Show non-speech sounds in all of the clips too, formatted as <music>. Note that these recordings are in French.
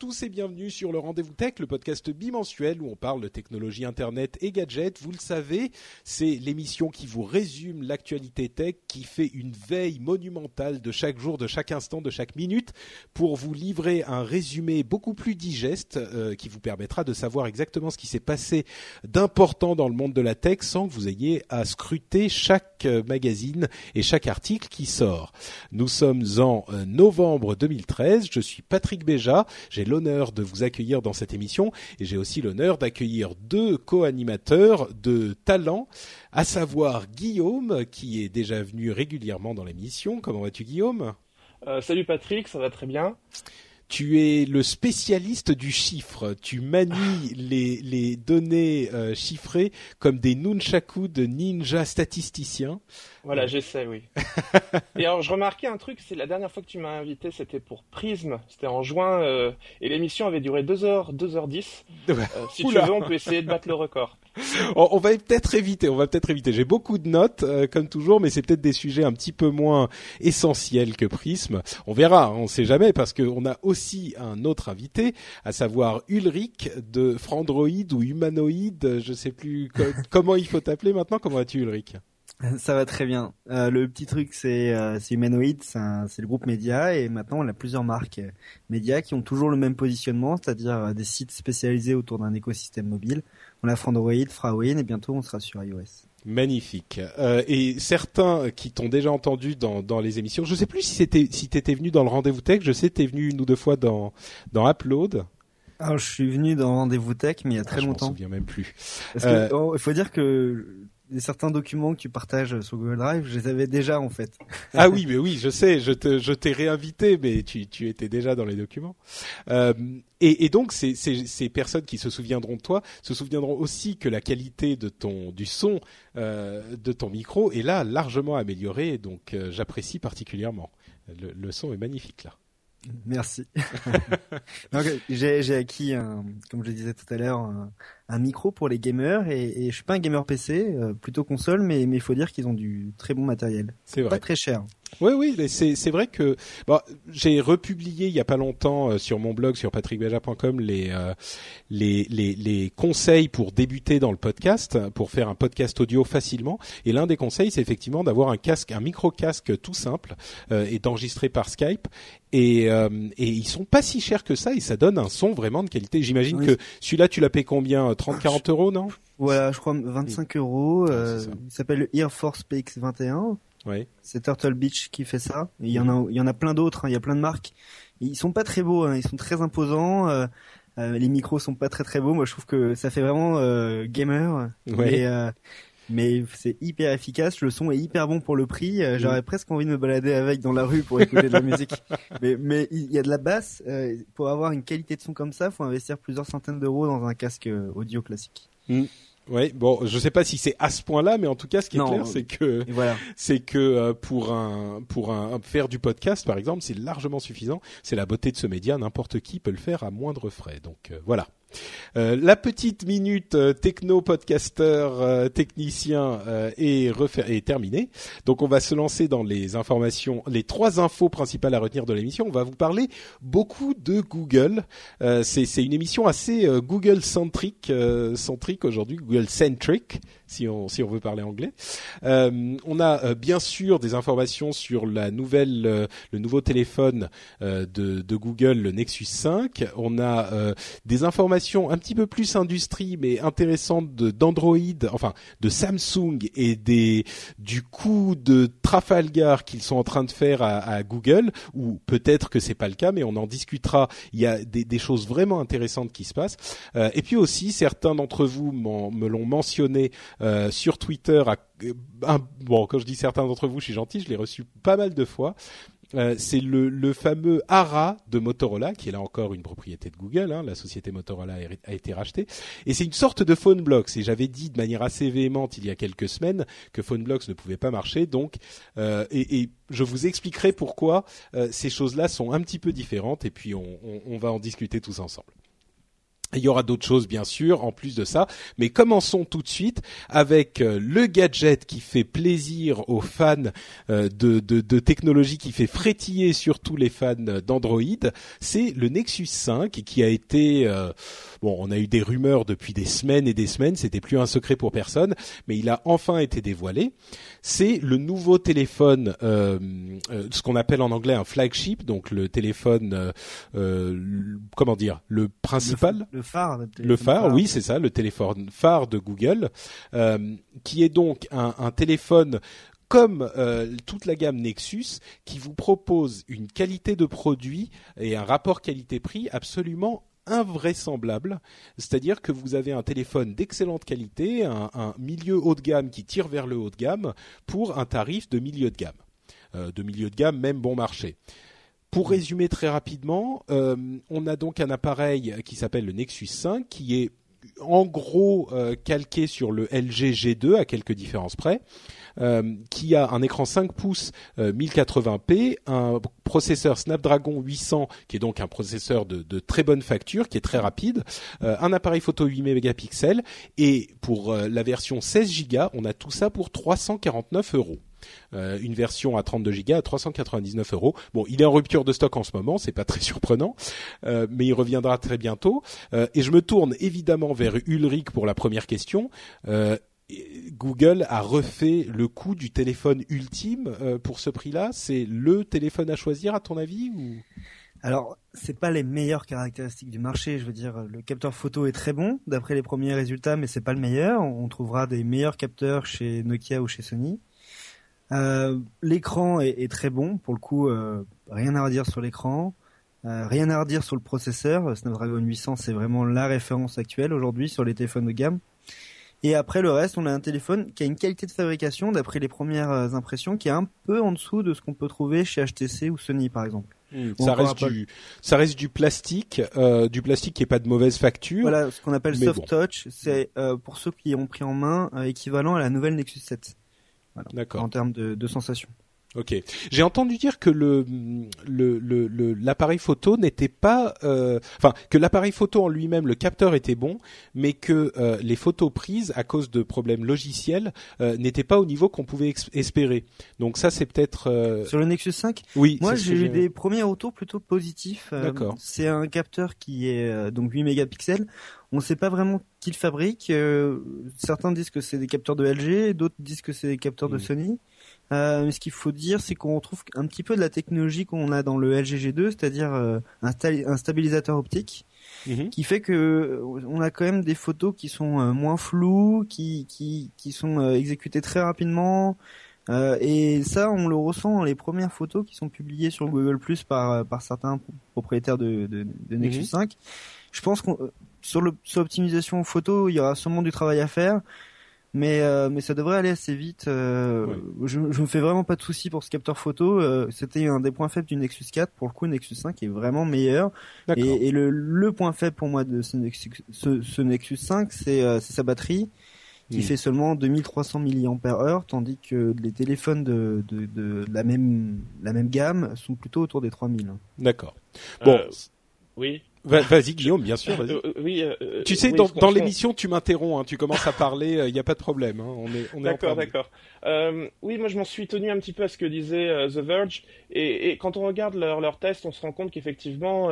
Tous et bienvenue sur le Rendez-vous Tech, le podcast bimensuel où on parle de technologie internet et gadgets. Vous le savez, c'est l'émission qui vous résume l'actualité tech, qui fait une veille monumentale de chaque jour, de chaque instant, de chaque minute pour vous livrer un résumé beaucoup plus digeste euh, qui vous permettra de savoir exactement ce qui s'est passé d'important dans le monde de la tech sans que vous ayez à scruter chaque euh, magazine et chaque article qui sort. Nous sommes en euh, novembre 2013. Je suis Patrick Béja. L'honneur de vous accueillir dans cette émission et j'ai aussi l'honneur d'accueillir deux co-animateurs de talent, à savoir Guillaume, qui est déjà venu régulièrement dans l'émission. Comment vas-tu Guillaume? Euh, salut Patrick, ça va très bien. tu es le spécialiste du chiffre. Tu manies <laughs> les, les données euh, chiffrées comme des nunchaku de ninja statisticiens. Voilà, j'essaie, oui. <laughs> et alors, je remarquais un truc, c'est la dernière fois que tu m'as invité, c'était pour Prism, c'était en juin, euh, et l'émission avait duré 2 heures, 2h10. Euh, si tu Oula. veux, on peut essayer de battre le record. <laughs> On, on va peut-être éviter, on va peut-être éviter. J'ai beaucoup de notes, euh, comme toujours, mais c'est peut-être des sujets un petit peu moins essentiels que Prism. On verra, on sait jamais, parce qu'on a aussi un autre invité, à savoir Ulrich de Frandroid ou Humanoid, je sais plus co- <laughs> comment il faut t'appeler maintenant. Comment vas-tu Ulrich? <laughs> Ça va très bien. Euh, le petit truc, c'est euh, c'est Humanoid, c'est le groupe média, et maintenant on a plusieurs marques euh, médias qui ont toujours le même positionnement, c'est-à-dire euh, des sites spécialisés autour d'un écosystème mobile. On a Frandroid, Frawin, et bientôt on sera sur iOS. Magnifique. Euh, et certains qui t'ont déjà entendu dans, dans les émissions, je sais plus si c'était si t'étais venu dans le rendez-vous tech. Je sais que t'es venu une ou deux fois dans dans Upload. Alors je suis venu dans Rendez-vous Tech, mais il y a Ah, très je m'en longtemps. souviens même plus. Parce Euh, oh, il faut dire que certains documents que tu partages sur Google Drive, je les avais déjà en fait. <laughs> Ah oui, mais oui, je sais, je te, je t'ai réinvité, mais tu, tu étais déjà dans les documents. Euh, et, et donc, ces, ces, ces personnes qui se souviendront de toi se souviendront aussi que la qualité de ton, du son euh, de ton micro est là largement améliorée, donc euh, j'apprécie particulièrement. Le, le son est magnifique là. Merci. <laughs> Donc, j'ai j'ai acquis, un, comme je le disais tout à l'heure, un, un micro pour les gamers et, et je suis pas un gamer PC, euh, plutôt console, mais il faut dire qu'ils ont du très bon matériel, C'est pas vrai. très cher. Oui, oui, c'est vrai que bon, j'ai republié il y a pas longtemps euh, sur mon blog sur patrickbeja.com les, euh, les les les conseils pour débuter dans le podcast, pour faire un podcast audio facilement. Et l'un des conseils, c'est effectivement d'avoir un casque, un micro casque tout simple euh, et d'enregistrer par Skype. Et et ils sont pas si chers que ça et ça donne un son vraiment de qualité. J'imagine Oui. que celui-là tu l'as payé combien 30-40 euros, non? Voilà, je crois 25 euros. Euh, il s'appelle le Air Force PX21. Ouais. C'est Turtle Beach qui fait ça. Et Il y en Mhm. a, il y en a plein d'autres. hein, Il y a plein de marques. Ils sont pas très beaux. hein, Ils sont très imposants. euh, euh, les micros sont pas très très beaux. Moi, je trouve que ça fait vraiment euh, gamer. Ouais. Mais, euh, mais c'est hyper efficace. Le son est hyper bon pour le prix. Euh, J'aurais presque envie de me balader avec dans la rue pour écouter de la musique. <laughs> Mais, mais il y a de la basse. euh, pour avoir une qualité de son comme ça, faut investir plusieurs centaines d'euros dans un casque euh, audio classique. Ouais, bon, je sais pas si c'est à ce point-là, mais en tout cas, ce qui est Non. clair, c'est que Et voilà. c'est que euh, pour un pour un faire du podcast par exemple, c'est largement suffisant. C'est la beauté de ce média, n'importe qui peut le faire à moindre frais. Donc euh, voilà. Euh, la petite minute euh, techno podcasteur euh, technicien euh, est, terminée. Donc on va se lancer dans les informations, les trois infos principales à retenir de l'émission. On va vous parler beaucoup de Google. C'est une émission assez Google centrique centrique aujourd'hui, Google centric si on si on veut parler anglais. Euh, on a euh, bien sûr des informations sur la nouvelle euh, le nouveau téléphone de, de Google, le Nexus 5. On a des informations un petit peu plus industrie mais intéressantes d'Android, enfin de Samsung et des du coup de Trafalgar qu'ils sont en train de faire à, à Google ou peut-être que c'est pas le cas mais on en discutera. Il y a des, des choses vraiment intéressantes qui se passent. et puis aussi certains d'entre vous me l'ont mentionné euh, sur Twitter. bon, quand je dis certains d'entre vous, je suis gentil, je l'ai reçu pas mal de fois. Euh, c'est le, fameux ARA de Motorola, qui est là encore une propriété de Google. Hein, la société Motorola a, été rachetée, et c'est une sorte de phone blocks. Et j'avais dit de manière assez véhémente il y a quelques semaines que phone blocks ne pouvait pas marcher. Donc, euh, et, je vous expliquerai pourquoi ces choses-là sont un petit peu différentes, et puis on va en discuter tous ensemble. Il y aura d'autres choses bien sûr en plus de ça, mais commençons tout de suite avec euh, le gadget qui fait plaisir aux fans euh, de, de, de technologie, qui fait frétiller surtout les fans d'Android. C'est le Nexus 5 qui a été euh, bon, on a eu des rumeurs depuis des semaines et des semaines, c'était plus un secret pour personne, mais il a enfin été dévoilé. C'est le nouveau téléphone, euh, ce qu'on appelle en anglais un flagship, donc le téléphone, euh, comment dire, le principal le phare. Le, phare, oui, c'est ça, le téléphone phare de Google, euh, qui est donc un, téléphone comme euh, toute la gamme Nexus, qui vous propose une qualité de produit et un rapport qualité-prix absolument invraisemblable, c'est-à-dire que vous avez un téléphone d'excellente qualité, un, milieu haut de gamme qui tire vers le haut de gamme pour un tarif de milieu de gamme, euh, de milieu de gamme même bon marché. Pour résumer très rapidement, euh, on a donc un appareil qui s'appelle le Nexus 5 qui est en gros euh, calqué sur le LG G2 à quelques différences près, euh, qui a un écran 5 pouces 1080p, un processeur Snapdragon 800 qui est donc un processeur de, de très bonne facture, qui est très rapide, un appareil photo 8 mégapixels et pour la version 16 Go, on a tout ça pour 349 euros. Euh, une version à 32 Go à 399 euros. Bon, il est en rupture de stock en ce moment, c'est pas très <laughs> surprenant, euh, mais il reviendra très bientôt. Euh, et je me tourne évidemment vers Ulrich pour la première question. Google a refait le coût du téléphone ultime pour ce prix-là. C'est le téléphone à choisir à ton avis ou? Alors, c'est pas les meilleures caractéristiques du marché. Je veux dire, le capteur photo est très bon d'après les premiers résultats, mais c'est pas le meilleur. On trouvera des meilleurs capteurs chez Nokia ou chez Sony. Euh, l'écran est, est, très bon, pour le coup, euh, rien à redire sur l'écran. Euh, rien à redire sur le processeur. Snapdragon 800, c'est vraiment la référence actuelle aujourd'hui sur les téléphones de gamme. Et après le reste, on a un téléphone qui a une qualité de fabrication, d'après les premières impressions, qui est un peu en dessous de ce qu'on peut trouver chez HTC ou Sony, par exemple. Hmm. ça reste du, ça reste du plastique, euh, du plastique qui est pas de mauvaise facture. Voilà, ce qu'on appelle soft touch, c'est euh, pour ceux qui ont pris en main équivalent à la nouvelle Nexus 7. D'accord. En termes de, de sensations. Ok. J'ai entendu dire que le l'appareil le, photo n'était pas, euh, enfin que l'appareil photo en lui-même, le capteur était bon, mais que euh, les photos prises à cause de problèmes logiciels euh, n'étaient pas au niveau qu'on pouvait espérer. Donc ça, c'est peut-être sur le Nexus 5. Oui. Moi, j'ai eu des premiers retours plutôt positifs. D'accord. C'est un capteur qui est donc 8 mégapixels. On ne sait pas vraiment qui le fabrique. certains disent que c'est des capteurs de LG, d'autres disent que c'est des capteurs de hmm. Sony. Euh, mais ce qu'il faut dire, c'est qu'on retrouve un petit peu de la technologie qu'on a dans le LG G2, c'est-à-dire euh, un, un, stabilisateur optique, mhm. qui fait que euh, on a quand même des photos qui sont euh, moins floues, qui qui qui sont exécutées très rapidement. et ça, on le ressent dans les premières photos qui sont publiées sur Google Plus par par certains propriétaires de, de, de Nexus 5. Mhm. Je pense qu'on sur l'optimisation photo, il y aura sûrement du travail à faire mais euh, mais ça devrait aller assez vite. Euh, je, je me fais vraiment pas de soucis pour ce capteur photo. Euh, C'était un des points faibles du Nexus 4. Pour le coup, Nexus 5 est vraiment meilleur. Et, et le, le, point faible pour moi de ce Nexus, ce, ce Nexus 5, c'est euh, sa batterie qui fait seulement 2300 mAh, tandis que les téléphones de, de, de, la même la même gamme sont plutôt autour des 3000. D'accord. Bon. oui. Vas-y Guillaume, bien sûr. Euh, oui. Euh, tu sais, dans, dans l'émission, tu m'interromps, hein, tu commences à parler, il euh, n'y a pas de problème. Hein, on est, on est d'accord, d'accord. Euh, oui, moi je m'en suis tenu un petit peu à ce que disait The Verge, et, et, quand on regarde leurs leur tests, on se rend compte qu'effectivement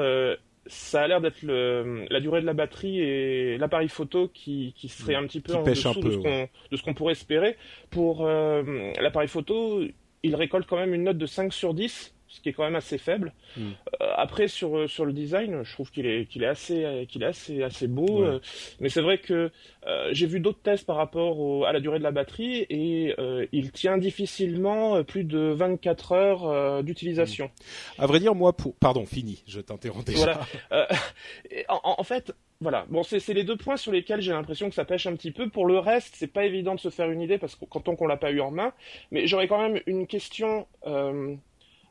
ça a l'air d'être la durée de la batterie et l'appareil photo qui, qui serait un petit peu en dessous de ce qu'on pourrait espérer. Pour l'appareil photo, il récolte quand même une note de 5 sur 10 ce qui est quand même assez faible. Hmm. Euh, après sur euh, sur le design, je trouve qu'il est qu'il est assez qu'il est assez assez beau. Euh, mais c'est vrai que j'ai vu d'autres tests par rapport à la durée de la batterie et il tient difficilement plus de 24 heures d'utilisation. Hmm. À vrai dire, moi pour pardon, fini, je t'interromps déjà. Voilà. <laughs> En, en, fait, voilà. Bon, c'est les deux points sur lesquels j'ai l'impression que ça pêche un petit peu. Pour le reste, c'est pas évident de se faire une idée parce que quand on, l'a pas eu en main. Mais j'aurais quand même une question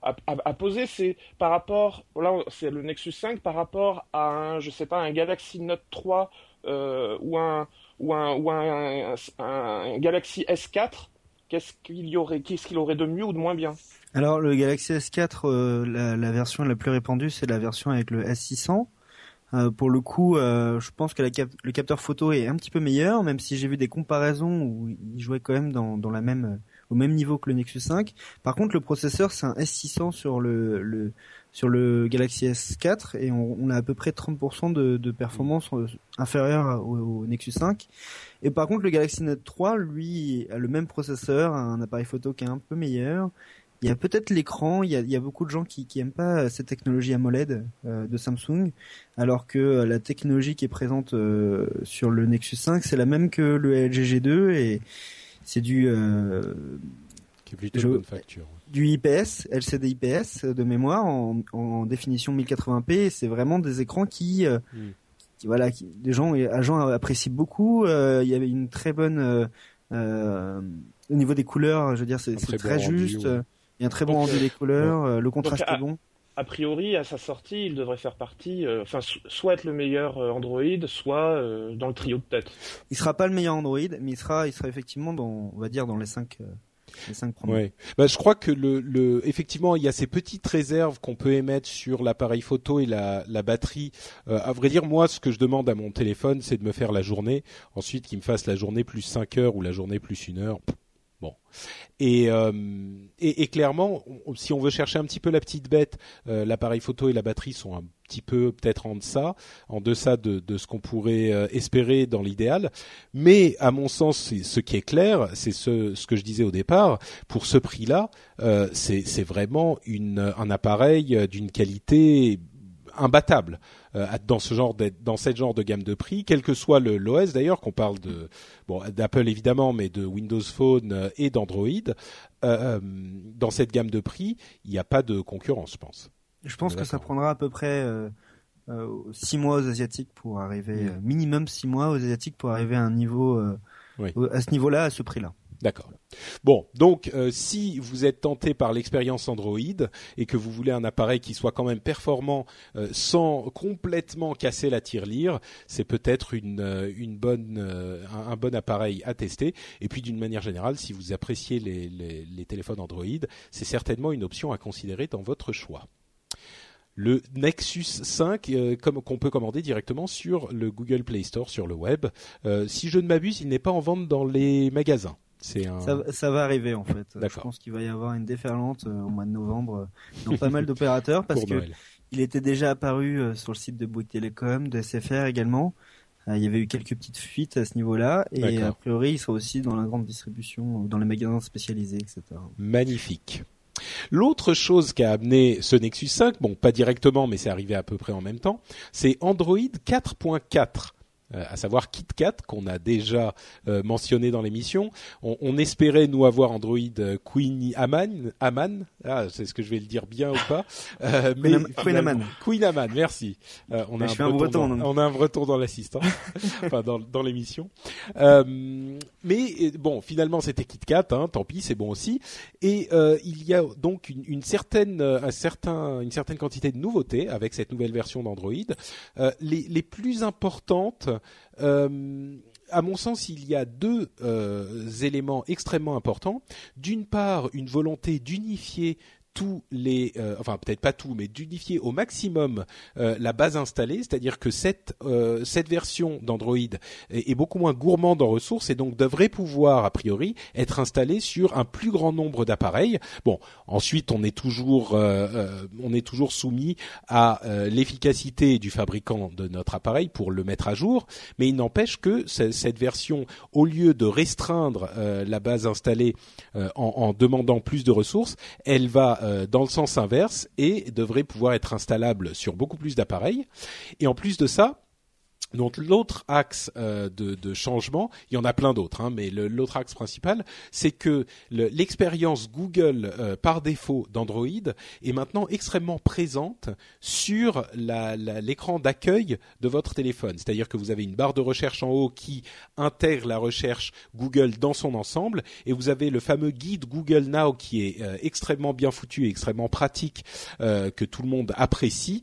à, poser, c'est par rapport, là c'est le Nexus 5 par rapport à un, je sais pas, un Galaxy Note 3 euh, ou un ou un ou un, Galaxy S4. Qu'est-ce qu'il y aurait, qu'est-ce qu'il aurait de mieux ou de moins bien? Alors le Galaxy S4, euh, la, version la plus répandue, c'est la version avec le S600. Euh, pour le coup, je pense que le capteur photo est un petit peu meilleur, même si j'ai vu des comparaisons où il jouait quand même dans, dans la même au même niveau que le Nexus 5. Par contre, le processeur, c'est un S600 sur le, le sur le Galaxy S4 et on, on a à peu près 30% de, de performance euh, inférieure au, Nexus 5. Et par contre, le Galaxy Note 3, lui, a le même processeur, un appareil photo qui est un peu meilleur. Il y a peut-être l'écran, il il y a beaucoup de gens qui, qui pas cette technologie AMOLED euh, de Samsung, alors que euh, la technologie qui est présente sur le Nexus 5, c'est la même que le LG G2 et c'est du euh, qui est plutôt bonne facture. Du IPS, LCD IPS de mémoire en, en définition 1080p. C'est vraiment des écrans qui, euh, hmm. qui voilà, qui, des gens, agents apprécient beaucoup. Euh, il y avait une très bonne euh, au niveau des couleurs. Je veux dire, c'est très, juste. Il y a un très bon rendu des couleurs. le contraste est bon a priori, à sa sortie, il devrait faire partie, euh, enfin, soit être le meilleur euh, Android, soit euh, dans le trio de tête. Il sera pas le meilleur Android, mais il sera, il sera effectivement dans, on va dire, dans les cinq. les cinq premiers. Bah, je crois que le, le, effectivement, il y a ces petites réserves qu'on peut émettre sur l'appareil photo et la, la batterie. à vrai dire, moi, ce que je demande à mon téléphone, c'est de me faire la journée. Ensuite, qu'il me fasse la journée plus 5 heures ou la journée plus une heure. Bon. Et, euh, et, et, clairement, si on veut chercher un petit peu la petite bête, euh, l'appareil photo et la batterie sont un petit peu peut-être en deçà, en deçà de, de ce qu'on pourrait euh, espérer dans l'idéal. Mais à mon sens, ce qui est clair, c'est ce, ce que je disais au départ. Pour ce prix-là, c'est vraiment une, un appareil d'une qualité imbattable euh, dans ce genre de, dans cette genre de gamme de prix, quel que soit le l'OS d'ailleurs, qu'on parle de bon d'Apple évidemment, mais de Windows Phone euh, et d'Android, euh, dans cette gamme de prix, il n'y a pas de concurrence, je pense. Je pense que ça prendra à peu près six mois aux asiatiques pour arriver minimum six mois aux asiatiques pour arriver à un niveau à ce niveau-là à ce prix-là. D'accord. Bon, donc euh, si vous êtes tenté par l'expérience Android et que vous voulez un appareil qui soit quand même performant euh, sans complètement casser la tirelire, c'est peut-être une, euh, bonne un, bon appareil à tester. Et puis d'une manière générale, si vous appréciez les téléphones Android, c'est certainement une option à considérer dans votre choix le Nexus 5 comme qu'on peut commander directement sur le Google Play Store sur le web. si je ne m'abuse, il n'est pas en vente dans les magasins. Ça, va arriver en fait. Je pense qu'il va y avoir une déferlante euh, au mois de novembre euh, dans pas mal <laughs> d'opérateurs parce que il était déjà apparu euh, sur le site de Bouygues Télécom, de SFR également. il y avait eu quelques petites fuites à ce niveau-là et a priori il sera aussi dans la grande distribution, dans les magasins spécialisés, etc. Magnifique. L'autre chose qui a amené ce Nexus 5, bon pas directement mais c'est arrivé à peu près en même temps, c'est Android 4.4 euh, à savoir KitKat qu'on a déjà euh, mentionné dans l'émission. On, on, espérait nous avoir Android euh, Queen Aman, Aman, ah, c'est ce que je vais le dire bien ou pas. Euh, mais Queen Aman. Queen Aman, merci. on, a un breton, dans, on a un breton dans l'assistant, <laughs> enfin dans, dans l'émission. mais bon, finalement c'était KitKat, hein, tant pis, c'est bon aussi. Et il y a donc une, une certaine, un certain, une certaine quantité de nouveautés avec cette nouvelle version d'Android. les, les plus importantes euh, à mon sens, il y a deux euh, éléments extrêmement importants. D'une part, une volonté d'unifier tous les, euh, enfin peut-être pas tout, mais d'unifier au maximum euh, la base installée, c'est-à-dire que cette euh, cette version d'Android est, beaucoup moins gourmande en ressources et donc devrait pouvoir a priori être installée sur un plus grand nombre d'appareils. Bon, ensuite on est toujours on est toujours soumis à l'efficacité du fabricant de notre appareil pour le mettre à jour, mais il n'empêche que cette version, au lieu de restreindre la base installée en, en demandant plus de ressources, elle va euh, dans le sens inverse et devrait pouvoir être installable sur beaucoup plus d'appareils. Et en plus de ça, donc l'autre axe euh, de, changement, il y en a plein d'autres, hein, mais l'autre axe principal, c'est que l'expérience Google euh, par défaut d'Android est maintenant extrêmement présente sur l'écran d'accueil de votre téléphone. C'est-à-dire que vous avez une barre de recherche en haut qui intègre la recherche Google dans son ensemble, et vous avez le fameux guide Google Now qui est euh, extrêmement bien foutu et extrêmement pratique, que tout le monde apprécie,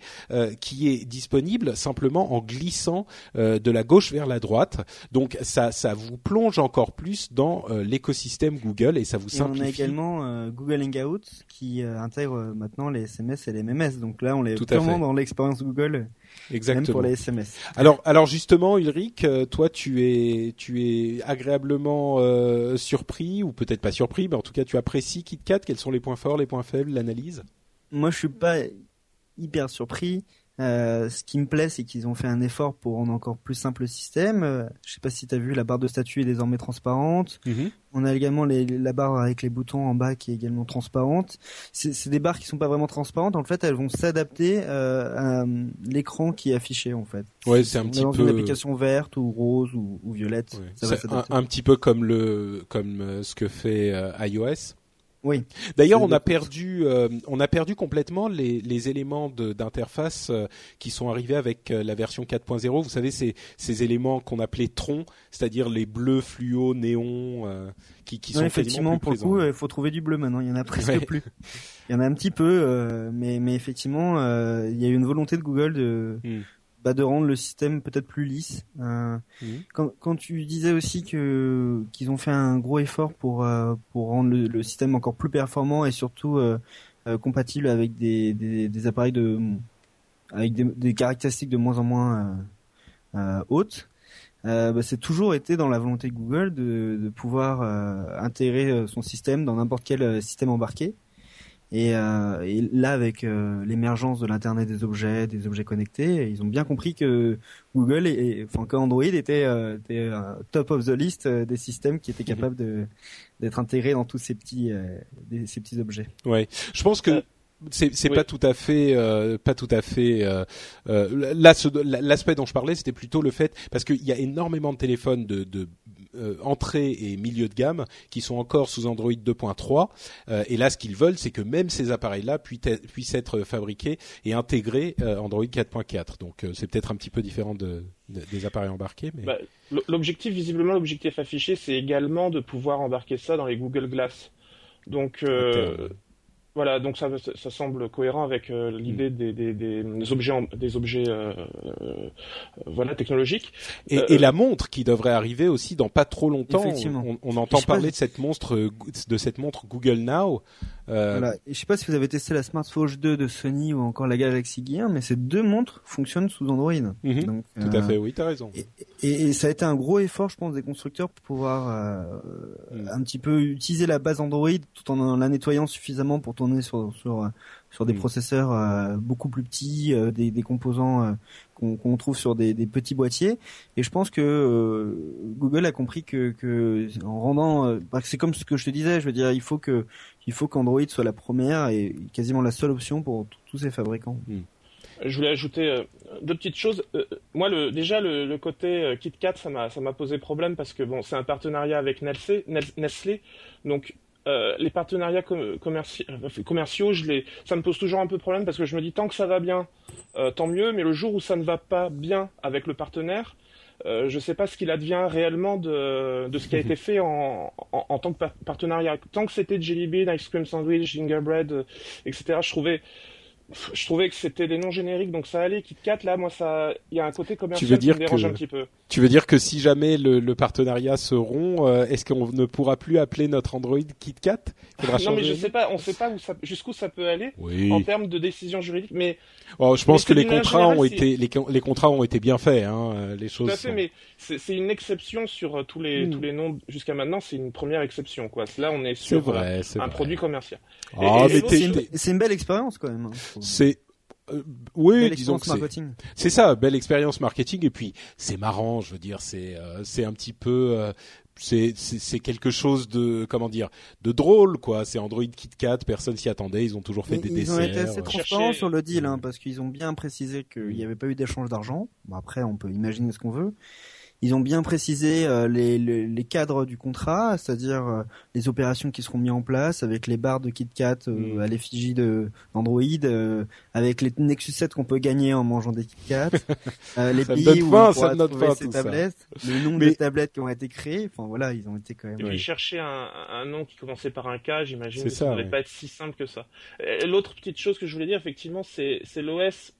qui est disponible simplement en glissant de la gauche vers la droite. Donc ça, ça vous plonge encore plus dans euh, l'écosystème Google et ça vous simplifie. on a également euh, Google Hangout qui intègre maintenant les SMS et les MMS. Donc là, on est Tout vraiment dans l'expérience Google. Exactement. Même pour les SMS. Alors, alors justement, Ulrich, toi, tu es, tu es agréablement surpris ou peut-être pas surpris, mais en tout cas, tu apprécies KitKat. Quels sont les points forts, les points faibles, l'analyse? Moi, je suis pas hyper surpris. Euh, ce qui me plaît, c'est qu'ils ont fait un effort pour rendre encore plus simple le système. Euh, je sais pas si tu as vu, la barre de statut est désormais transparente. Mhm. On a également les, la barre avec les boutons en bas qui est également transparente. C'est des barres qui sont pas vraiment transparentes. En fait, elles vont s'adapter euh, à euh, l'écran qui est affiché en fait. Ouais, c'est un petit peu une application verte ou rose ou, ou violette. Ça va un, un, petit peu comme le comme ce que fait iOS. Oui. D'ailleurs, on a perdu, euh, on a perdu complètement les, les éléments d'interface euh, qui sont arrivés avec euh, la version 4.0. Vous savez, ces, ces éléments qu'on appelait troncs, c'est-à-dire les bleus fluo, néons, qui, qui sont effectivement pour le coup, il faut trouver du bleu maintenant. Il y en a <laughs> presque plus. Il y en a un petit peu, mais, mais effectivement, il y a eu une volonté de Google de hmm. Bah, de rendre le système peut-être plus lisse. Euh, mhm. quand, quand, tu disais aussi que qu'ils ont fait un gros effort pour euh, pour rendre le, système encore plus performant et surtout euh, euh compatible avec des, des, des, appareils de avec des, des, caractéristiques de moins en moins euh, hautes. Bah, c'est toujours été dans la volonté de Google de, de pouvoir intégrer son système dans n'importe quel système embarqué. Et, euh, et là, avec euh, l'émergence de l'internet des objets, des objets connectés, ils ont bien compris que Google, et, enfin qu'Android était, euh, était top of the list des systèmes qui étaient mhm. capables de d'être intégrés dans tous ces petits ces petits objets. Ouais, je pense que c'est c'est pas tout à fait euh, pas tout à fait euh, là l'aspect dont je parlais c'était plutôt le fait parce qu'il y a énormément de téléphones de, de euh, entrée et milieu de gamme qui sont encore sous Android 2.3. Euh, et là, ce qu'ils veulent, c'est que même ces appareils-là puissent être fabriqués et intégrés euh, Android 4.4. Donc, c'est peut-être un petit peu différent de, des appareils embarqués. Mais... Bah, l'objectif, visiblement, l'objectif affiché, c'est également de pouvoir embarquer ça dans les Google Glass. Donc, voilà, donc ça, ça semble cohérent avec euh, l'idée mm. des, des, des, objets, des objets, euh, euh, voilà, technologiques. Et, et, la montre qui devrait arriver aussi dans pas trop longtemps. On, on, entend parler de cette montre, de cette montre Google Now. Voilà. Et je sais pas si vous avez testé la Smartwatch 2 de Sony ou encore la Galaxy Gear, mais ces deux montres fonctionnent sous Android. Mhm. donc, Tout à fait, oui, t'as raison. Et, et, ça a été un gros effort, je pense, des constructeurs pour pouvoir mm. un petit peu utiliser la base Android tout en la nettoyant suffisamment pour tourner sur sur sur des mm. processeurs euh, beaucoup plus petits, euh, des, des, composants euh, qu'on trouve sur des, des, petits boîtiers. Et je pense que Google a compris que, que en rendant, bah, c'est comme ce que je te disais, je veux dire, il faut que il faut qu'Android soit la première et quasiment la seule option pour tous ces fabricants. Mm. Je voulais ajouter deux petites choses. moi, le, déjà, le, le côté KitKat, ça m'a, ça m'a posé problème parce que bon, c'est un partenariat avec Nestlé, Nestlé donc euh, les partenariats euh, commerciaux, je les, ça me pose toujours un peu problème parce que je me dis tant que ça va bien, euh, tant mieux, mais le jour où ça ne va pas bien avec le partenaire, euh, je ne sais pas ce qu'il advient réellement de, de ce qui a été fait en, en, en tant que partenariat. Tant que c'était Jelly Bean, Ice Cream Sandwich, Gingerbread, etc., je trouvais je trouvais que c'était des noms génériques, donc ça allait. KitKat, là, moi, ça, il y a un côté commercial qui me dérange un petit peu. Tu veux dire que si jamais le, partenariat se rompt, euh, est-ce qu'on ne pourra plus appeler notre Android KitKat Non, mais je sais pas, on sait pas jusqu'où ça peut aller en termes de décision juridique. Mais oh, je pense que les contrats ont été, les, contrats ont été bien faits, hein, les choses. Tout à fait, mais c'est une exception sur euh, tous les hmm. tous les noms jusqu'à maintenant. C'est une première exception, quoi. Là, on est sur euh, un produit commercial. Ah, c'est une, belle expérience quand même. C'est euh, oui, disons que c'est ça, belle expérience marketing et puis c'est marrant, je veux dire, c'est euh, c'est un petit peu euh, c'est c'est quelque chose de comment dire de drôle quoi. C'est Android KitKat, personne s'y attendait, ils ont toujours fait des ils desserts. Ils ont été assez transparents sur le deal hein, parce qu'ils ont bien précisé qu'il n'y avait pas eu d'échange d'argent. Bon, après, on peut imaginer ce qu'on veut. Ils ont bien précisé euh, les, les, les, cadres du contrat, c'est-à-dire euh, les opérations qui seront mises en place avec les barres de KitKat euh, mm. à l'effigie de d'Android, avec les Nexus 7 qu'on peut gagner en mangeant des KitKat, <laughs> les pays où on pourra trouver ces tablettes, le nombre de tablettes qui ont été créées. Enfin voilà, ils ont été quand même. Et puis chercher un, un nom qui commençait par un K, j'imagine que ça ne devait pas être si simple que ça. L'autre petite chose que je voulais dire, effectivement, c'est l'OS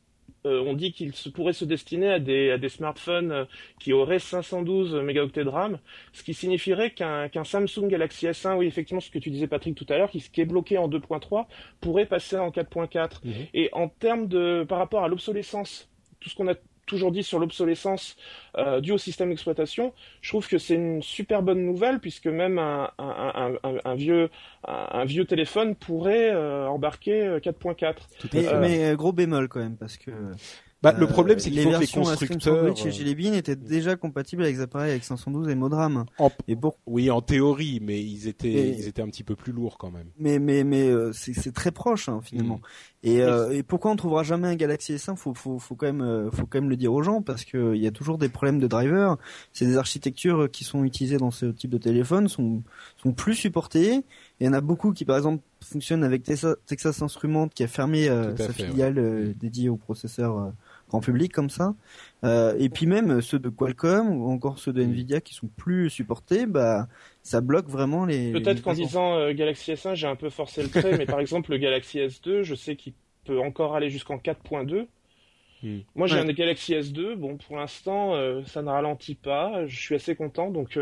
euh, on dit qu'il se, pourrait se destiner à des, à des smartphones euh, qui auraient 512 mégaoctets de RAM, ce qui signifierait qu'un Samsung Galaxy S1, oui effectivement ce que tu disais Patrick tout à l'heure, qui, qui, est bloqué en 2.3, pourrait passer en 4.4. Mhm. Et en termes de par rapport à l'obsolescence, tout ce qu'on a toujours dit sur l'obsolescence euh, due au système d'exploitation, je trouve que c'est une super bonne nouvelle puisque même un, un, un, un vieux, un, vieux téléphone pourrait euh, embarquer 4.4. Euh, mais, mais gros bémol quand même parce que bah, le problème, c'est qu'il faut que les constructeurs chez Jelly Bean étaient déjà compatibles avec les appareils avec 512 et Modram. Et bon... Oui, en théorie, mais ils étaient, ils étaient un petit peu plus lourds quand même. Mais mais mais euh, c'est très proche hein, finalement. Mm. Et, euh, et pourquoi on trouvera jamais un Galaxy S1 Faut faut faut quand même euh, faut quand même le dire aux gens parce que il y a toujours des problèmes de driver. C'est des architectures qui sont utilisées dans ce type de téléphone sont sont plus supportées. Il y en a beaucoup qui par exemple fonctionnent avec Texas, Instruments qui a fermé sa filiale dédiée au processeur en public comme ça. Euh, et puis même ceux de Qualcomm ou encore ceux de Nvidia qui sont plus supportés, bah ça bloque vraiment les. Peut-être qu'en disant euh, Galaxy S1, j'ai un peu forcé le trait, mais par <laughs> exemple le Galaxy S2, je sais qu'il peut encore aller jusqu'en 4.2. Hmm. Moi j'ai un Galaxy S2, bon pour l'instant euh, ça ne ralentit pas, je suis assez content donc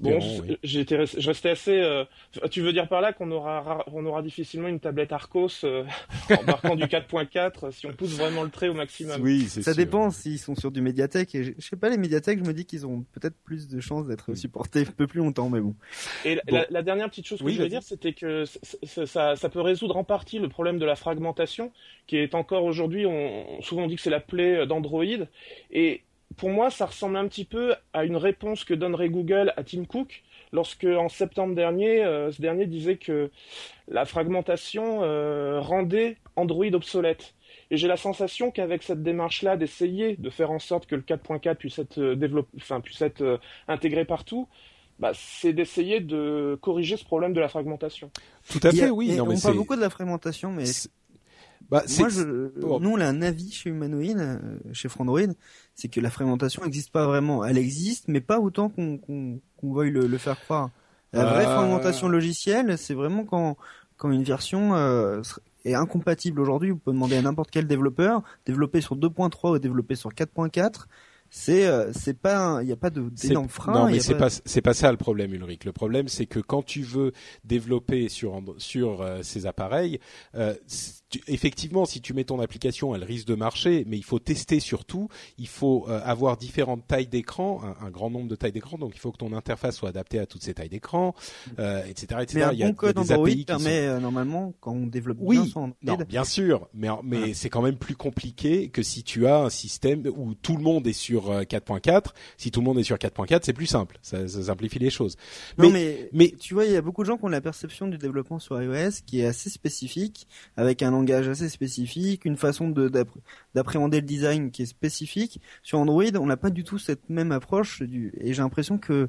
bon, j'étais, je restais assez. Euh, tu veux dire par là qu'on aura, on aura difficilement une tablette Arcos euh, <laughs> embarquant du 4.4 si on pousse vraiment le trait au maximum? Oui, ça dépend s'ils sont sur du médiathèque. Et je, sais pas les médiathèques, je me dis qu'ils ont peut-être plus de chances d'être supportés un peu plus longtemps, mais bon. Et La, dernière petite chose que je voulais dire, c'était que ça, ça, peut résoudre en partie le problème de la fragmentation, qui est encore aujourd'hui, on, souvent on dit que c'est la plaie d'Android, et pour moi, ça ressemble un petit peu à une réponse que donnerait Google à Tim Cook lorsque, en septembre dernier, euh, ce dernier disait que la fragmentation euh, rendait Android obsolète. Et j'ai la sensation qu'avec cette démarche-là d'essayer de faire en sorte que le 4.4 puisse être euh, développé, enfin puisse être intégré partout, bah, c'est d'essayer de corriger ce problème de la fragmentation. Tout à fait, oui. Non, on parle beaucoup de la fragmentation, mais bah, Moi, je, nous, on a un avis chez Humanoid, euh, chez Frandroid, c'est que la fragmentation n'existe pas vraiment. Elle existe, mais pas autant qu'on qu'on veuille le, le, faire croire. La vraie euh. fragmentation logicielle, c'est vraiment quand, quand une version euh, est incompatible aujourd'hui. Vous pouvez demander à n'importe quel développeur, développer sur 2.3 ou développer sur 4.4, c'est euh, c'est pas il n'y a pas de d'énorme frein non mais c'est pas, c'est pas ça le problème Ulrich le problème c'est que quand tu veux développer sur sur euh, ces appareils euh, effectivement si tu mets ton application elle risque de marcher mais il faut tester surtout il faut euh, avoir différentes tailles d'écran un, grand nombre de tailles d'écran donc il faut que ton interface soit adaptée à toutes ces tailles d'écran etc etc mais un il y a bon code des Android permet normalement quand on développe oui bien son non, bien sûr mais mais c'est quand même plus compliqué que si tu as un système où tout le monde est sur 4.4. Euh, si tout le monde est sur 4.4, c'est plus simple. Ça, simplifie les choses. Non, mais, mais, tu vois, il y a beaucoup de gens qui ont la perception du développement sur iOS qui est assez spécifique, avec un langage assez spécifique, une façon d'appréhender le design qui est spécifique. Sur Android, on n'a pas du tout cette même approche et j'ai l'impression que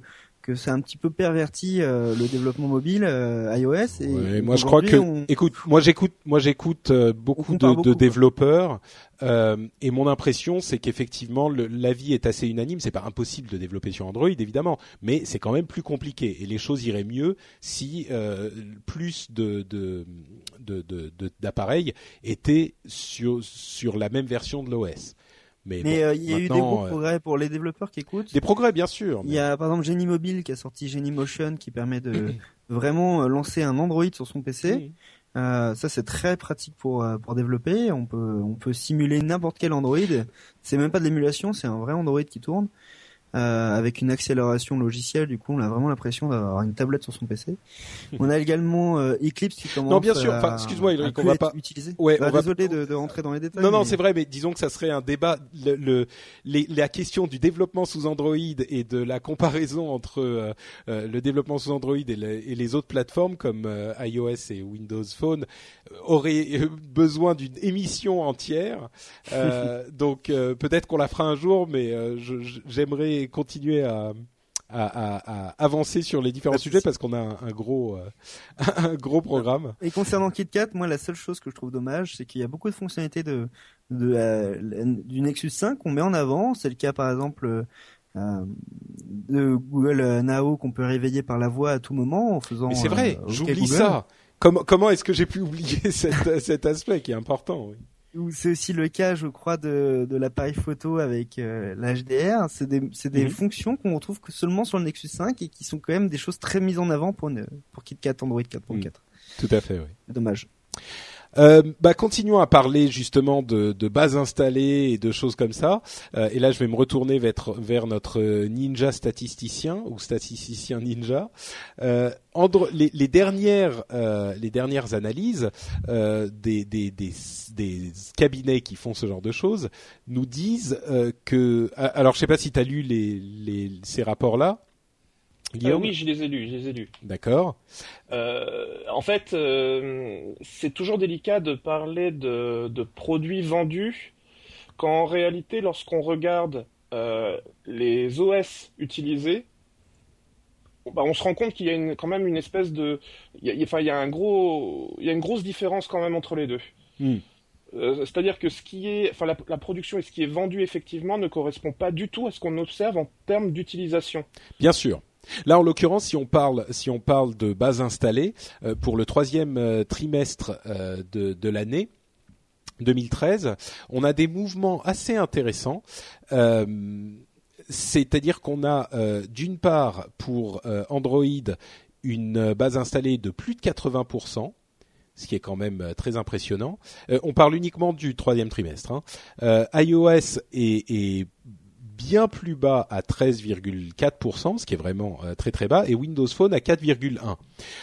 que c'est un petit peu perverti euh, le développement mobile euh, iOS. Et moi je crois que, écoute, moi j'écoute, moi j'écoute euh, beaucoup, de, de développeurs et mon impression c'est qu'effectivement l'avis est assez unanime. C'est pas impossible de développer sur Android évidemment, mais c'est quand même plus compliqué et les choses iraient mieux si plus de d'appareils étaient sur sur la même version de l'OS. Mais, euh, il y a eu des gros euh, progrès pour les développeurs qui écoutent. Des progrès, bien sûr. Il y a par exemple Genie Mobile qui a sorti Genie Motion qui permet de <clears throat> vraiment euh, lancer un Android sur son PC. ça c'est très pratique pour pour développer. On peut on peut simuler n'importe quel Android. C'est même pas de l'émulation, c'est un vrai Android qui tourne. Euh, avec une accélération logicielle. Du coup, on a vraiment l'impression d'avoir une tablette sur son PC. <laughs> on a également euh, Eclipse qui commence. Non, bien sûr. Enfin, excuse-moi, on va pas utiliser. Ouais, bah, on va... désolé de, de, rentrer dans les détails. Non, non, c'est vrai, mais disons que ça serait un débat. Le, le les, la question du développement sous Android et de la comparaison entre euh, euh le développement sous Android et, et, les autres plateformes comme iOS et Windows Phone aurait besoin d'une émission entière. <laughs> donc peut-être qu'on la fera un jour, mais j'aimerais continuer à, à, avancer sur les différents sujets parce qu'on a un, gros euh, <laughs> un gros programme. Et concernant KitKat, moi la seule chose que je trouve dommage, c'est qu'il y a beaucoup de fonctionnalités de, de euh, du Nexus 5 qu'on met en avant. C'est le cas par exemple euh, de Google Now qu'on peut réveiller par la voix à tout moment en faisant. Mais c'est vrai, j'oublie ça. Comment comment est-ce que j'ai pu oublier <laughs> cet, cet aspect qui est important oui. C'est aussi le cas, je crois, de, de l'appareil photo avec euh, l'HDR. C'est des, c'est des mhm. fonctions qu'on retrouve que seulement sur le Nexus 5 et qui sont quand même des choses très mises en avant pour, une, pour KitKat Android 4.4. Mhm. Tout à fait, oui. Dommage. Euh, bah, continuons à parler justement de, de, bases installées et de choses comme ça. Euh, et là, je vais me retourner vers, vers notre ninja statisticien ou statisticien ninja. Euh, les, les, dernières, euh, les dernières analyses euh, des, des, des, des, cabinets qui font ce genre de choses nous disent que. Alors, je sais pas si tu as lu les, les, ces rapports-là. Euh, oui, je les ai lus, je les ai lus. D'accord. Euh, en fait, euh, c'est toujours délicat de parler de, de, produits vendus quand en réalité, lorsqu'on regarde euh, les OS utilisés, bah, on se rend compte qu'il y a une, quand même une espèce de, il y a, enfin, il y a un gros, il y a une grosse différence quand même entre les deux. Hmm. C'est-à-dire que ce qui est, enfin, la, la, production et ce qui est vendu effectivement ne correspond pas du tout à ce qu'on observe en termes d'utilisation. Bien sûr. Là, en l'occurrence, si on parle, si on parle de base installée euh, pour le troisième euh, trimestre euh, de, l'année. 2013, on a des mouvements assez intéressants. C'est-à-dire qu'on a d'une part pour Android une base installée de plus de 80%, ce qui est quand même très impressionnant. on parle uniquement du troisième trimestre. Hein. iOS est, est bien plus bas à 13,4%, ce qui est vraiment euh, très très bas, et Windows Phone à 4,1%.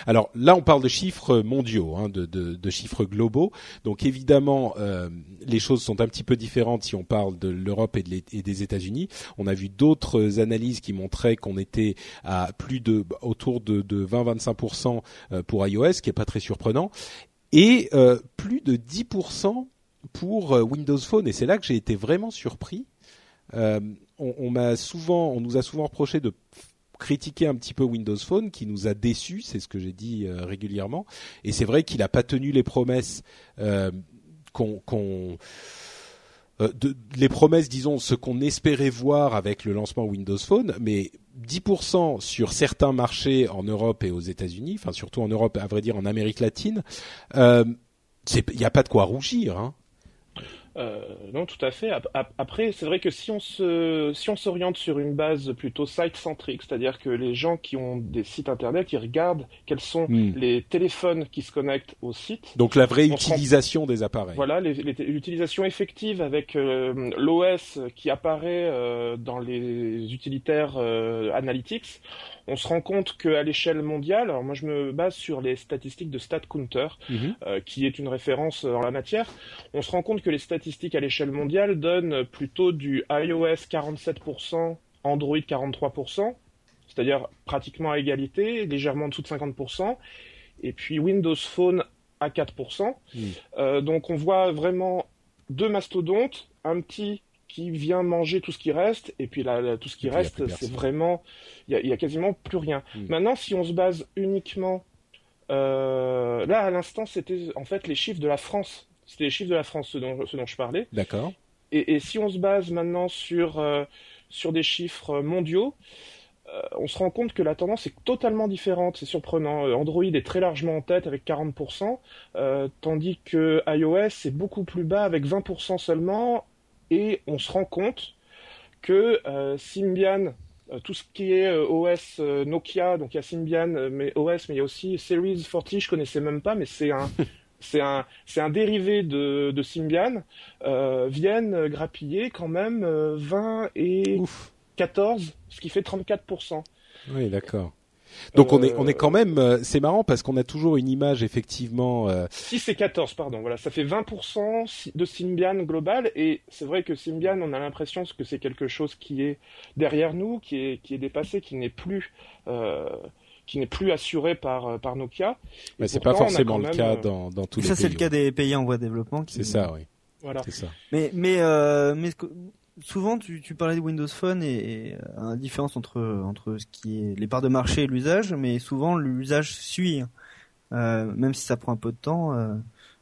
Alors là, on parle de chiffres mondiaux, hein, de, de, de, chiffres globaux. Donc évidemment, euh, les choses sont un petit peu différentes si on parle de l'Europe et, de et, des États-Unis. On a vu d'autres analyses qui montraient qu'on était à plus de autour de, de 20-25% euh, pour iOS, ce qui est pas très surprenant, et euh, plus de 10% pour Windows Phone. Et c'est là que j'ai été vraiment surpris. Euh, on, m'a souvent, on nous a souvent reproché de critiquer un petit peu Windows Phone, qui nous a déçus, c'est ce que j'ai dit euh, régulièrement. Et c'est vrai qu'il n'a pas tenu les promesses euh, qu'on, euh, les promesses, disons, ce qu'on espérait voir avec le lancement Windows Phone, mais 10% sur certains marchés en Europe et aux États-Unis, enfin surtout en Europe, à vrai dire en Amérique latine, il n'y a pas de quoi rougir. Hein. Euh, non, tout à fait. Après, c'est vrai que si on se, si on s'oriente sur une base plutôt site-centrique, c'est-à-dire que les gens qui ont des sites internet, ils regardent quels sont hmm. les téléphones qui se connectent au site. Donc la vraie utilisation des appareils. Voilà, l'utilisation effective avec euh, l'OS qui apparaît euh, dans les utilitaires Analytics on se rend compte qu'à l'échelle mondiale, alors moi je me base sur les statistiques de StatCounter, mhm. euh, qui est une référence en la matière, on se rend compte que les statistiques à l'échelle mondiale donnent plutôt du iOS 47%, Android 43%, c'est-à-dire pratiquement à égalité, légèrement en dessous de 50%, et puis Windows Phone à 4%. Mhm. Euh, donc on voit vraiment deux mastodontes, un petit qui vient manger tout ce qui reste, et puis là, tout ce qui reste, c'est vraiment, il y, a, quasiment plus rien. Hmm. Maintenant, si on se base uniquement, euh, là à l'instant, c'était en fait les chiffres de la France. C'était les chiffres de la France, ce dont, ce dont je parlais. D'accord. Et, si on se base maintenant sur euh, sur des chiffres mondiaux, euh, on se rend compte que la tendance est totalement différente. C'est surprenant. Android est très largement en tête avec 40%, tandis que iOS est beaucoup plus bas avec 20% seulement et on se rend compte que euh, Symbian, euh, tout ce qui est euh, OS Nokia, donc il y a Symbian, mais OS, mais il y a aussi Series 40, je connaissais même pas, mais c'est un <laughs> c'est un, c'est un dérivé de, de Symbian, viennent grappiller quand même 20 et 14, ce qui fait 34%. Oui, d'accord. Donc on est on est quand même euh, c'est marrant parce qu'on a toujours une image effectivement. Euh... 6 et 14 pardon voilà ça fait 20% de Symbian global et c'est vrai que Symbian on a l'impression que c'est quelque chose qui est derrière nous qui est qui est dépassé qui n'est plus euh, qui n'est plus assuré par euh, par Nokia. Mais c'est pas forcément le cas dans dans tous les pays. Ça c'est le cas des pays en voie de développement. C'est ça oui. Voilà. Ça. Mais mais euh, mais souvent, tu, tu, parlais de Windows Phone et, et la euh, différence entre entre ce qui est les parts de marché et l'usage, mais souvent l'usage suit, euh, même si ça prend un peu de temps. Euh,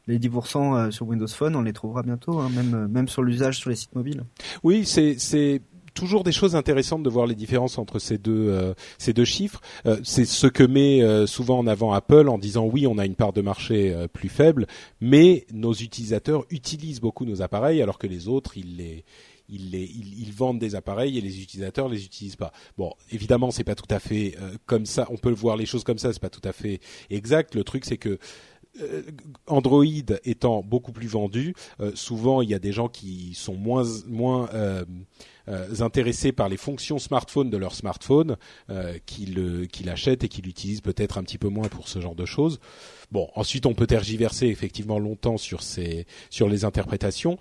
les 10% euh, sur Windows Phone, on les trouvera bientôt, hein, même même sur l'usage sur les sites mobiles. Oui, c'est c'est toujours des choses intéressantes de voir les différences entre ces deux euh, ces deux chiffres. Euh, c'est ce que met euh, souvent en avant Apple en disant oui, on a une part de marché plus faible, mais nos utilisateurs utilisent beaucoup nos appareils alors que les autres ils les ils, les, ils, vendent des appareils et les utilisateurs les utilisent pas. Bon, évidemment, c'est pas tout à fait comme ça. On peut voir les choses comme ça, c'est pas tout à fait exact. Le truc, c'est que Android étant beaucoup plus vendu, souvent il y a des gens qui sont moins moins euh, intéressés par les fonctions smartphone de leur smartphone, euh, qui l'achètent et qui l'utilisent peut-être un petit peu moins pour ce genre de choses. Bon, ensuite on peut tergiverser effectivement longtemps sur ces sur les interprétations.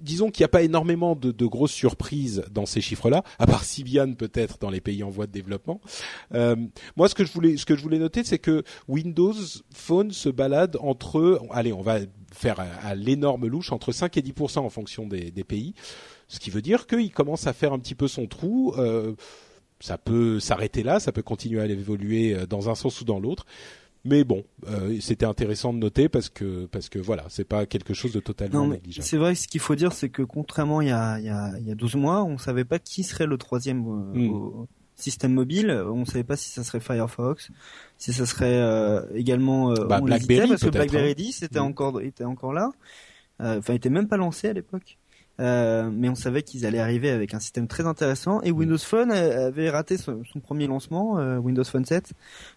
Disons qu'il n'y a pas énormément de, grosses surprises dans ces chiffres-là, à part Symbian peut-être dans les pays en voie de développement. Euh, moi, ce que je voulais, ce que je voulais noter, c'est que Windows Phone se balade entre, allez, on va faire à, l'énorme louche entre 5 et 10% en fonction des, des, pays, ce qui veut dire qu'il commence à faire un petit peu son trou. Euh, ça peut s'arrêter là, ça peut continuer à évoluer euh, dans un sens ou dans l'autre. Mais bon, euh, c'était intéressant de noter parce que parce que voilà, c'est pas quelque chose de totalement négligeable. C'est vrai, ce qu'il faut dire, c'est que contrairement il y a il y a il y a 12 mois, on savait pas qui serait le troisième euh, hmm. système mobile. On savait pas si ça serait Firefox, si ça serait euh, également euh, bah, BlackBerry parce que BlackBerry hein. 10 était hmm. encore était encore là. Enfin, il était même pas lancé à l'époque. Euh, mais on savait qu'ils allaient arriver avec un système très intéressant et Windows Phone avait raté son, premier lancement, euh, Windows Phone 7.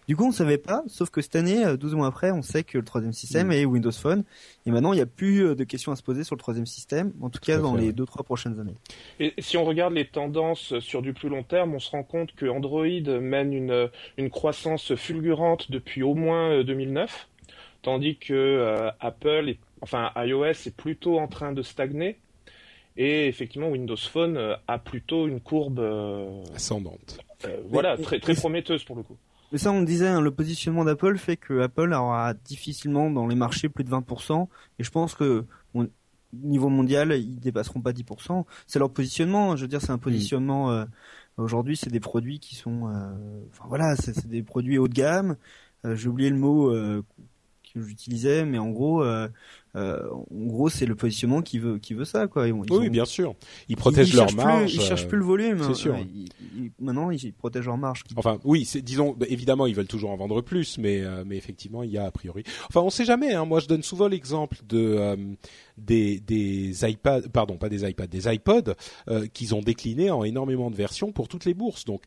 Du coup, on savait pas, sauf que cette année, 12 euh, mois après, on sait que le troisième système mm. est Windows Phone et maintenant il n'y a plus de questions à se poser sur le troisième système, en tout cas dans les deux trois prochaines années. Et si on regarde les tendances sur du plus long terme, on se rend compte que Android mène une, une croissance fulgurante depuis au moins 2009, tandis que Apple, est, enfin iOS est plutôt en train de stagner. Et effectivement, Windows Phone euh, a plutôt une courbe euh, ascendante. Euh, voilà, très, très prometteuse pour le coup. Mais ça, on disait, hein, le positionnement d'Apple fait que Apple aura difficilement dans les marchés plus de 20%. Et je pense que au niveau mondial, ils dépasseront pas 10%. C'est leur positionnement. Je veux dire, c'est un positionnement. Aujourd'hui, c'est des produits qui sont, enfin voilà, c'est des produits haut de gamme. J'ai oublié le mot que j'utilisais, mais en gros, euh, en gros, c'est le positionnement qui veut qui veut ça, quoi. oui, bien sûr. Ils protègent leur marge. ils cherchent plus le volume. C'est sûr. maintenant, ils, protègent leur marge. Enfin, oui, disons, bah, évidemment, ils veulent toujours en vendre plus, mais euh, mais effectivement, il y a a priori. Enfin, on sait jamais. Hein. Moi, je donne souvent l'exemple de euh, des des iPads, pardon, pas des iPads, des iPods qu'ils ont décliné en énormément de versions pour toutes les bourses. Donc,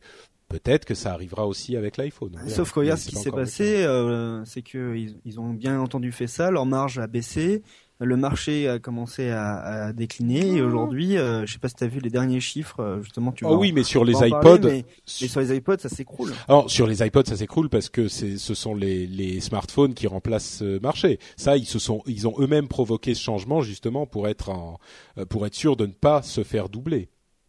peut-être que ça arrivera aussi avec l'iPhone. Sauf que regarde ce qui s'est passé, euh, c'est que ils, ont bien entendu fait ça, leur marge a baissé, le marché a commencé à, décliner et aujourd'hui, euh, je sais pas si tu as vu les derniers chiffres, euh, justement tu. Oh oui, mais sur les iPods, mais, sur les iPods ça s'écroule. Alors sur les iPods ça s'écroule parce que ce sont les, les smartphones qui remplacent ce marché. Ça ils se sont ils ont eux-mêmes provoqué ce changement justement pour être en, pour être sûr de ne pas se faire doubler.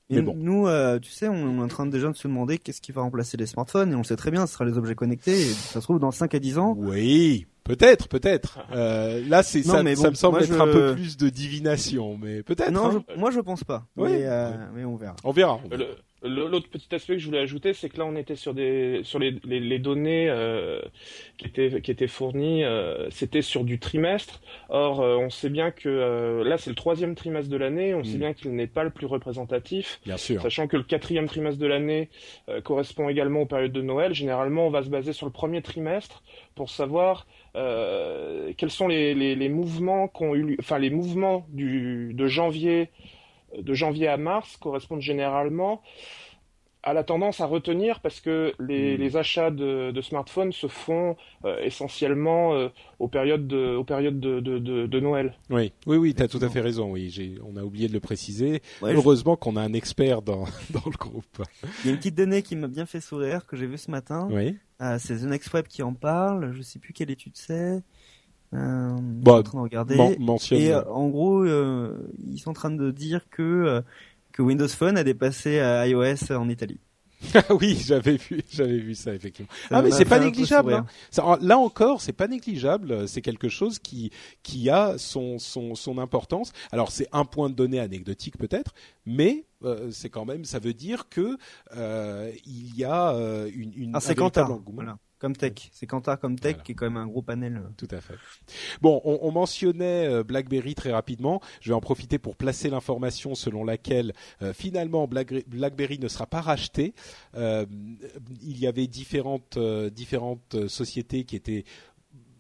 Mais bon. nous, euh, tu sais, on est en train déjà de se demander qu'est-ce qui va remplacer les smartphones, et on sait très bien, ce sera les objets connectés, et ça se trouve dans 5 à 10 ans. Oui, Peut-être, peut-être. Euh, là, c'est ça, ça me semble être un peu plus de divination, mais peut-être. Non, hein. moi je pense pas. Oui, mais, euh, mais on verra. On verra. L'autre petit aspect que je voulais ajouter, c'est que là, on était sur des sur les, les, les données euh, qui étaient qui étaient fournies, euh, c'était sur du trimestre. Or, euh, on sait bien que euh, là, c'est le troisième trimestre de l'année. On sait mm. bien qu'il n'est pas le plus représentatif. Bien sûr. Sachant que le quatrième trimestre de l'année correspond également aux périodes de Noël. Généralement, on va se baser sur le premier trimestre pour savoir quels sont les, les, les mouvements qu'ont eu, enfin les mouvements du de janvier de janvier à mars correspondent généralement à la tendance à retenir parce que les, hmm. achats de, smartphones se font euh, essentiellement euh, aux périodes de, aux périodes de, Noël. Oui, oui, oui, tu as tout à fait raison. Oui, on a oublié de le préciser. Heureusement qu'on a un expert dans, <laughs> dans le groupe. Il y a une petite donnée qui m'a bien fait sourire que j'ai vue ce matin. Oui. Euh, c'est The Next Web qui en parle. Je sais plus quelle étude c'est. Euh, bon, en train de regarder. et euh, en gros, euh, ils sont en train de dire que euh, que Windows Phone a dépassé iOS en Italie. oui, j'avais vu, j'avais vu ça effectivement. ah mais c'est pas négligeable. Hein. Ça, là encore, c'est pas négligeable. C'est quelque chose qui qui a son son son importance. Alors c'est un point de données anecdotique peut-être, mais euh, c'est quand même, ça veut dire que euh, il y a une, une ah, un véritable engouement. Voilà comme tech. C'est Kantar comme tech qui est quand même un gros panel. Tout à fait. Bon, on, on mentionnait euh, BlackBerry très rapidement. Je vais en profiter pour placer l'information selon laquelle euh, finalement BlackBerry ne sera pas racheté. Euh, il y avait différentes différentes sociétés qui étaient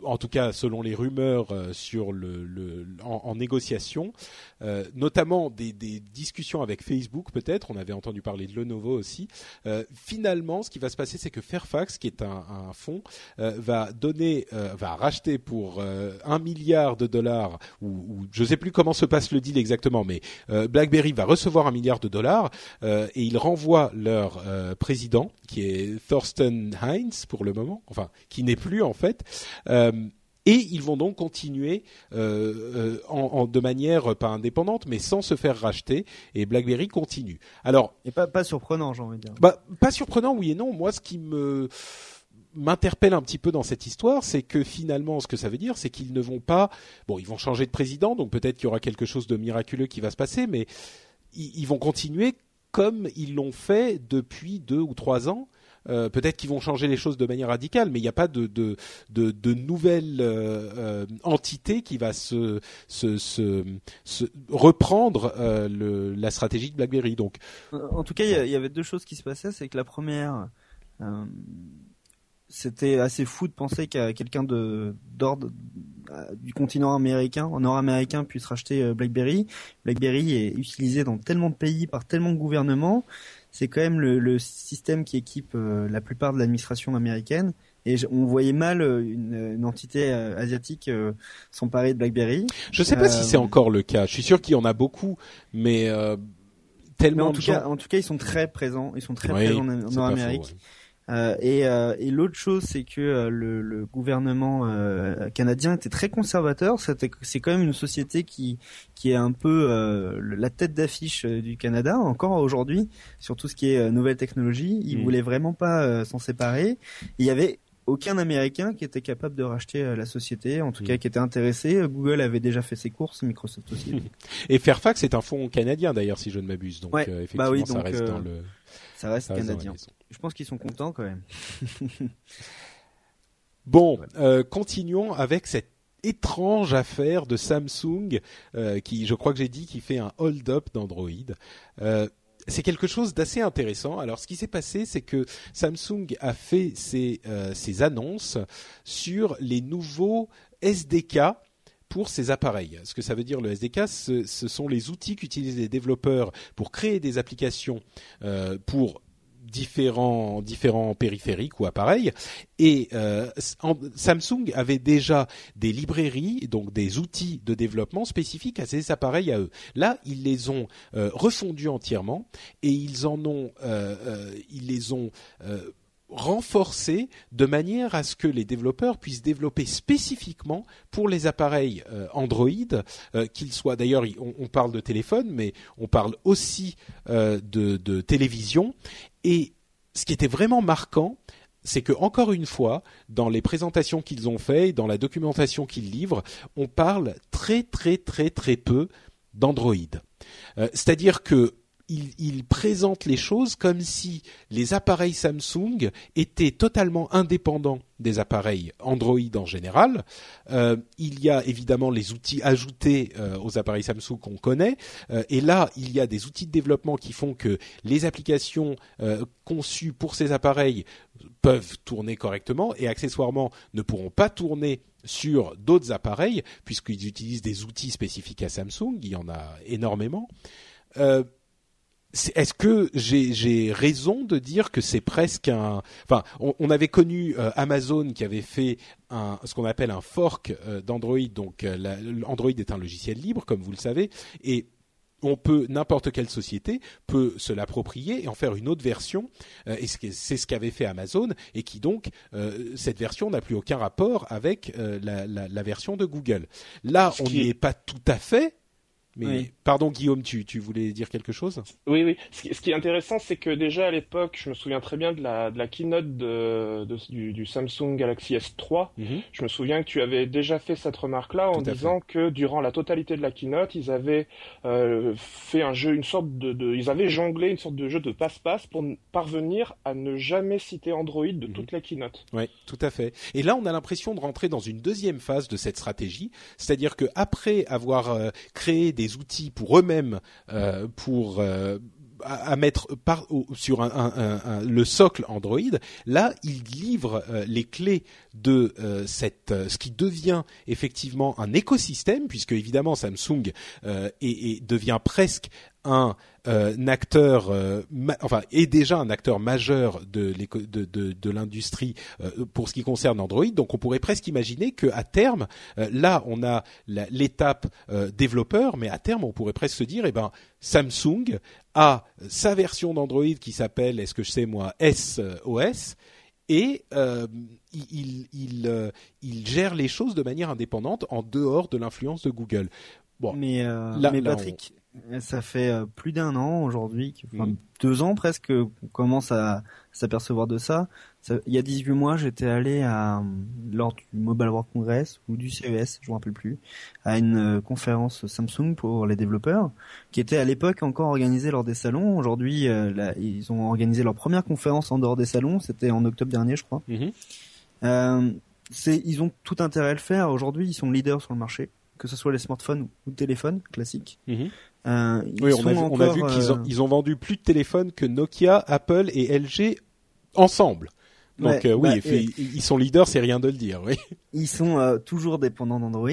en tout cas selon les rumeurs euh, sur le, le en, en, négociation, euh, notamment des, des, discussions avec Facebook peut-être. On avait entendu parler de Lenovo aussi. Euh, finalement, ce qui va se passer, c'est que Fairfax, qui est un, un fonds, euh, va donner, euh, va racheter pour un milliard de dollars, ou, ou, je ne sais plus comment se passe le deal exactement, mais BlackBerry va recevoir un milliard de dollars et ils renvoient leur président, qui est Thorsten Heinz pour le moment, enfin qui n'est plus en fait. Euh, et ils vont donc continuer euh, euh, en, de manière pas indépendante, mais sans se faire racheter. Et BlackBerry continue. Alors, et pas, pas surprenant, j'ai envie de dire. Bah, pas surprenant, oui et non. Moi, ce qui me m'interpelle un petit peu dans cette histoire, c'est que finalement, ce que ça veut dire, c'est qu'ils ne vont pas. Bon, ils vont changer de président, donc peut-être qu'il y aura quelque chose de miraculeux qui va se passer, mais ils vont continuer comme ils l'ont fait depuis deux ou trois ans euh, peut-être qu'ils vont changer les choses de manière radicale, mais il n'y a pas de, de, de, nouvelle euh, euh, entité qui va se, se, reprendre la stratégie de BlackBerry. Donc, en tout cas, il y, avait deux choses qui se passaient. C'est que la première, c'était assez fou de penser qu'à quelqu'un d'ordre du continent américain, nord-américain, puisse racheter BlackBerry. BlackBerry est utilisé dans tellement de pays par tellement de gouvernements c'est quand même le, système qui équipe euh, la plupart de l'administration américaine. Et on voyait mal euh, une, entité euh, asiatique s'emparer de BlackBerry. Je ne sais pas si c'est encore le cas. Je suis sûr qu'il y en a beaucoup, mais tellement en tout cas, en tout cas, ils sont très présents. Ils sont très présents en euh, et l'autre chose, c'est que euh, le, le, gouvernement euh, canadien était très conservateur. C'est quand même une société qui qui est un peu la tête d'affiche du Canada encore aujourd'hui sur tout ce qui est nouvelles technologies. Ils mmh. voulaient vraiment pas s'en séparer. Il y avait aucun Américain qui était capable de racheter la société, en tout cas qui était intéressé. Google avait déjà fait ses courses, Microsoft aussi. <laughs> Et Fairfax est un fonds canadien d'ailleurs, si je ne m'abuse. Donc ouais, bah oui, ça reste dans le. Ça reste canadien. Je pense qu'ils sont contents quand même. <laughs> bon, euh, continuons avec cette étrange affaire de Samsung euh, qui, je crois que j'ai dit, qui fait un hold-up d'Android. Euh, c'est quelque chose d'assez intéressant. Alors, ce qui s'est passé, c'est que Samsung a fait ses, ses annonces sur les nouveaux SDK pour ces appareils. Ce que ça veut dire le SDK, ce, sont les outils qu'utilisent les développeurs pour créer des applications euh, pour différents différents périphériques ou appareils et euh, Samsung avait déjà des librairies donc des outils de développement spécifiques à ces appareils à eux. Là, ils les ont euh, refondus entièrement et ils en ont ils les ont euh, renforcés de manière à ce que les développeurs puissent développer spécifiquement pour les appareils Android, qu'ils soient d'ailleurs on, parle de téléphone, mais on parle aussi de, de télévision et ce qui était vraiment marquant, c'est que encore une fois, dans les présentations qu'ils ont fait, dans la documentation qu'ils livrent, on parle très très très très peu d'Android. Euh, c'est-à-dire que il, présente les choses comme si les appareils Samsung étaient totalement indépendants des appareils Android en général. Euh, il y a évidemment les outils ajoutés euh, aux appareils Samsung qu'on connaît, euh, et là il y a des outils de développement qui font que les applications conçues pour ces appareils peuvent tourner correctement et accessoirement ne pourront pas tourner sur d'autres appareils puisqu'ils utilisent des outils spécifiques à Samsung. Il y en a énormément. Est-ce que j'ai réison de dire que c'est presque un... Enfin, on, avait connu euh, Amazon qui avait fait un, ce qu'on appelle un fork euh, d'Android. Donc, euh, Android est un logiciel libre, comme vous le savez, et on peut n'importe quelle société peut se l'approprier et en faire une autre version et c'est ce qu'avait fait Amazon et qui donc cette version n'a plus aucun rapport avec la, la, version de Google. Là, on n'y est pas tout à fait, mais pardon Guillaume, tu, tu voulais dire quelque chose? Oui, oui. Ce qui, est intéressant, c'est que déjà à l'époque, je me souviens très bien de la, de la keynote de, du, Samsung Galaxy S3. Mhm. Je me souviens que tu avais déjà fait cette remarque-là en disant que durant la totalité de la keynote, ils avaient euh, fait un jeu, une sorte de, de, ils avaient jonglé une sorte de jeu de passe-passe pour parvenir à ne jamais citer Android de mhm. toute la keynote. Oui, tout à fait. Et là, on a l'impression de rentrer dans une deuxième phase de cette stratégie, c'est-à-dire que après avoir euh, créé des outils pour eux-mêmes euh, pour euh, à, mettre sur le socle Android, là, ils livrent euh, les clés de ce qui devient effectivement un écosystème, puisque évidemment Samsung et devient presque un, euh, acteur, euh, enfin, est déjà un acteur majeur de, de, de, de l'industrie euh, pour ce qui concerne Android. Donc, on pourrait presque imaginer que à terme, là, on a l'étape développeur, mais à terme, on pourrait presque se dire, eh ben, Samsung a sa version d'Android qui s'appelle, est-ce que je sais moi, SOS et il, il, il, gère les choses de manière indépendante en dehors de l'influence de Google. Bon, mais, là, mais Patrick, ça fait euh, plus d'un an aujourd'hui, enfin, deux ans presque, qu'on commence à s'apercevoir de ça. Il y a 18 mois, j'étais allé à, lors du Mobile World Congress ou du CES, je me rappelle plus, à une euh, conférence Samsung pour les développeurs, qui était à l'époque encore organisée lors des salons. Aujourd'hui, euh, ils ont organisé leur première conférence en dehors des salons. C'était en octobre dernier, je crois. Mhm. Euh, ils ont tout intérêt à le faire. Aujourd'hui, ils sont leaders sur le marché que ce soit les smartphones ou téléphones classiques. Mhm. Euh, oui, on a, vu, qu'ils ont, euh, ils ont vendu plus de téléphones que Nokia, Apple et LG ensemble. Donc euh, oui, bah, ils sont leaders, c'est rien de le dire. Oui. <laughs> Ils sont toujours dépendants d'Android,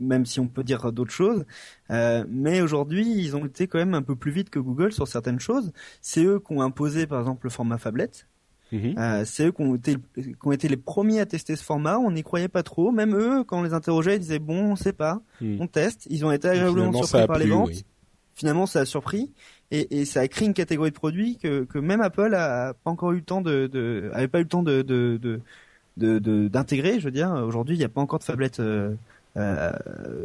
même si on peut dire d'autres choses. mais aujourd'hui, ils ont été quand même un peu plus vite que Google sur certaines choses. C'est eux qui ont imposé, par exemple, le format phablette. Mhm. Euh, c'est eux qui ont, été, qui ont été les premiers à tester ce format. On n'y croyait pas trop. Même eux, quand on les interrogeait, ils disaient bon, on sait pas, mhm. on teste. Ils ont été agréablement surpris par les ventes. Finalement, ça a surpris et, et, ça a créé une catégorie de produits que, que même Apple a pas encore eu le temps de, de avait pas eu le temps de de d'intégrer. je veux dire, aujourd'hui, il n'y a pas encore de phablette euh, euh,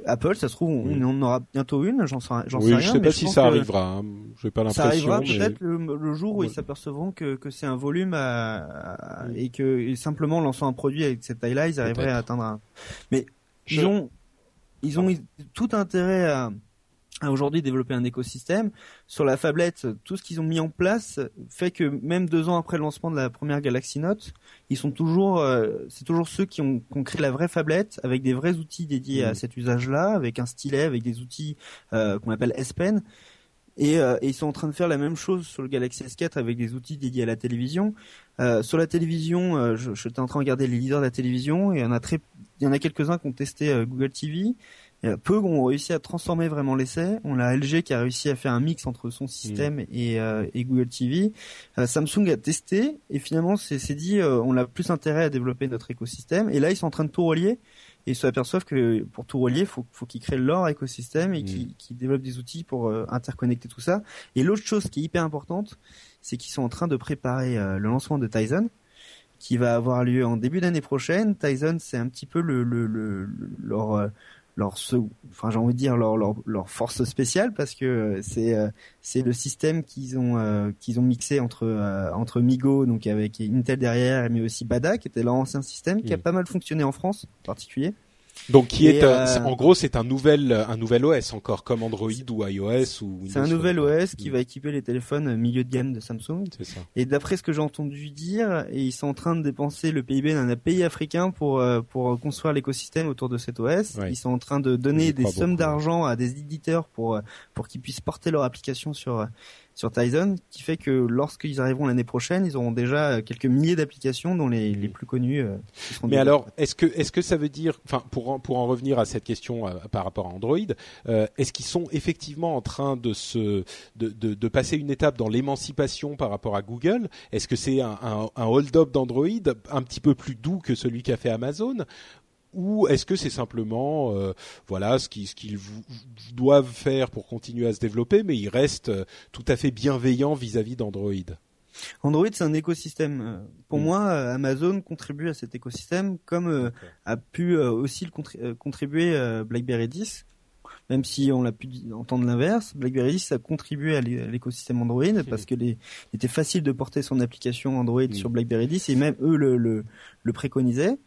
Apple, ça se trouve, on, on aura bientôt une, j'en sais, j'en sais rien. Je sais pas si ça arrivera. Hein. J'ai pas l'impression. Ça arrivera peut-être le, jour où ils s'apercevront que, que c'est un volume et que simplement lançant un produit avec cette taille-là, ils arriveraient à atteindre un. Mais ils ont, ils ont tout intérêt à à aujourd'hui développer un écosystème. Sur la fablette, tout ce qu'ils ont mis en place fait que même deux ans après le lancement de la première Galaxy Note, ils sont toujours, euh, c'est toujours ceux qui ont, qui ont, créé la vraie fablette avec des vrais outils dédiés à mmh. cet usage-là, avec un stylet, avec des outils euh, qu'on appelle S Pen. Et, euh, et, ils sont en train de faire la même chose sur le Galaxy S4 avec des outils dédiés à la télévision. Euh, sur la télévision, je, je en train de regarder les leaders de la télévision et il y en a très, il y en a quelques-uns qui ont testé Google TV. Peu ont réussi à transformer vraiment l'essai. On a LG qui a réussi à faire un mix entre son système mm. et, euh, et, Google TV. Euh, Samsung a testé et finalement c'est dit euh, on a plus intérêt à développer notre écosystème. Et là ils sont en train de tout relier et ils s'aperçoivent que pour tout relier, faut, faut qu'ils créent leur écosystème et mm. qu'ils développent des outils pour interconnecter tout ça. Et l'autre chose qui est hyper importante, c'est qu'ils sont en train de préparer le lancement de Tizen qui va avoir lieu en début d'année prochaine. Tizen, c'est un petit peu le, le, le leur leur enfin j'ai envie de dire leur, leur, leur force spéciale parce que c'est c'est le système qu'ils ont qu'ils ont mixé entre entre Migo donc avec Intel derrière mais aussi Bada qui était leur ancien système qui a pas mal fonctionné en France en particulier donc qui est, euh, en gros c'est un nouvel un nouvel OS encore comme Android ou iOS ou C'est un nouvel OS qui va équiper les téléphones milieu de gamme de Samsung. Ça. Et d'après ce que j'ai entendu dire, ils sont en train de dépenser le PIB d'un pays africain pour euh, pour construire l'écosystème autour de cet OS. Ils sont en train de donner des sommes d'argent à des éditeurs pour euh, pour qu'ils puissent porter leur application sur sur Tizen, qui fait que lorsqu'ils arriveront l'année prochaine, ils auront déjà quelques milliers d'applications, dont les, les plus connues. Euh, Mais alors, est-ce que est-ce que ça veut dire, enfin, pour en, pour en revenir à cette question euh, par rapport à Android, euh, est-ce qu'ils sont effectivement en train de se de, de, de passer une étape dans l'émancipation par rapport à Google? Est-ce que c'est un, un, un hold-up d'Android un petit peu plus doux que celui qu'a fait Amazon? Ou est-ce que c'est simplement euh, voilà ce qu'ils ce qu'ils doivent faire pour continuer à se développer, mais ils restent euh, tout à fait bienveillants vis-à-vis d'Android? Android, c'est un écosystème. Euh, pour mm. moi, Amazon contribue à cet écosystème comme a pu aussi le contribuer BlackBerry 10. Même si on l'a pu entendre l'inverse, BlackBerry 10 a contribué à l'écosystème Android parce que il était facile de porter son application Android sur BlackBerry 10 et même eux le, le, le préconisaient.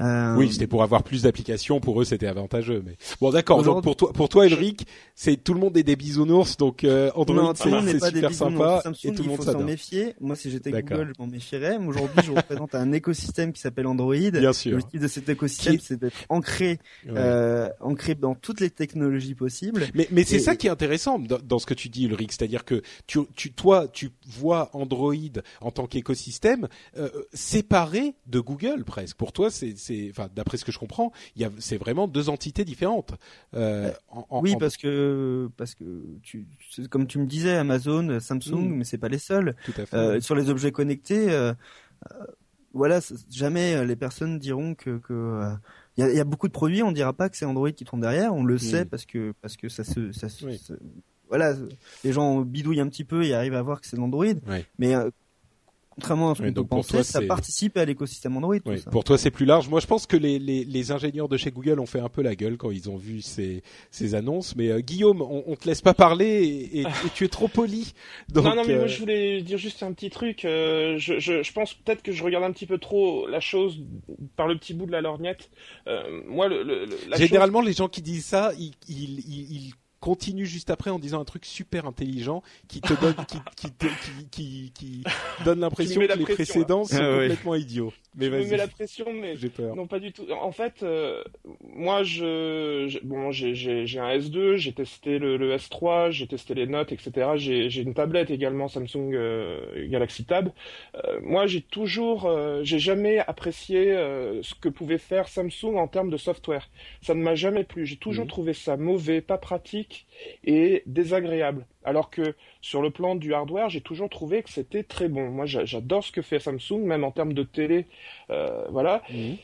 Euh, oui, c'était pour avoir plus d'applications. Pour eux, c'était avantageux. Mais bon, d'accord. Donc pour toi, pour toi, Ulrich, c'est tout le monde est des bisounours. Donc euh, Android, c'est super sympa et tout le monde s'en méfier. Moi, si j'étais Google, je m'en méfierais. Aujourd'hui, je représente un écosystème qui s'appelle Android. <laughs> Bien sûr. L'objectif de cet écosystème, c'est d'être ancré, euh, ancré dans toutes les technologies possibles. Mais, mais c'est ça qui est intéressant dans, dans, ce que tu dis, Ulrich, c'est-à-dire que tu, tu, toi, tu vois Android en tant qu'écosystème euh, séparé de Google presque. Pour toi, c'est enfin, d'après ce que je comprends, il y a, c'est vraiment deux entités différentes. Euh, en, oui, parce que parce que tu, comme tu me disais, Amazon, Samsung, mm. mais c'est pas les seuls. Tout à fait. Euh, sur les objets connectés, euh, euh voilà, jamais les personnes diront que que il y, a, y, a, beaucoup de produits, on dira pas que c'est Android qui tourne derrière, on le mm. sait parce que parce que ça se ça, se, voilà, les gens bidouillent un petit peu et arrivent à voir que c'est l'Android. Oui. Mais contrairement à ce qu'on pensait, ça participe à l'écosystème Android. Oui, pour toi, c'est plus large. Moi, je pense que les, les, les, ingénieurs de chez Google ont fait un peu la gueule quand ils ont vu ces, ces annonces. Mais euh, Guillaume, on, on te laisse pas parler et, et, <laughs> tu es trop poli. Donc, non, non, mais moi, euh, je voulais dire juste un petit truc. Euh, je, je, je, pense peut-être que je regarde un petit peu trop la chose par le petit bout de la lorgnette. moi, le, le, la généralement, les gens qui disent ça, ils, ils, ils continue juste après en disant un truc super intelligent qui te donne qui qui, qui, qui, qui, donne l'impression que les précédents sont ah complètement idiots. Mais je me mets la pression, mais j'ai peur. Non, pas du tout. En fait, euh, moi, je, bon, j'ai, j'ai, un S2, j'ai testé le, le S3, j'ai testé les notes, etc. J'ai, j'ai une tablette également Samsung euh, Galaxy Tab. Euh, moi, j'ai toujours, euh, j'ai jamais apprécié ce que pouvait faire Samsung en termes de software. Ça ne m'a jamais plu. J'ai toujours mhm. trouvé ça mauvais, pas pratique et désagréable. Alors que sur le plan du hardware, j'ai toujours trouvé que c'était très bon. Moi, j'adore ce que fait Samsung, même en termes de télé. Euh, voilà. Mhm.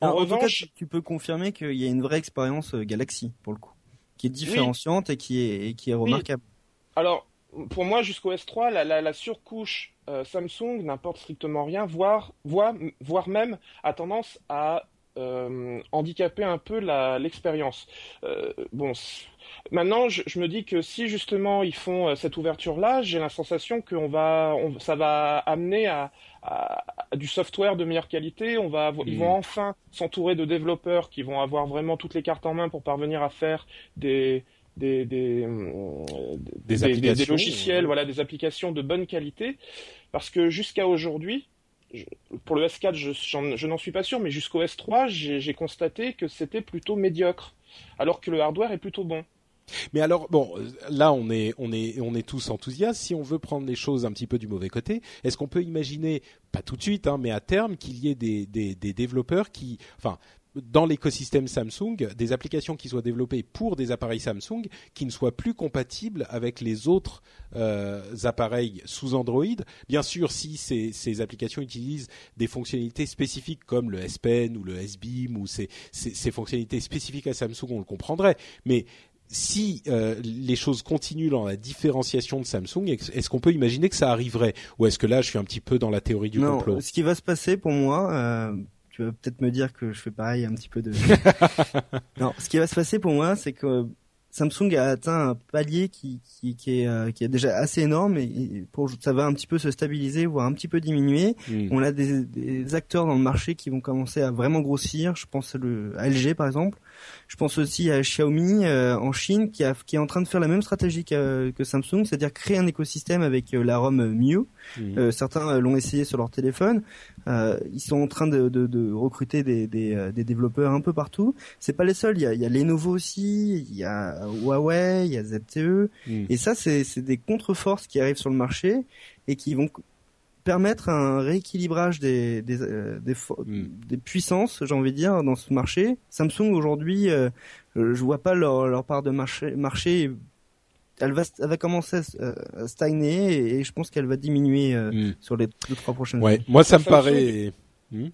En, revanche, tu peux confirmer qu'il y a une vraie expérience euh, Galaxy pour le coup, qui est différenciante et qui est qui est remarquable. Alors, pour moi, jusqu'au S3, la, surcouche euh, Samsung n'importe strictement rien, voire, voire, voire même a tendance à handicaper un peu l'expérience. bon, Maintenant, je, me dis que si justement ils font euh, cette ouverture-là, j'ai la sensation que va, ça va amener à, du software de meilleure qualité. On va, ils vont mm. enfin s'entourer de développeurs qui vont avoir vraiment toutes les cartes en main pour parvenir à faire des des, des, des, logiciels, voilà, des applications de bonne qualité. Parce que jusqu'à aujourd'hui, pour le S4, je, n'en suis pas sûr, mais jusqu'au S3, j'ai constaté que c'était plutôt médiocre, alors que le hardware est plutôt bon. Mais alors, bon, là, on est, tous enthousiastes. Si on veut prendre les choses un petit peu du mauvais côté, est-ce qu'on peut imaginer, pas tout de suite, hein, mais à terme, qu'il y ait des, des, des développeurs qui, enfin, dans l'écosystème Samsung, des applications qui soient développées pour des appareils Samsung qui ne soient plus compatibles avec les autres euh, appareils sous Android. Bien sûr, si ces, ces, applications utilisent des fonctionnalités spécifiques comme le S Pen ou le S Beam ou ces, ces, ces fonctionnalités spécifiques à Samsung, on le comprendrait. Mais si euh, les choses continuent dans la différenciation de Samsung, est-ce qu'on peut imaginer que ça arriverait? Ou est-ce que là, je suis un petit peu dans la théorie du non, complot? Ce qui va se passer pour moi, euh, tu vas peut-être me dire que je fais pareil un petit peu de. <laughs> non, ce qui va se passer pour moi, c'est que Samsung a atteint un palier qui, qui, qui, est, euh, qui est déjà assez énorme et, pour, ça va un petit peu se stabiliser, voire un petit peu diminuer. On a des, des, acteurs dans le marché qui vont commencer à vraiment grossir. Je pense le, à LG par exemple. Je pense aussi à Xiaomi euh, en Chine qui, a, qui est en train de faire la même stratégie que, Samsung, c'est-à-dire créer un écosystème avec euh, la ROM Miu. Mmh. certains euh, l'ont essayé sur leur téléphone. ils sont en train de, de, de recruter des, des, des, développeurs un peu partout. C'est pas les seuls. Il y a, il y a Lenovo aussi, il y a Huawei, il y a ZTE. Mmh. Et ça, c'est des contre-forces qui arrivent sur le marché et qui vont permettre un rééquilibrage des des, euh, des, hmm. des, puissances, j'ai envie de dire, dans ce marché. Samsung aujourd'hui, euh, euh, je vois pas leur, leur part de marché, marché elle va, elle va commencer à, stagner et, je pense qu'elle va diminuer hmm. sur les deux trois prochaines ouais. années. Moi, ça me paraît. Hmm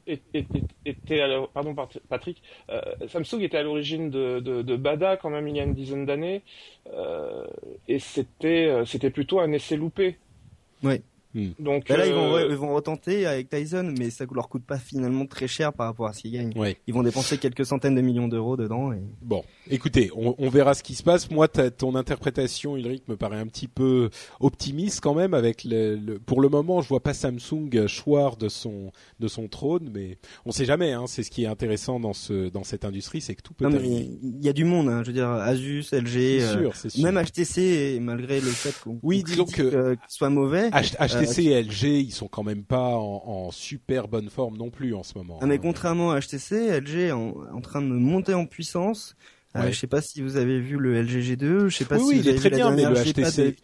était pardon Patrick, Samsung était à l'origine de, de, de, Bada quand même il y a une dizaine d'années et c'était c'était plutôt un essai loupé. Oui. Hmm. Donc là, ils, vont, euh, ils vont retenter avec Tyson, mais ça leur coûte pas finalement très cher par rapport à ce qu'ils gagnent. Ils vont dépenser quelques centaines de millions d'euros dedans. Et... Bon, écoutez, on, on, verra ce qui se passe. Moi, ton interprétation, Ulrich, me paraît un petit peu optimiste quand même. Avec le, pour le moment, je vois pas Samsung choir de son de son trône, mais on sait jamais. Hein, c'est ce qui est intéressant dans ce dans cette industrie, c'est que tout peut arriver. Il y a du monde. Hein, je veux dire, Asus, LG, euh, sûr, même HTC, malgré le fait qu'on oui, disons que euh, soit mauvais. HTC et LG, ils sont quand même pas en, en, super bonne forme non plus en ce moment. Ah, mais contrairement à HTC, LG est en, en train de monter en puissance. Euh, ouais. je sais pas si vous avez vu le LG G2, je sais pas oui, si oui, vous il est très bien, mais le HTC,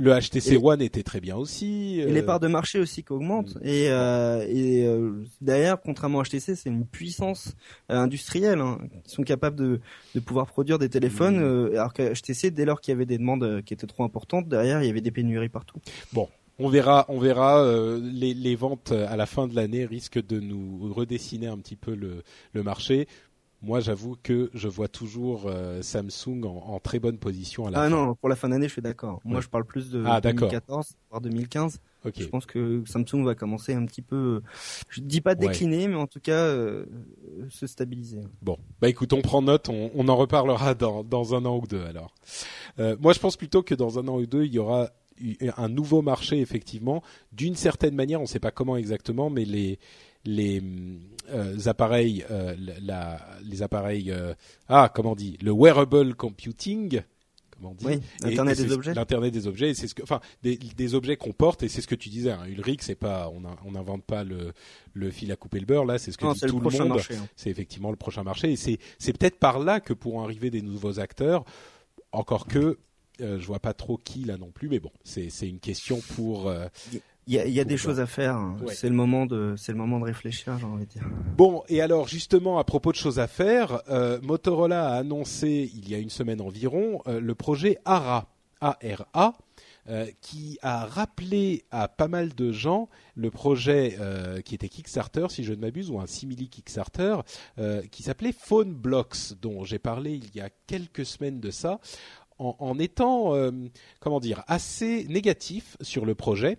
le HTC One était très bien aussi. Et les euh. parts de marché aussi qui augmentent. Mm. Et, euh, et euh, derrière, contrairement à HTC, c'est une puissance euh, industrielle. Hein. Ils sont capables de, de pouvoir produire des téléphones, mm. alors que HTC, dès lors qu'il y avait des demandes qui étaient trop importantes, derrière, il y avait des pénuries partout. Bon, on verra, on verra. Euh, les, les, ventes à la fin de l'année risquent de nous redessiner un petit peu le, le marché. Moi, j'avoue que je vois toujours euh, Samsung en, en, très bonne position à la ah fin. non, pour la fin d'année, je suis d'accord. Moi, je parle plus de ah, 2014, voire 2015. Okay. Je pense que Samsung va commencer un petit peu, je dis pas décliner, mais en tout cas euh, se stabiliser. Bon, bah écoute, on prend note, on, on en reparlera dans, dans un an ou deux alors. Euh, moi, je pense plutôt que dans un an ou deux, il y aura un nouveau marché effectivement. D'une certaine manière, on ne sait pas comment exactement, mais les les euh, appareils, euh, la, les appareils, euh, ah comment on dit, le wearable computing, comment on dit, oui, l'internet des objets, l'internet des objets, c'est ce que, enfin des, des objets qu'on porte et c'est ce que tu disais, hein, Ulrich, c'est pas, on n'invente pas le, le fil à couper le beurre là, c'est ce que dit tout le, monde, hein. c'est effectivement le prochain marché et c'est c'est peut-être par là que pourront arriver des nouveaux acteurs, encore que euh, je vois pas trop qui là non plus, mais bon, c'est une question pour. Euh, il y a, y a des choses à faire. Hein. C'est le moment de, c'est le moment de réfléchir, j'ai envie de dire. Bon, et alors justement à propos de choses à faire, euh, Motorola a annoncé il y a une semaine environ euh, le projet ARA, A-R-A, qui a rappelé à pas mal de gens le projet qui était Kickstarter, si je ne m'abuse, ou un simili Kickstarter, qui s'appelait Phone Blocks, dont j'ai parlé il y a quelques semaines de ça en, étant, euh, comment dire, assez négatif sur le projet.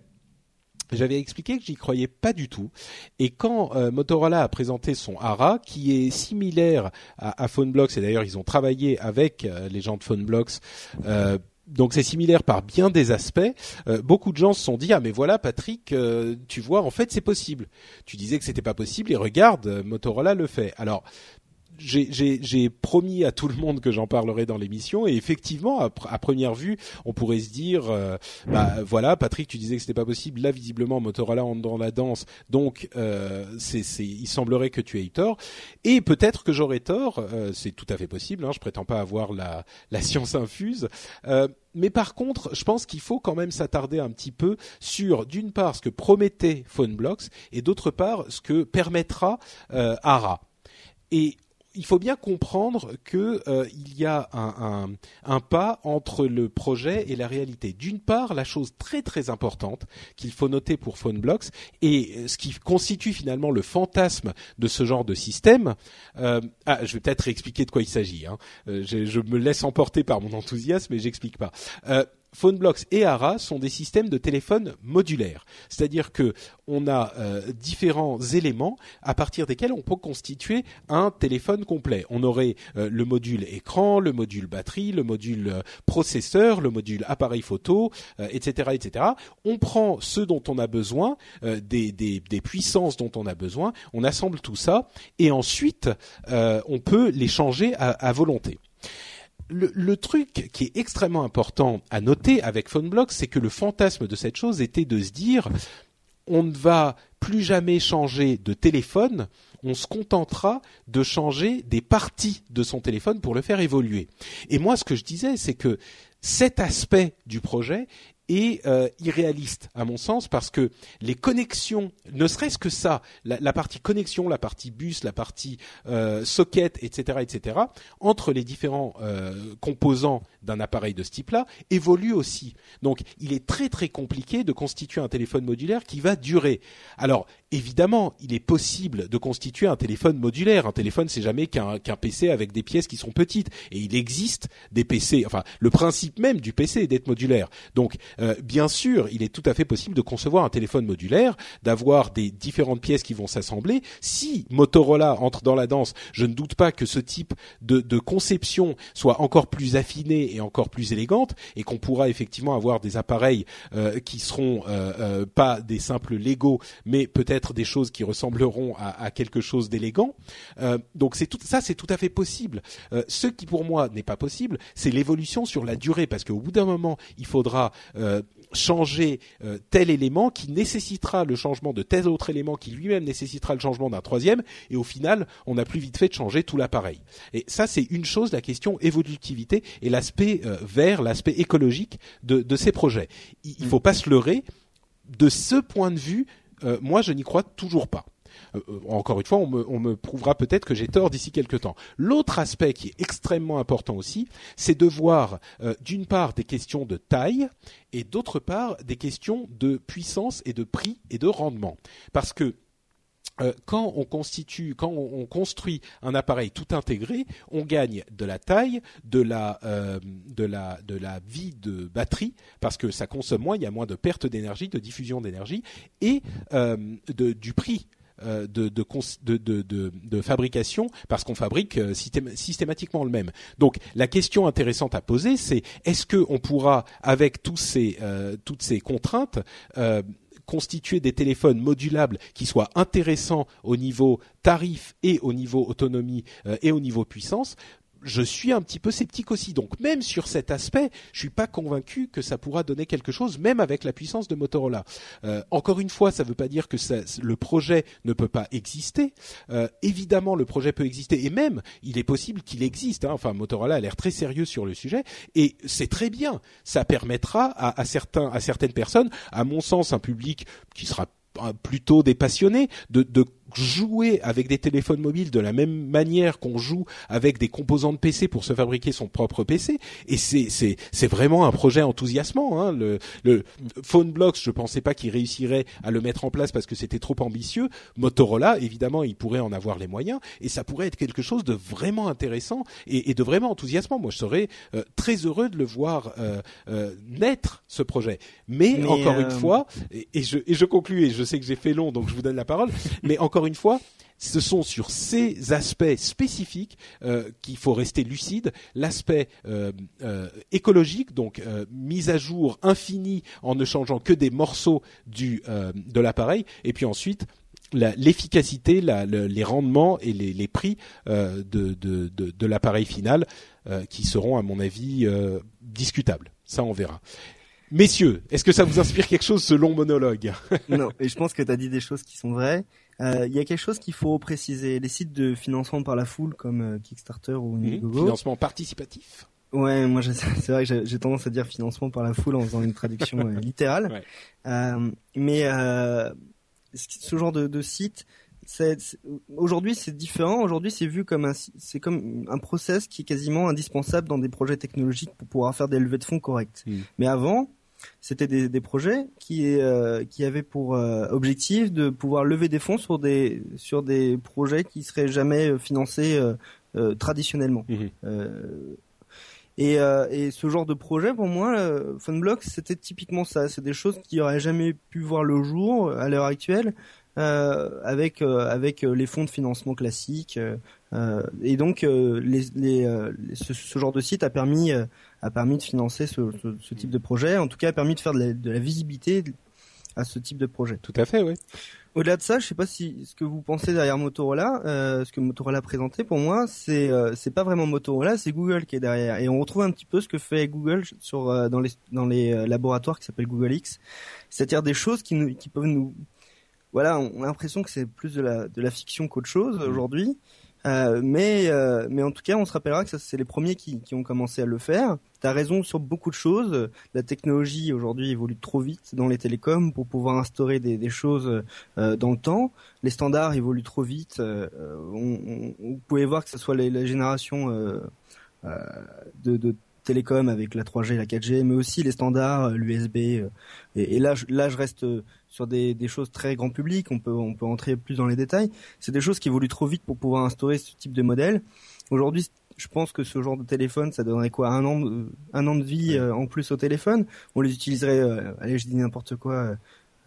J'avais expliqué que j'y croyais pas du tout. Et quand euh, Motorola a présenté son ARA, qui est similaire à, PhoneBlocks, et d'ailleurs ils ont travaillé avec euh, les gens de PhoneBlocks, donc c'est similaire par bien des aspects. beaucoup de gens se sont dit ah mais voilà Patrick, tu vois en fait c'est possible. Tu disais que c'était pas possible et regarde Motorola le fait. Alors j'ai promis à tout le monde que j'en parlerai dans l'émission et effectivement à, à, première vue on pourrait se dire euh, bah voilà Patrick tu disais que c'était pas possible. Là visiblement Motorola entre dans la danse. Donc euh, c'est il semblerait que tu aies tort. Et peut-être que j'aurais tort euh, c'est tout à fait possible hein, je prétends pas avoir la, la science infuse. Euh, mais par contre, je pense qu'il faut quand même s'attarder un petit peu sur, d'une part, ce que promettait PhoneBlocks et d'autre part, ce que permettra euh, ARA. Et il faut bien comprendre que euh, il y a un, pas entre le projet et la réalité. D'une part, la chose très très importante qu'il faut noter pour PhoneBlocks et ce qui constitue finalement le fantasme de ce genre de système. Euh, ah, je vais peut-être expliquer de quoi il s'agit. Hein. Euh, je, je, me laisse emporter par mon enthousiasme, mais j'explique pas. PhoneBlocks et ARA sont des systèmes de téléphone modulaires, c'est-à-dire que on a euh, différents éléments à partir desquels on peut constituer un téléphone complet. On aurait euh, le module écran, le module batterie, le module euh, processeur, le module appareil photo, etc., etc. On prend ce dont on a besoin, des, puissances dont on a besoin, on assemble tout ça et ensuite on peut les changer à volonté le, truc qui est extrêmement important à noter avec PhoneBlock, c'est que le fantasme de cette chose était de se dire on ne va plus jamais changer de téléphone, on se contentera de changer des parties de son téléphone pour le faire évoluer. Et moi, ce que je disais, c'est que cet aspect du projet est euh, irréaliste à mon sens parce que les connexions, ne serait-ce que ça, la, partie connexion, la partie bus, la partie euh, socket, etc., etc., entre les différents euh, composants d'un appareil de ce type-là, évoluent aussi. Donc, il est très très compliqué de constituer un téléphone modulaire qui va durer. Alors, évidemment, il est possible de constituer un téléphone modulaire. Un téléphone, c'est jamais qu'un PC avec des pièces qui sont petites. Et il existe des PC. Enfin, le principe même du PC est d'être modulaire. Donc, euh, bien sûr, il est tout à fait possible de concevoir un téléphone modulaire, d'avoir des différentes pièces qui vont s'assembler. Si Motorola entre dans la danse, je ne doute pas que ce type de, conception soit encore plus affiné et encore plus élégante, et qu'on pourra effectivement avoir des appareils euh, qui seront euh, pas des simples Lego, mais peut-être des choses qui ressembleront à, quelque chose d'élégant. Euh, donc ça, c'est tout à fait possible. Euh, ce qui pour moi n'est pas possible, c'est l'évolution sur la durée, parce qu'au bout d'un moment, il faudra euh, changer tel élément qui nécessitera le changement de tel autre élément qui lui-même nécessitera le changement d'un troisième, et au final, on a plus vite fait de changer tout l'appareil. Et ça, c'est une chose, la question évolutivité et l'aspect vert, l'aspect écologique de, ces projets. Il, il faut pas se leurrer. De ce point de vue, euh, moi, je n'y crois toujours pas. Euh, euh, encore une fois, on me, prouvera peut-être que j'ai tort d'ici quelques temps. L'autre aspect qui est extrêmement important aussi, c'est de voir d'une part des questions de taille et d'autre part des questions de puissance et de prix et de rendement. Parce que quand on constitue, quand on, construit un appareil tout intégré, on gagne de la taille, de la, euh, de la, de la vie de batterie parce que ça consomme moins, il y a moins de perte d'énergie, de diffusion d'énergie et euh, de, du prix. De de, de, de, de, fabrication parce qu'on fabrique systématiquement le même. Donc la question intéressante à poser, c'est est-ce que on pourra, avec tous ces, toutes ces contraintes, constituer des téléphones modulables qui soient intéressants au niveau tarif et au niveau autonomie euh, et au niveau puissance je suis un petit peu sceptique aussi. Donc même sur cet aspect, je suis pas convaincu que ça pourra donner quelque chose, même avec la puissance de Motorola. Euh, encore une fois, ça ne veut pas dire que le projet ne peut pas exister. Euh, évidemment, le projet peut exister et même il est possible qu'il existe. Hein. Enfin, Motorola a l'air très sérieux sur le sujet et c'est très bien. Ça permettra à, à certains, à certaines personnes, à mon sens, un public qui sera plutôt des passionnés de jouer avec des téléphones mobiles de la même manière qu'on joue avec des composants de PC pour se fabriquer son propre PC. Et c'est vraiment un projet enthousiasmant. Hein. Le, le PhoneBlocks, je pensais pas qu'il réussirait à le mettre en place parce que c'était trop ambitieux. Motorola, évidemment, il pourrait en avoir les moyens et ça pourrait être quelque chose de vraiment intéressant et, et de vraiment enthousiasmant. Moi, je serais euh, très heureux de le voir euh, euh, naître ce projet. Mais, encore une fois, et, et, je et je conclue et je sais que j'ai fait long, donc je vous donne la parole. Mais encore une fois, ce sont sur ces aspects spécifiques euh, qu'il faut rester lucide. L'aspect euh, euh, écologique, donc mise à jour infinie en ne changeant que des morceaux du de l'appareil, et puis ensuite l'efficacité, les rendements et les, prix de, de, de l'appareil final qui seront, à mon avis, discutables. Ça, on verra. Messieurs, est-ce que ça vous inspire quelque chose ce long monologue? Non, et je pense que tu as dit des choses qui sont vraies. Euh, il y a quelque chose qu'il faut préciser. Les sites de financement par la foule comme euh, Kickstarter ou mmh. Indiegogo. financement participatif. Ouais, moi <laughs> c'est vrai que j'ai tendance à dire financement par la foule en faisant une traduction euh, littérale. <laughs> Ouais. mais ce genre de, de site, aujourd'hui c'est différent. Aujourd'hui c'est vu comme un c'est comme un process qui est quasiment indispensable dans des projets technologiques pour pouvoir faire des levées de fonds correctes. Mmh. Mais avant, c'était des, des, projets qui, euh, qui avaient pour euh, objectif de pouvoir lever des fonds sur des, sur des projets qui seraient jamais euh, financés euh, traditionnellement. Mhm. Et, et ce genre de projet, pour moi, Funblock, c'était typiquement ça. C'est des choses qui auraient jamais pu voir le jour à l'heure actuelle. Avec avec les fonds de financement classiques et donc les, les, ce, ce, genre de site a permis a permis de financer ce, ce, ce, type de projet en tout cas a permis de faire de la, de la visibilité à ce type de projet. Tout à fait, oui. Au-delà de ça, je sais pas si ce que vous pensez derrière Motorola, euh, ce que Motorola a présenté pour moi, c'est euh, c'est pas vraiment Motorola, c'est Google qui est derrière. Et on retrouve un petit peu ce que fait Google sur euh, dans les dans les euh, laboratoires qui s'appellent Google X, c'est-à-dire des choses qui nous qui peuvent nous voilà, on a l'impression que c'est plus de la de la fiction qu'autre chose mmh. aujourd'hui. Euh, mais euh, mais en tout cas, on se rappellera que c'est les premiers qui, qui ont commencé à le faire. T'as raison sur beaucoup de choses. La technologie aujourd'hui évolue trop vite dans les télécoms pour pouvoir instaurer des, des choses euh, dans le temps. Les standards évoluent trop vite. Euh, on, on, vous pouvez voir que ce soit la génération euh, de, de télécom avec la 3G, la 4G, mais aussi les standards, l'USB. Et, là, là, je reste sur des, des, choses très grand public, on peut, on peut entrer plus dans les détails. C'est des choses qui évoluent trop vite pour pouvoir instaurer ce type de modèle. Aujourd'hui, je pense que ce genre de téléphone, ça donnerait quoi? Un an, de, un an de vie euh, en plus au téléphone? On les utiliserait, euh, allez, je dis n'importe quoi,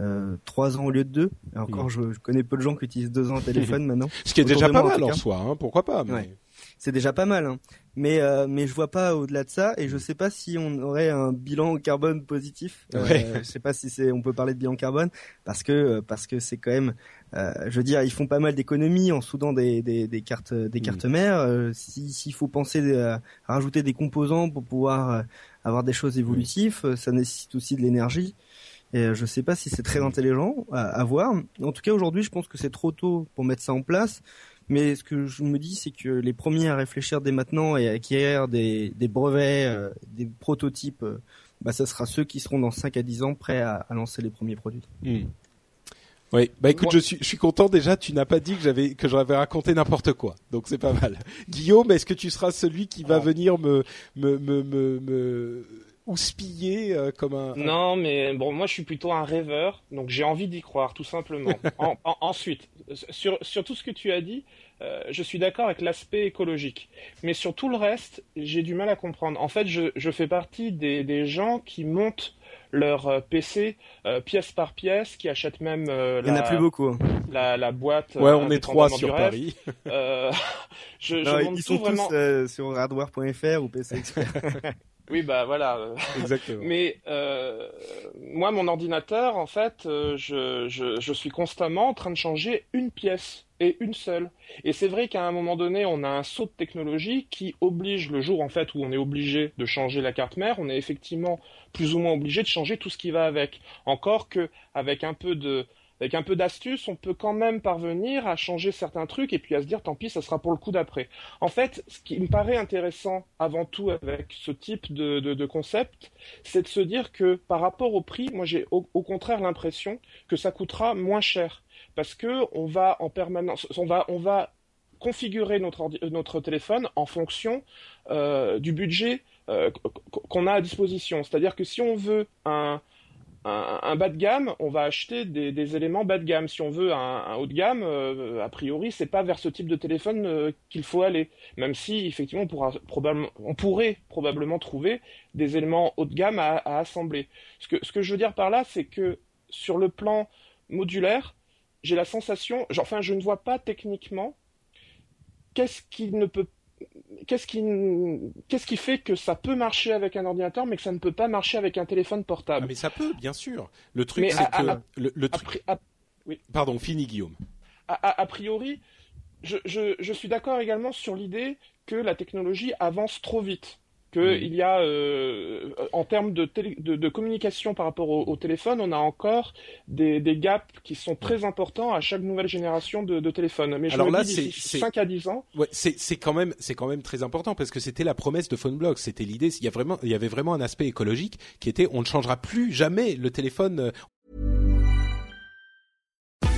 euh, trois ans au lieu de deux. Et encore, je, je, connais peu de gens qui utilisent deux ans au téléphone <laughs> maintenant. Ce qui est déjà pas mal en, soi, hein, pourquoi pas. Mais... Ouais c'est déjà pas mal. Hein. Mais euh, mais je vois pas au-delà de ça et je sais pas si on aurait un bilan carbone positif. Euh, ouais. je sais pas si c'est on peut parler de bilan carbone parce que euh, parce que c'est quand même euh, je veux dire ils font pas mal d'économies en soudant des des, des cartes des mm. cartes mères. Euh, s'il faut penser à, rajouter des composants pour pouvoir avoir des choses évolutives, mm. ça nécessite aussi de l'énergie. Et je sais pas si c'est très intelligent à, à voir. En tout cas aujourd'hui, je pense que c'est trop tôt pour mettre ça en place. Mais ce que je me dis, c'est que les premiers à réfléchir dès maintenant et à acquérir des, des brevets, euh, des prototypes, euh, bah, ça sera ceux qui seront dans 5 à 10 ans prêts à, à lancer les premiers produits. Mmh. Oui, bah écoute, je suis, je suis content déjà. Tu n'as pas dit que j'avais que j'avais raconté n'importe quoi, donc c'est pas mal. <laughs> Guillaume, est-ce que tu seras celui qui va oh. venir me me me me, me houspiller euh, comme un. Non, mais bon, moi je suis plutôt un rêveur, donc j'ai envie d'y croire, tout simplement. <laughs> en, en, ensuite, sur, sur tout ce que tu as dit, euh, je suis d'accord avec l'aspect écologique, mais sur tout le reste, j'ai du mal à comprendre. En fait, je, je fais partie des, des gens qui montent leur euh, PC euh, pièce par pièce, qui achètent même euh, la, plus beaucoup. Hein. La, la boîte. Ouais, on est trois sur Paris. <laughs> je, non, je ils sont vraiment... tous sur hardware.fr ou PC Expert. <laughs> Oui, bah voilà. <laughs> Exactement. Mais euh, moi, mon ordinateur, en fait, euh, je, je, je, suis constamment en train de changer une pièce et une seule. Et c'est vrai qu'à un moment donné, on a un saut de technologie qui oblige, le jour en fait où on est obligé de changer la carte mère, on est effectivement plus ou moins obligé de changer tout ce qui va avec. Encore que avec un peu de avec un peu d'astuce, on peut quand même parvenir à changer certains trucs et puis à se dire tant pis, ça sera pour le coup d'après. En fait, ce qui me paraît intéressant avant tout avec ce type de, concept, c'est de se dire que par rapport au prix, moi j'ai au, contraire l'impression que ça coûtera moins cher parce que on va en permanence, on va, on va configurer notre, notre téléphone en fonction euh, du budget euh, qu'on a à disposition. C'est-à-dire que si on veut un, un, bas de gamme, on va acheter des, éléments bas de gamme. Si on veut un, haut de gamme, euh, a priori, c'est pas vers ce type de téléphone euh, qu'il faut aller. Même si, effectivement, on, pourra, probablement, on pourrait probablement trouver des éléments haut de gamme à, assembler. Ce que, ce que je veux dire par là, c'est que sur le plan modulaire, j'ai la sensation, enfin, je ne vois pas techniquement qu'est-ce qui ne peut qu'est-ce qui, qu'est-ce qui fait que ça peut marcher avec un ordinateur, mais que ça ne peut pas marcher avec un téléphone portable? Ah, Mais ça peut, bien sûr. Le truc, c'est que à, le, le truc. À, oui. Pardon, fini Guillaume. A, priori, je, je, je suis d'accord également sur l'idée que la technologie avance trop vite qu'il mmh. y a, euh, en termes de, de, de, communication par rapport au, au, téléphone, on a encore des, des, gaps qui sont très importants à chaque nouvelle génération de, de téléphone. Mais je Alors là, c'est 5 à 10 ans. Ouais, c'est quand même c'est quand même très important parce que c'était la promesse de PhoneBlock. C'était l'idée. Il y a vraiment il y avait vraiment un aspect écologique qui était on ne changera plus jamais le téléphone. Euh,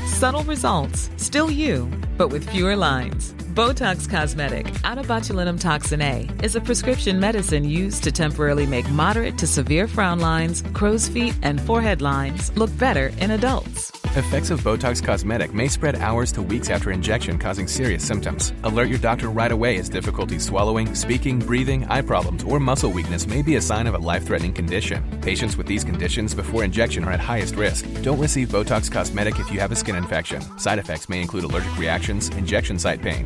Subtle results, still you, but with fewer lines. Botox Cosmetic, out of botulinum toxin A, is a prescription medicine used to temporarily make moderate to severe frown lines, crow's feet, and forehead lines look better in adults. Effects of Botox Cosmetic may spread hours to weeks after injection, causing serious symptoms. Alert your doctor right away as difficulty swallowing, speaking, breathing, eye problems, or muscle weakness may be a sign of a life threatening condition. Patients with these conditions before injection are at highest risk. Don't receive Botox Cosmetic if you have a skin infection. Side effects may include allergic reactions, injection site pain,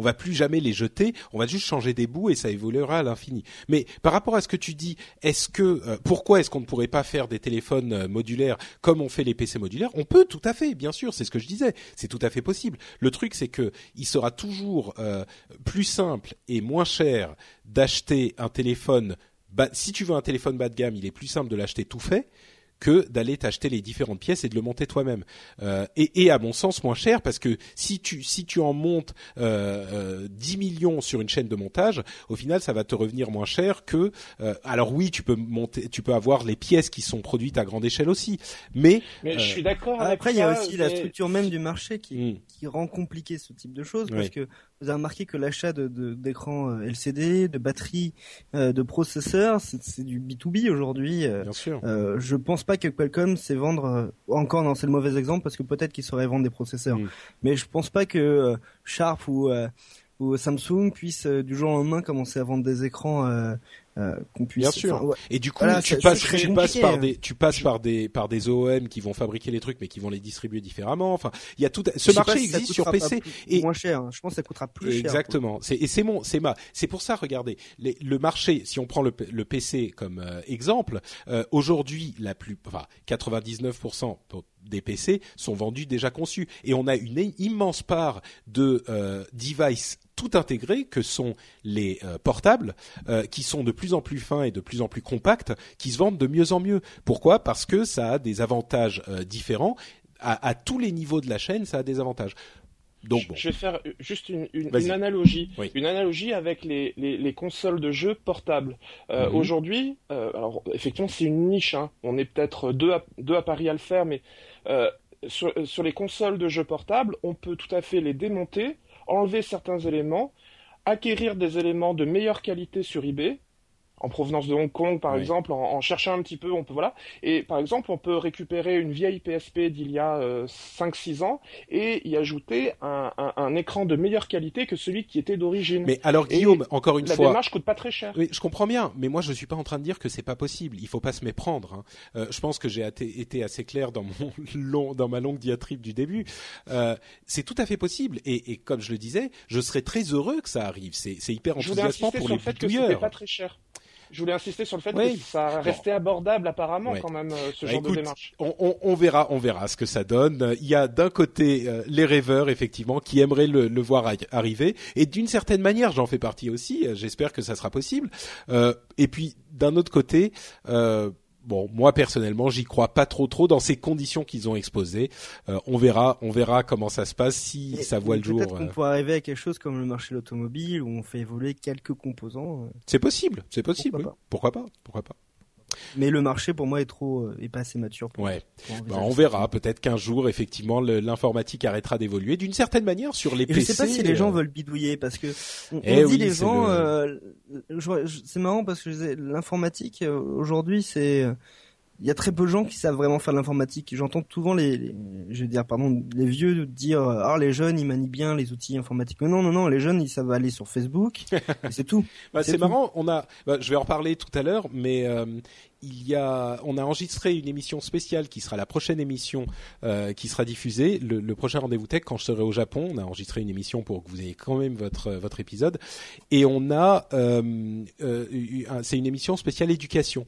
On va plus jamais les jeter, on va juste changer des bouts et ça évoluera à l'infini. Mais par rapport à ce que tu dis, est-ce que euh, pourquoi est-ce qu'on ne pourrait pas faire des téléphones euh, modulaires comme on fait les PC modulaires? On peut tout à fait, bien sûr, c'est ce que je disais, c'est tout à fait possible. Le truc c'est que il sera toujours euh, plus simple et moins cher d'acheter un téléphone si tu veux un téléphone bas de gamme, il est plus simple de l'acheter tout fait que d'aller t'acheter les différentes pièces et de le monter toi-même. Euh, et, et, à mon sens moins cher parce que si tu si tu en montes euh, 10 euh, millions sur une chaîne de montage, au final ça va te revenir moins cher que. Euh, alors oui, tu peux monter, tu peux avoir les pièces qui sont produites à grande échelle aussi, mais. Mais je suis d'accord. Après, il y a aussi la structure même du marché qui hmm. qui rend compliqué ce type de choses parce que vous avez remarqué que l'achat de d'écrans de, LCD, de batteries, de processeurs, c'est du B2B aujourd'hui. Bien sûr. je pense pas que Qualcomm sait vendre euh, encore non c'est le mauvais exemple parce que peut-être qu'ils sauraient vendre des processeurs mm. mais je pense pas que euh, Sharp ou euh, ou Samsung puisse du jour au lendemain commencer à vendre des écrans euh, qu'on puisse. Bien sûr. Et du coup, tu, passes, tu passes par des, tu passes par des, par des OEM qui vont fabriquer les trucs, mais qui vont les distribuer différemment. Enfin, il y a tout. Ce marché existe sur PC et moins cher. Hein. Je pense que ça coûtera plus cher. Exactement. C'est et c'est mon, c'est ma, c'est pour ça. Regardez, le marché. Si on prend le, le PC comme euh, exemple, euh, aujourd'hui, la plus, enfin, 99% des PC sont vendus déjà conçus et on a une immense part de euh, devices tout intégrés que sont les euh, portables euh, qui sont de plus en plus fins et de plus en plus compacts qui se vendent de mieux en mieux. Pourquoi? Parce que ça a des avantages différents à, tous les niveaux de la chaîne, ça a des avantages. Donc, Je vais faire juste une, analogie, une analogie avec les, consoles de jeux portables. Mhm. Aujourd'hui, alors effectivement c'est une niche. Hein. On est peut-être deux deux à Paris à le faire, mais euh, sur, sur, les consoles de jeux portables, on peut tout à fait les démonter, enlever certains éléments, acquérir des éléments de meilleure qualité sur eBay, en provenance de Hong Kong, par exemple, en, cherchant un petit peu, on peut voilà. Et par exemple, on peut récupérer une vieille PSP d'il y a 5-6 euh, ans et y ajouter un, un, écran de meilleure qualité que celui qui était d'origine. Mais alors Guillaume, encore une fois, la démarche coûte pas très cher. Oui, je comprends bien, mais moi je suis pas en train de dire que c'est pas possible. Il faut pas se méprendre. Hein. Euh, je pense que j'ai été assez clair dans mon <laughs> long, dans ma longue diatribe du début. Euh, c'est tout à fait possible et, et, comme je le disais, je serais très heureux que ça arrive. C'est hyper enthousiasmant pour les bidouilleurs. pas très cher je voulais insister sur le fait que ça restait abordable apparemment quand même euh, ce bah, genre de démarche. On, on, verra, on verra ce que ça donne. Il y a d'un côté euh, les rêveurs effectivement qui aimeraient le, le voir arriver, et d'une certaine manière, j'en fais partie aussi. J'espère que ça sera possible. Euh, et puis d'un autre côté. Euh, bon, moi personnellement, j'y crois pas trop trop dans ces conditions qu'ils ont exposées. Euh, on verra, on verra comment ça se passe si ça voit le jour. Peut-être qu'on pourrait arriver à quelque chose comme le marché de l'automobile où on fait évoluer quelques composants. Euh. C'est possible, c'est possible. Pourquoi pas, Pourquoi pas mais le marché pour moi est trop euh, est pas assez mature. Pour ouais. Bah, on verra. Peut-être qu'un jour, effectivement, l'informatique arrêtera d'évoluer d'une certaine manière sur les PC. Je sais pas si les gens euh, veulent bidouiller parce que on, eh dit les gens. Euh, c'est marrant parce que l'informatique aujourd'hui c'est il y a très peu de gens qui savent vraiment faire l'informatique. J'entends souvent les, je veux dire, pardon, les vieux dire, ah les jeunes ils manient bien les outils informatiques. non, non, non, les jeunes ils savent aller sur Facebook, <laughs> c'est tout. Bah, c'est marrant, on a, bah, je vais en reparler tout à l'heure, mais euh, il y a, on a enregistré une émission spéciale qui sera la prochaine émission euh, qui sera diffusée, le, le prochain rendez-vous tech quand je serai au Japon. On a enregistré une émission pour que vous ayez quand même votre votre épisode, et on a, euh, euh c'est une émission spéciale éducation.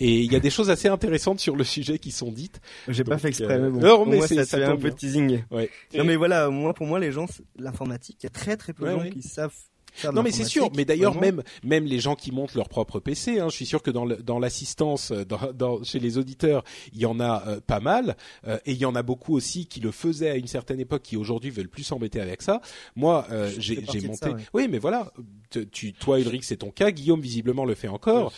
Et il y a des choses assez intéressantes sur le sujet qui sont dites. J'ai pas fait exprès, mais bon. Non, mais moi, ça, ça un peu de teasing. Ouais. Non, mais voilà, moi, pour moi, les gens, l'informatique, il y a très très peu de gens qui savent non mais c'est sûr, mais d'ailleurs même même les gens qui montent leur propre PC, hein, je suis sûr que dans dans l'assistance, euh, dans, dans, chez les auditeurs, il y en a euh, pas mal, euh, et il y en a beaucoup aussi qui le faisaient à une certaine époque, qui aujourd'hui veulent plus s'embêter avec ça. Moi, j'ai monté. Oui, mais voilà, tu, toi Ulrich, c'est ton cas. Guillaume visiblement le fait encore.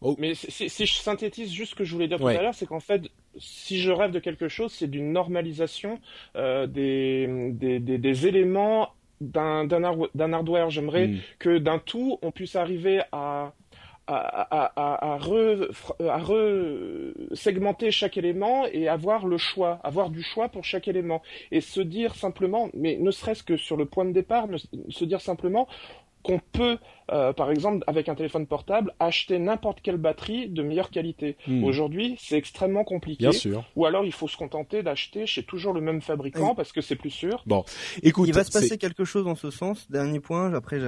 Oh. Mais si, si, je synthétise juste ce que je voulais dire tout à l'heure, c'est qu'en fait, si je rêve de quelque chose, c'est d'une normalisation euh, des, des, des, des, éléments d'un hardware. J'aimerais hmm. que d'un tout, on puisse arriver à à, à, à, re, à re segmenter chaque élément et avoir le choix, avoir du choix pour chaque élément. Et se dire simplement, mais ne serait-ce que sur le point de départ, se dire simplement, qu'on peut, euh, par exemple, avec un téléphone portable, acheter n'importe quelle batterie de meilleure qualité. Hmm. Aujourd'hui, c'est extrêmement compliqué. Bien sûr. Ou alors, il faut se contenter d'acheter chez toujours le même fabricant parce que c'est plus sûr. Bon, écoute, il va se passer quelque chose dans ce sens. Dernier point. Après,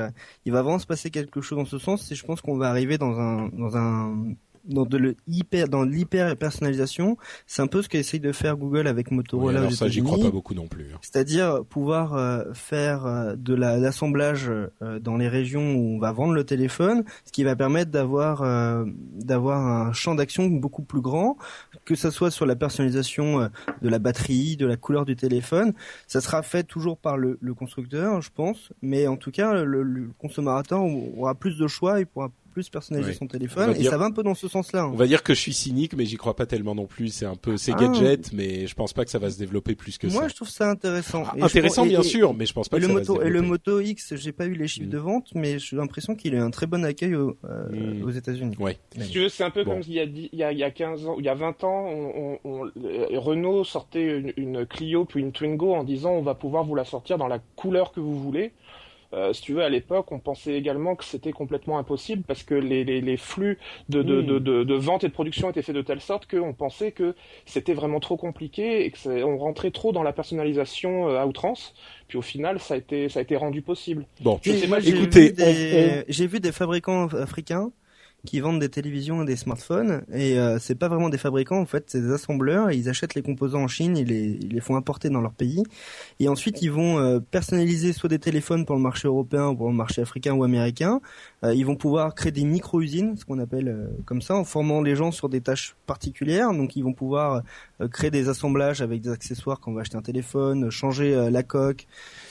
il va vraiment se passer quelque chose dans ce sens. Et je pense qu'on va arriver dans un dans un dans de le hyper dans l'hyper personnalisation, c'est un peu ce qu'essaye de faire Google avec Motorola. Oui, ça, j'y crois pas beaucoup non plus. Hein. C'est-à-dire pouvoir euh, faire euh, de l'assemblage euh, dans les régions où on va vendre le téléphone, ce qui va permettre d'avoir d'avoir un champ d'action beaucoup plus grand, que ce soit sur la personnalisation de la batterie, de la couleur du téléphone. Ça sera fait toujours par le, le constructeur, je pense, mais en tout cas, le, le consommateur aura plus de choix et pourra plus personnaliser son téléphone et ça va un peu dans ce sens-là. Hein. On va dire que je suis cynique, mais j'y crois pas tellement non plus. C'est un peu c'est ah. gadget, mais je pense pas que ça va se développer plus que ça. Moi, je trouve ça intéressant. intéressant, bien sûr, mais je pense pas que le ça moto, va se Et le Moto X, j'ai pas eu les chiffres mm. de vente, mais j'ai l'impression qu'il a un très bon accueil euh, mm. aux États-Unis. Ouais. Si tu veux, c'est un peu comme il y a il y a, il y a 15 ans, il y a 20 ans, on, on, euh, Renault sortait une, une Clio puis une Twingo en disant on va pouvoir vous la sortir dans la couleur que vous voulez. Euh, si tu veux, à l'époque, on pensait également que c'était complètement impossible parce que les, les, les flux de, de, de, de, de, vente et de production étaient faits de telle sorte qu'on pensait que c'était vraiment trop compliqué et que on rentrait trop dans la personnalisation euh, à outrance. Puis au final, ça a été, ça a été rendu possible. Bon, écoutez, j'ai vu des fabricants africains qui vendent des télévisions et des smartphones. Et euh, c'est pas vraiment des fabricants en fait c'est des assembleurs. Ils achètent les composants en Chine ils les, ils les font importer dans leur pays. Et ensuite ils vont euh, personnaliser soit des téléphones pour le marché européen ou pour le marché africain ou américain. Euh, ils vont pouvoir créer des micro-usines ce qu'on appelle euh, comme ça en formant les gens sur des tâches particulières. Donc ils vont pouvoir créer des assemblages avec des accessoires quand on va acheter un téléphone changer la coque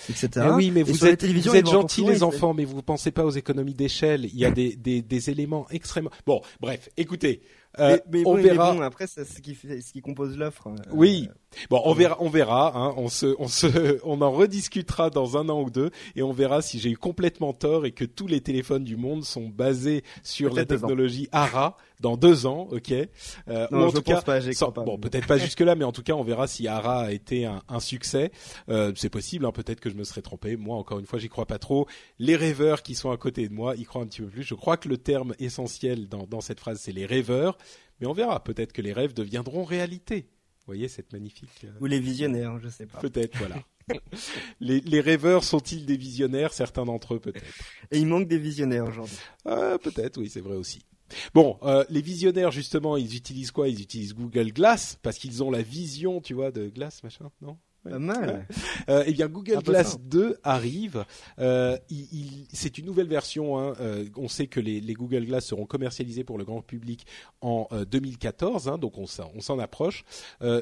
etc. Eh oui, mais vous êtes, vous êtes gentils les enfants, mais vous pensez pas aux économies d'échelle. Il y a des, des, des éléments extrêmement. Bon, bref, écoutez. Euh, mais, on verra. bon, après, c'est ce qui, ce qui compose l'offre. Euh, oui. Bon, on verra, on verra. Hein, on se, on se, <laughs> on en rediscutera dans un an ou deux, et on verra si j'ai eu complètement tort et que tous les téléphones du monde sont basés sur la technologie ARA dans deux ans, ok. Euh, non, en tout cas, pas, pas, bon, peut-être pas jusque là, mais en tout cas, on verra si ARA a été un, un succès. Euh, c'est possible, hein, peut-être que je me serais trompé. Moi, encore une fois, j'y crois pas trop. Les rêveurs qui sont à côté de moi, y croient un petit peu plus. Je crois que le terme essentiel dans, dans cette phrase, c'est les rêveurs. Mais on verra. Peut-être que les rêves deviendront réalité. Vous voyez cette magnifique. Euh, Ou les visionnaires, je sais pas. Peut-être, voilà. <laughs> les, les, rêveurs sont-ils des visionnaires? Certains d'entre eux, peut-être. Et il manque des visionnaires aujourd'hui. Euh, peut-être, oui, c'est vrai aussi. Bon, euh, les visionnaires justement, ils utilisent quoi? Ils utilisent Google Glass parce qu'ils ont la vision, tu vois, de Glass, machin, non? Pas mal. <laughs> Euh, eh bien, Google Glass 2 arrive. Euh, il, c'est une nouvelle version. Hein. Euh, on sait que les, les, Google Glass seront commercialisés pour le grand public en 2014, euh, hein, donc on, on s'en approche.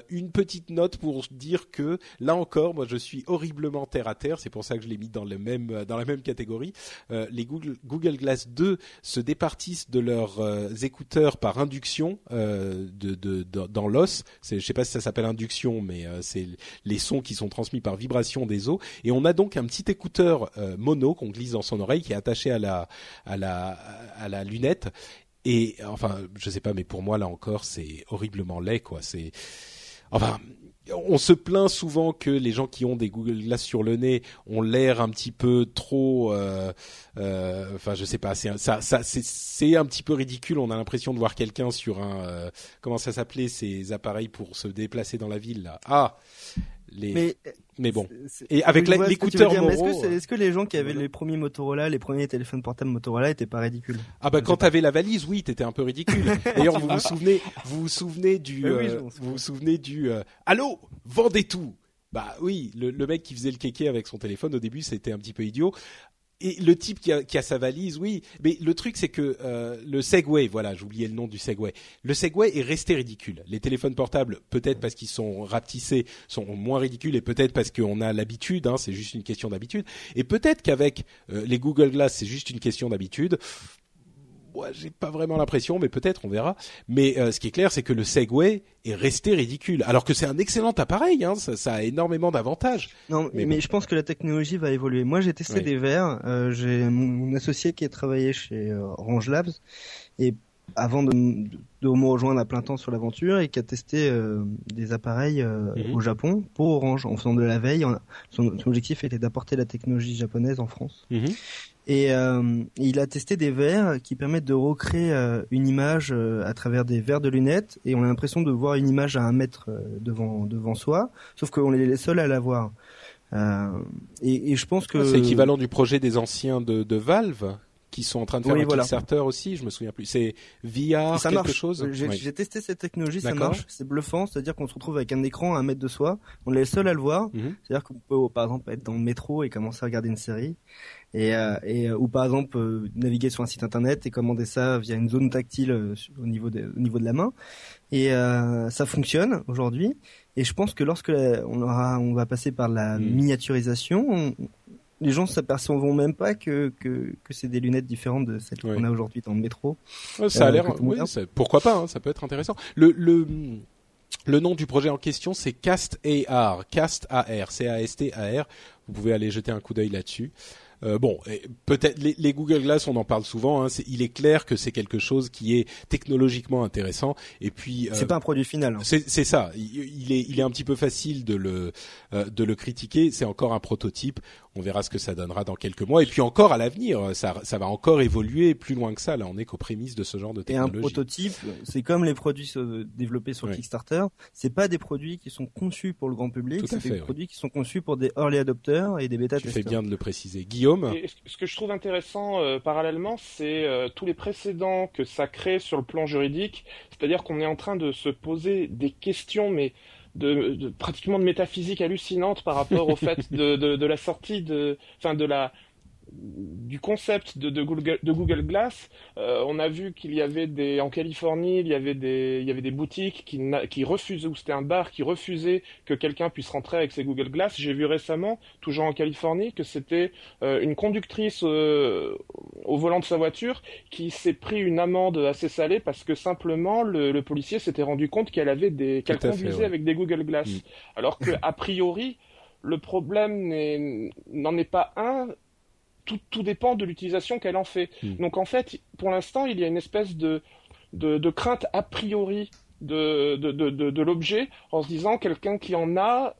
Une petite note pour dire que là encore, moi, je suis horriblement terre à terre. C'est pour ça que je l'ai mis dans le même dans la même catégorie. les Google, Google Glass 2 se départissent de leurs écouteurs par induction de, de, de, dans l'os. Je sais pas si ça s'appelle induction, mais c'est les qui sont transmis par vibration des os. Et on a donc un petit écouteur euh, mono qu'on glisse dans son oreille qui est attaché à la, à la, à la lunette et enfin, je sais pas, mais pour moi là encore, c'est horriblement laid, quoi. C'est enfin, on se plaint souvent que les gens qui ont des Google Glass sur le nez ont l'air un petit peu trop, euh, euh, enfin je sais pas, c'est ça, c'est un petit peu ridicule. On a l'impression de voir quelqu'un sur un, comment ça s'appelait ces appareils pour se déplacer dans la ville là. Ah, les mais bon. Et avec l'écouteur Est-ce que, est, que, les gens qui avaient les premiers Motorola, les premiers téléphones portables Motorola étaient pas ridicules? Ah bah quand t'avais la valise, oui, t'étais un peu ridicule. <laughs> D'ailleurs, vous vous souvenez, vous vous souvenez du, euh, vous vous souvenez du, euh, allô, vendez tout. Bah oui, le, le, mec qui faisait le kéké avec son téléphone au début, c'était un petit peu idiot et le type qui a, sa valise, oui. Mais le truc, c'est que euh, le Segway, voilà, j'oubliais le nom du Segway. Le Segway est resté ridicule. Les téléphones portables, peut-être parce qu'ils sont rapetissés, sont moins ridicules, et peut-être parce qu'on a l'habitude. Hein, c'est juste une question d'habitude. Et peut-être qu'avec euh, les Google Glass, c'est juste une question d'habitude ouais, j'ai pas vraiment l'impression, mais peut-être on verra. Mais euh, ce qui est clair, c'est que le Segway est resté ridicule, alors que c'est un excellent appareil, hein, ça, ça, a énormément d'avantages. Non, mais, je pense que la technologie va évoluer. Moi, j'ai testé des verres. Euh, j'ai mon, associé qui a travaillé chez euh, Orange Labs et avant de, de, me rejoindre à plein temps sur l'aventure et qui a testé euh, des appareils mhm. au Japon pour Orange en faisant de la veille. son, objectif était d'apporter la technologie japonaise en France. Mhm. Et euh, il a testé des verres qui permettent de recréer euh, une image euh, à travers des verres de lunettes et on a l'impression de voir une image à un mètre devant devant soi, sauf qu'on est les seuls à la voir. Et, et, je pense que c'est équivalent du projet des anciens de, de Valve qui sont en train de faire un Kickstarter aussi, je me souviens plus. C'est VR ça quelque marche. chose. J'ai testé cette technologie, ça marche. C'est bluffant, c'est-à-dire qu'on se retrouve avec un écran à un mètre de soi, on est les seuls à le voir. Mhm. C'est-à-dire qu'on peut par exemple être dans le métro et commencer à regarder une série et, euh, et euh, ou par exemple euh, naviguer sur un site internet et commander ça via une zone tactile au niveau de, au niveau de la main et ça fonctionne aujourd'hui et je pense que lorsque on aura on va passer par la mm. miniaturisation les gens s'apercevront même pas que, que, que c'est des lunettes différentes de celles qu'on a aujourd'hui dans le métro. ça a l'air, oui, pourquoi pas, hein, ça peut être intéressant. Le, le, le nom du projet en question, c'est Cast AR, Cast AR, C-A-S-T-A-R. Vous pouvez aller jeter un coup d'œil là-dessus. Euh, bon, peut-être les, Google Glass, on en parle souvent. Hein, il est clair que c'est quelque chose qui est technologiquement intéressant. Et puis, euh, c'est pas un produit final. Hein. C'est ça. Il, est, il est un petit peu facile de le euh, de le critiquer. C'est encore un prototype. On verra ce que ça donnera dans quelques mois. Et puis encore à l'avenir, ça, ça va encore évoluer plus loin que ça. Là, on est qu'aux prémices de ce genre de technologie. Et un prototype, c'est comme les produits développés sur Kickstarter. C'est pas des produits qui sont conçus pour le grand public. C'est des produits qui sont conçus pour des early adopters et des bêta testeurs. Tu fais bien de le préciser, Guillaume ce que je trouve intéressant euh, parallèlement, c'est euh, tous les précédents que ça crée sur le plan juridique. C'est-à-dire qu'on est en train de se poser des questions, mais de, pratiquement de métaphysique hallucinante par rapport au <laughs> fait de, de, la sortie de, enfin de la du concept de, de, Google, de Google Glass, euh, on a vu qu'il y avait des en Californie, il y avait des il y avait des boutiques qui, qui refusaient ou c'était un bar qui refusait que quelqu'un puisse rentrer avec ses Google Glass. J'ai vu récemment, toujours en Californie, que c'était euh, une conductrice euh, au volant de sa voiture qui s'est pris une amende assez salée parce que simplement le, le policier s'était rendu compte qu'elle avait des qu'elle conduisait avec des Google Glass, mm. alors que a priori le problème n'en est pas un tout, tout dépend de l'utilisation qu'elle en fait. Hmm. Donc en fait, pour l'instant, il y a une espèce de, de, crainte a priori de, de, de, l'objet en se disant quelqu'un qui en a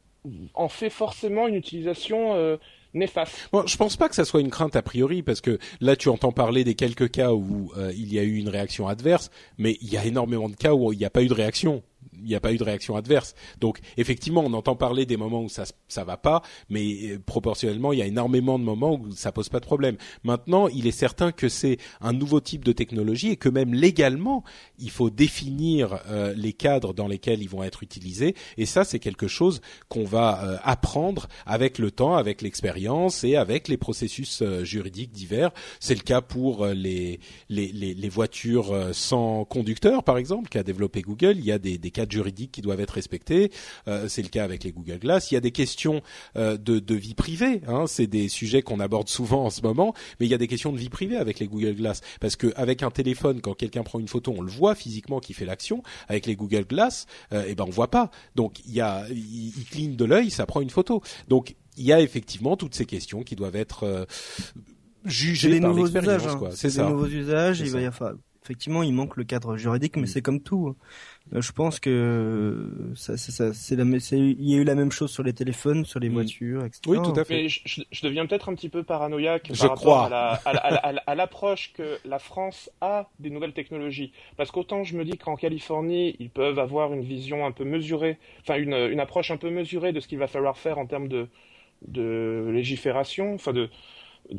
en fait forcément une utilisation euh, néfaste. Bon, je pense pas que ça soit une crainte a priori parce que là tu entends parler des quelques cas où euh, il y a eu une réaction adverse, mais il y a énormément de cas où il n'y a pas eu de réaction il n'y a pas eu de réaction adverse. Donc effectivement, on entend parler des moments où ça ça va pas, mais euh, proportionnellement, il y a énormément de moments où ça pose pas de problème. Maintenant, il est certain que c'est un nouveau type de technologie et que même légalement, il faut définir euh, les cadres dans lesquels ils vont être utilisés. Et ça, c'est quelque chose qu'on va euh, apprendre avec le temps, avec l'expérience et avec les processus juridiques divers. C'est le cas pour les, les, les, voitures sans conducteur, par exemple, qu'a développé Google. Il y a des juridiques qui doivent être respectés. Euh, c'est le cas avec les Google Glass. Il y a des questions euh, de, de, vie privée. Hein. C'est des sujets qu'on aborde souvent en ce moment, mais il y a des questions de vie privée avec les Google Glass parce qu'avec un téléphone, quand quelqu'un prend une photo, on le voit physiquement qui fait l'action. Avec les Google Glass, euh, eh ben on voit pas. Donc il y a, il, cligne de l'œil, ça prend une photo. Donc il y a effectivement toutes ces questions qui jugées par l'expérience. Hein. C'est des nouveaux usages. Il va y avoir effectivement, il manque le cadre juridique, mais mm. c'est comme tout. Hein. Euh, je pense que ça, ça, c'est la, il y a eu la même chose sur les téléphones, sur les mm. voitures, etc. Oui, tout à fait. je, deviens peut-être un petit peu paranoïaque par rapport à l'approche que la France a des nouvelles technologies. Parce qu'autant je me dis qu'en Californie, ils peuvent avoir une vision un peu mesurée, enfin une, une approche un peu mesurée de ce qu'il va falloir faire en termes de, de légifération, enfin de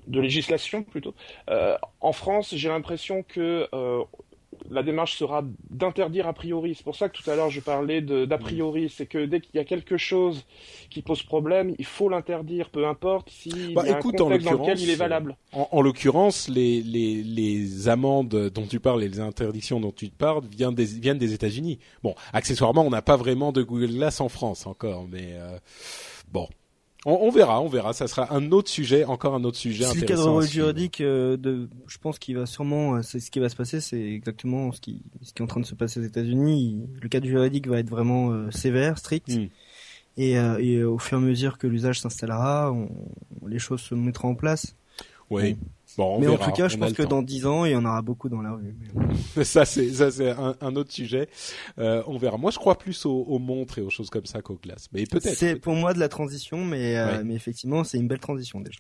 de législation plutôt. Euh, en France, j'ai l'impression que euh, la démarche sera d'interdire a priori. C'est pour ça que tout à l'heure je parlais d'a priori. C'est que dès qu'il y a quelque chose qui pose problème, il faut l'interdire, peu importe s'il bah, y a un contexte dans lequel il est valable. En, l'occurrence, les, les, les, amendes dont tu parles et les interdictions dont tu parles viennent des, viennent des États-Unis. Bon, accessoirement, on n'a pas vraiment de Google Glass en France encore, mais euh, bon. On, verra, on verra. Ça sera un autre sujet, encore un autre sujet intéressant. Le cadre juridique, euh, de, je pense qu'il va sûrement, euh, c'est ce qui va se passer, c'est exactement ce qui, ce qui est en train de se passer aux États-Unis. Le cadre juridique va être vraiment euh, sévère, strict. Hmm. Et, et, au fur et à mesure que l'usage s'installera, les choses se mettront en place. Oui mais en tout cas, je pense que dans dix ans, il y en aura beaucoup dans la rue. <laughs> ça, c'est ça, c'est un, un, autre sujet. Euh, on verra. Moi, je crois plus aux, aux, montres et aux choses comme ça qu'aux glaces. Mais peut-être. C'est pour moi de la transition, mais euh, mais effectivement, c'est une belle transition déjà.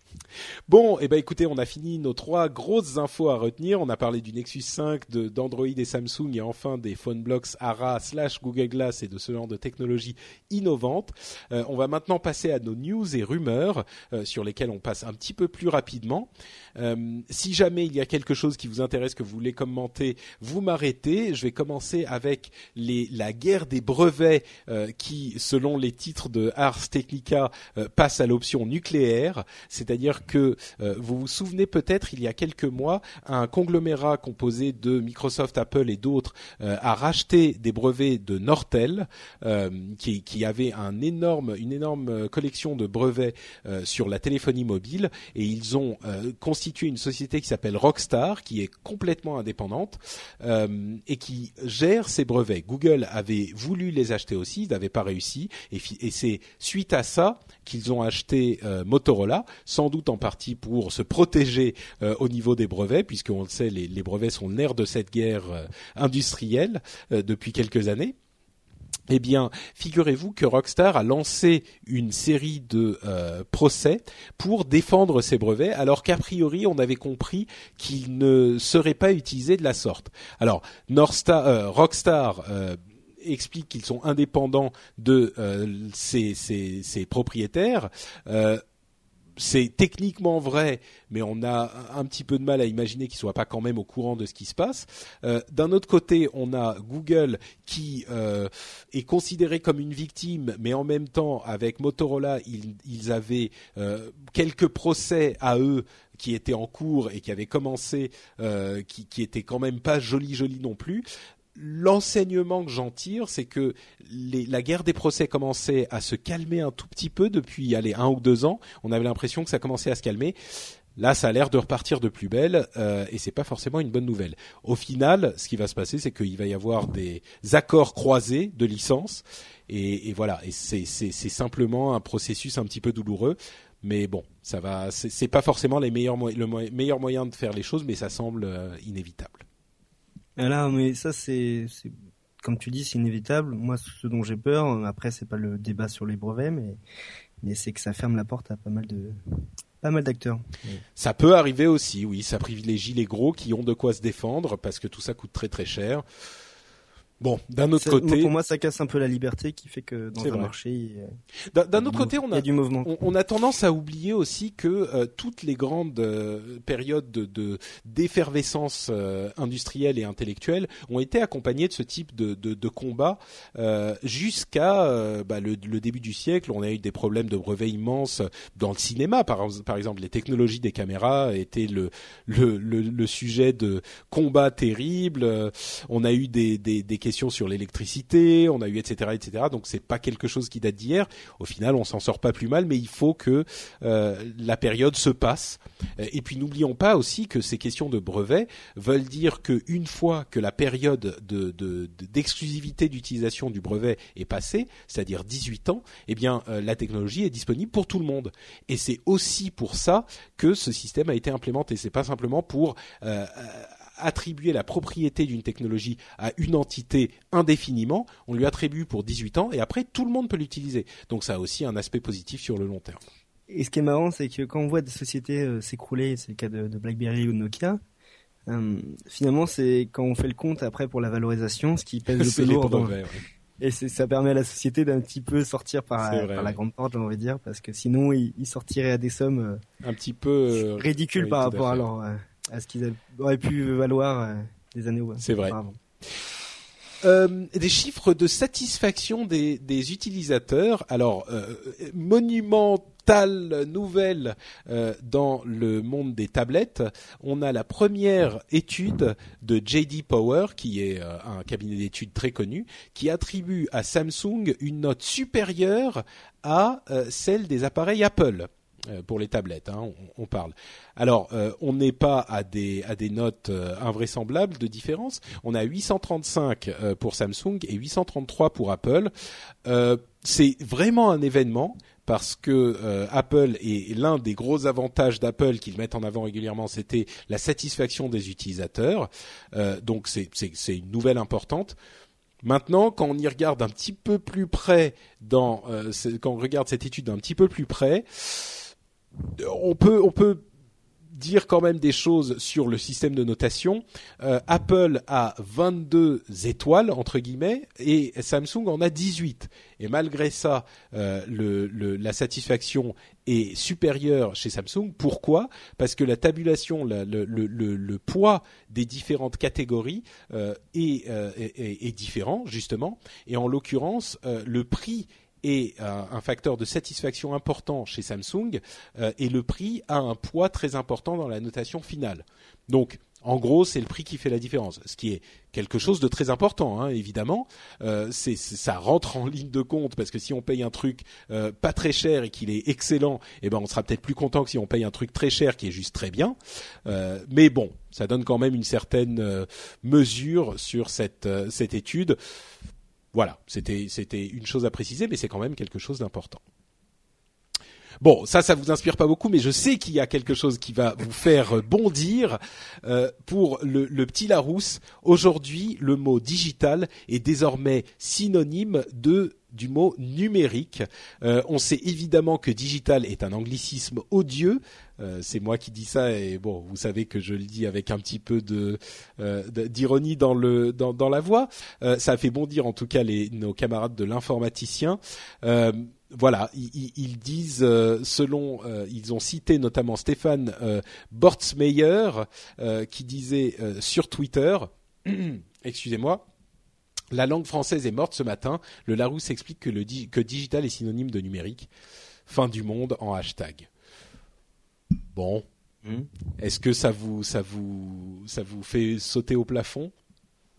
Bon, et eh ben écoutez, on a fini nos trois grosses infos à retenir. On a parlé du Nexus 5, de d'Android et Samsung, et enfin des phone blocks ARA slash Google Glass et de ce genre de technologies innovantes. Euh, on va maintenant passer à nos news et rumeurs euh, sur lesquelles on passe un petit peu plus rapidement. Euh, si jamais il y a quelque chose qui vous intéresse que vous voulez commenter, vous m'arrêtez. Je vais commencer avec la guerre des brevets euh, qui, selon les titres de Ars Technica, euh, passe à l'option nucléaire. C'est-à-dire que vous vous souvenez peut-être, il y a quelques mois, un conglomérat composé de Microsoft, Apple et d'autres a racheté des brevets de Nortel, qui, avait une énorme collection de brevets sur la téléphonie mobile, et ils ont constitué une société qui s'appelle Rockstar, qui est complètement indépendante euh, et qui gère ses brevets. Google avait voulu les acheter aussi, ils n'avaient pas réussi, et, c'est suite à ça qu'ils ont acheté euh, Motorola, sans doute en partie pour se protéger euh, au niveau des brevets, puisqu'on le sait, les, brevets sont le nerf de cette guerre industrielle depuis quelques années. Eh bien, figurez-vous que Rockstar a lancé une série de euh, procès pour défendre ses brevets, alors qu'a priori on avait compris qu'ils ne seraient pas utilisés de la sorte. Alors, euh, Rockstar euh, explique qu'ils sont indépendants de ses, ses, propriétaires c'est techniquement vrai, mais on a un petit peu de mal à imaginer qu'ils soient pas quand même au courant de ce qui se passe. Euh, d'un autre côté, on a Google qui euh, est considéré comme une victime, mais en même temps, avec Motorola, ils, avaient euh, quelques procès à eux qui étaient en cours et qui avaient commencé, qui, qui étaient quand même pas jolis jolis non plus l'enseignement que j'en tire, c'est que la guerre des procès commençait à se calmer un tout petit peu depuis allez, un ou deux ans. On avait l'impression que ça commençait à se calmer. Là, ça a l'air de repartir de plus belle euh, et c'est pas forcément une bonne nouvelle. Au final, ce qui va se passer, c'est qu'il va y avoir des accords croisés de licence et, et voilà. Et c'est simplement un processus un petit peu douloureux, mais bon, ça va. C'est pas forcément les meilleurs, le meilleur moyen de faire les choses, mais ça semble euh, inévitable. Là, mais ça c'est, comme tu dis, c'est inévitable. Moi, ce dont j'ai peur, après, c'est pas le débat sur les brevets, mais mais c'est que ça ferme la porte à pas mal de pas mal d'acteurs. Ça peut arriver aussi, oui. Ça privilégie les gros qui ont de quoi se défendre parce que tout ça coûte très très cher. Bon, d'un autre côté, pour moi, ça casse un peu la liberté qui fait que dans un marché, d'un autre côté, on a, du mouvement. On, a tendance à oublier aussi que euh, toutes les grandes euh, périodes de d'effervescence euh, industrielle et intellectuelle ont été accompagnées de ce type de de, de combat jusqu'à bah, le, le, début du siècle. On a eu des problèmes de brevets immenses dans le cinéma, par, par exemple, les technologies des caméras étaient le le, le, le sujet de combats terribles. On a eu des des, des sur l'électricité, on a eu etc etc. Donc c'est pas quelque chose qui date d'hier. Au final, on s'en sort pas plus mal, mais il faut que euh, la période se passe. Et puis n'oublions pas aussi que ces questions de brevets veulent dire qu'une fois que la période d'exclusivité de, d'utilisation du brevet est passée, c'est-à-dire 18 ans, eh bien euh, la technologie est disponible pour tout le monde. Et c'est aussi pour ça que ce système a été implémenté. C'est pas simplement pour euh, attribuer la propriété d'une technologie à une entité indéfiniment, on lui attribue pour 18 ans et après tout le monde peut l'utiliser. Donc ça a aussi un aspect positif sur le long terme. Et ce qui est marrant, c'est que quand on voit des sociétés euh, s'écrouler, c'est le cas de, BlackBerry ou de Nokia, euh, finalement, c'est quand on fait le compte après pour la valorisation, ce qui <laughs> pèse le plus lourd. Et ça permet à la société d'un petit peu sortir par, la grande porte, j'ai envie de dire, parce que sinon, ils, sortiraient à des sommes euh, un petit peu ridicules par rapport à, à ce qu'ils auraient pu valoir des années. C'est vrai. Euh, des chiffres de satisfaction des, des utilisateurs. Alors, euh, monumentale nouvelle euh, dans le monde des tablettes. On a la première étude de JD Power, qui est euh, un cabinet d'études très connu, qui attribue à Samsung une note supérieure à celle des appareils Apple. Euh, pour les tablettes, hein, on, parle. Alors, euh, on n'est pas à des à des notes euh, invraisemblables de différence. On a 835 pour Samsung et 833 pour Apple. c'est vraiment un événement parce que Apple et l'un des gros avantages d'Apple qu'ils mettent en avant régulièrement, c'était la satisfaction des utilisateurs. donc c'est une nouvelle importante. Maintenant, quand on y regarde un petit peu plus près, dans quand on regarde cette étude d'un petit peu plus près, on peut, dire quand même des choses sur le système de notation. Euh, Apple a 22 étoiles entre guillemets et Samsung en a 18. Et malgré ça, euh, la satisfaction est supérieure chez Samsung. Pourquoi? Parce que la tabulation, le, poids des différentes catégories euh, est, est, est, différent justement. Et en l'occurrence, le prix est un facteur de satisfaction important chez Samsung euh, et le prix a un poids très important dans la notation finale. Donc en gros, c'est le prix qui fait la différence, ce qui est quelque chose de très important, hein, évidemment. Euh, c'est, ça rentre en ligne de compte parce que si on paye un truc euh, pas très cher et qu'il est excellent, eh ben on sera peut-être plus content que si on paye un truc très cher qui est juste très bien. Mais bon, ça donne quand même une certaine mesure sur cette cette étude. Voilà, c'était c'était une chose à préciser, mais c'est quand même quelque chose d'important. Bon, ça, ça vous inspire pas beaucoup, mais je sais qu'il y a quelque chose qui va vous faire bondir euh, pour le, le, petit Larousse. Aujourd'hui, le mot digital est désormais synonyme de du mot numérique. Euh, on sait évidemment que digital est un anglicisme odieux. Euh, c'est moi qui dis ça et bon, vous savez que je le dis avec un petit peu euh, d'ironie dans le dans, dans la voix. ça a fait bondir en tout cas les nos camarades de l'informaticien voilà, ils, ils disent, selon, ils ont cité notamment Stéphane Bortsmeyer qui disait sur Twitter, <clears throat> excusez-moi, la langue française est morte ce matin. Le Larousse explique que, le que digital est synonyme de numérique. Fin du monde en hashtag. Bon. Hmm. Est-ce que ça vous, ça, vous, ça vous fait sauter au plafond?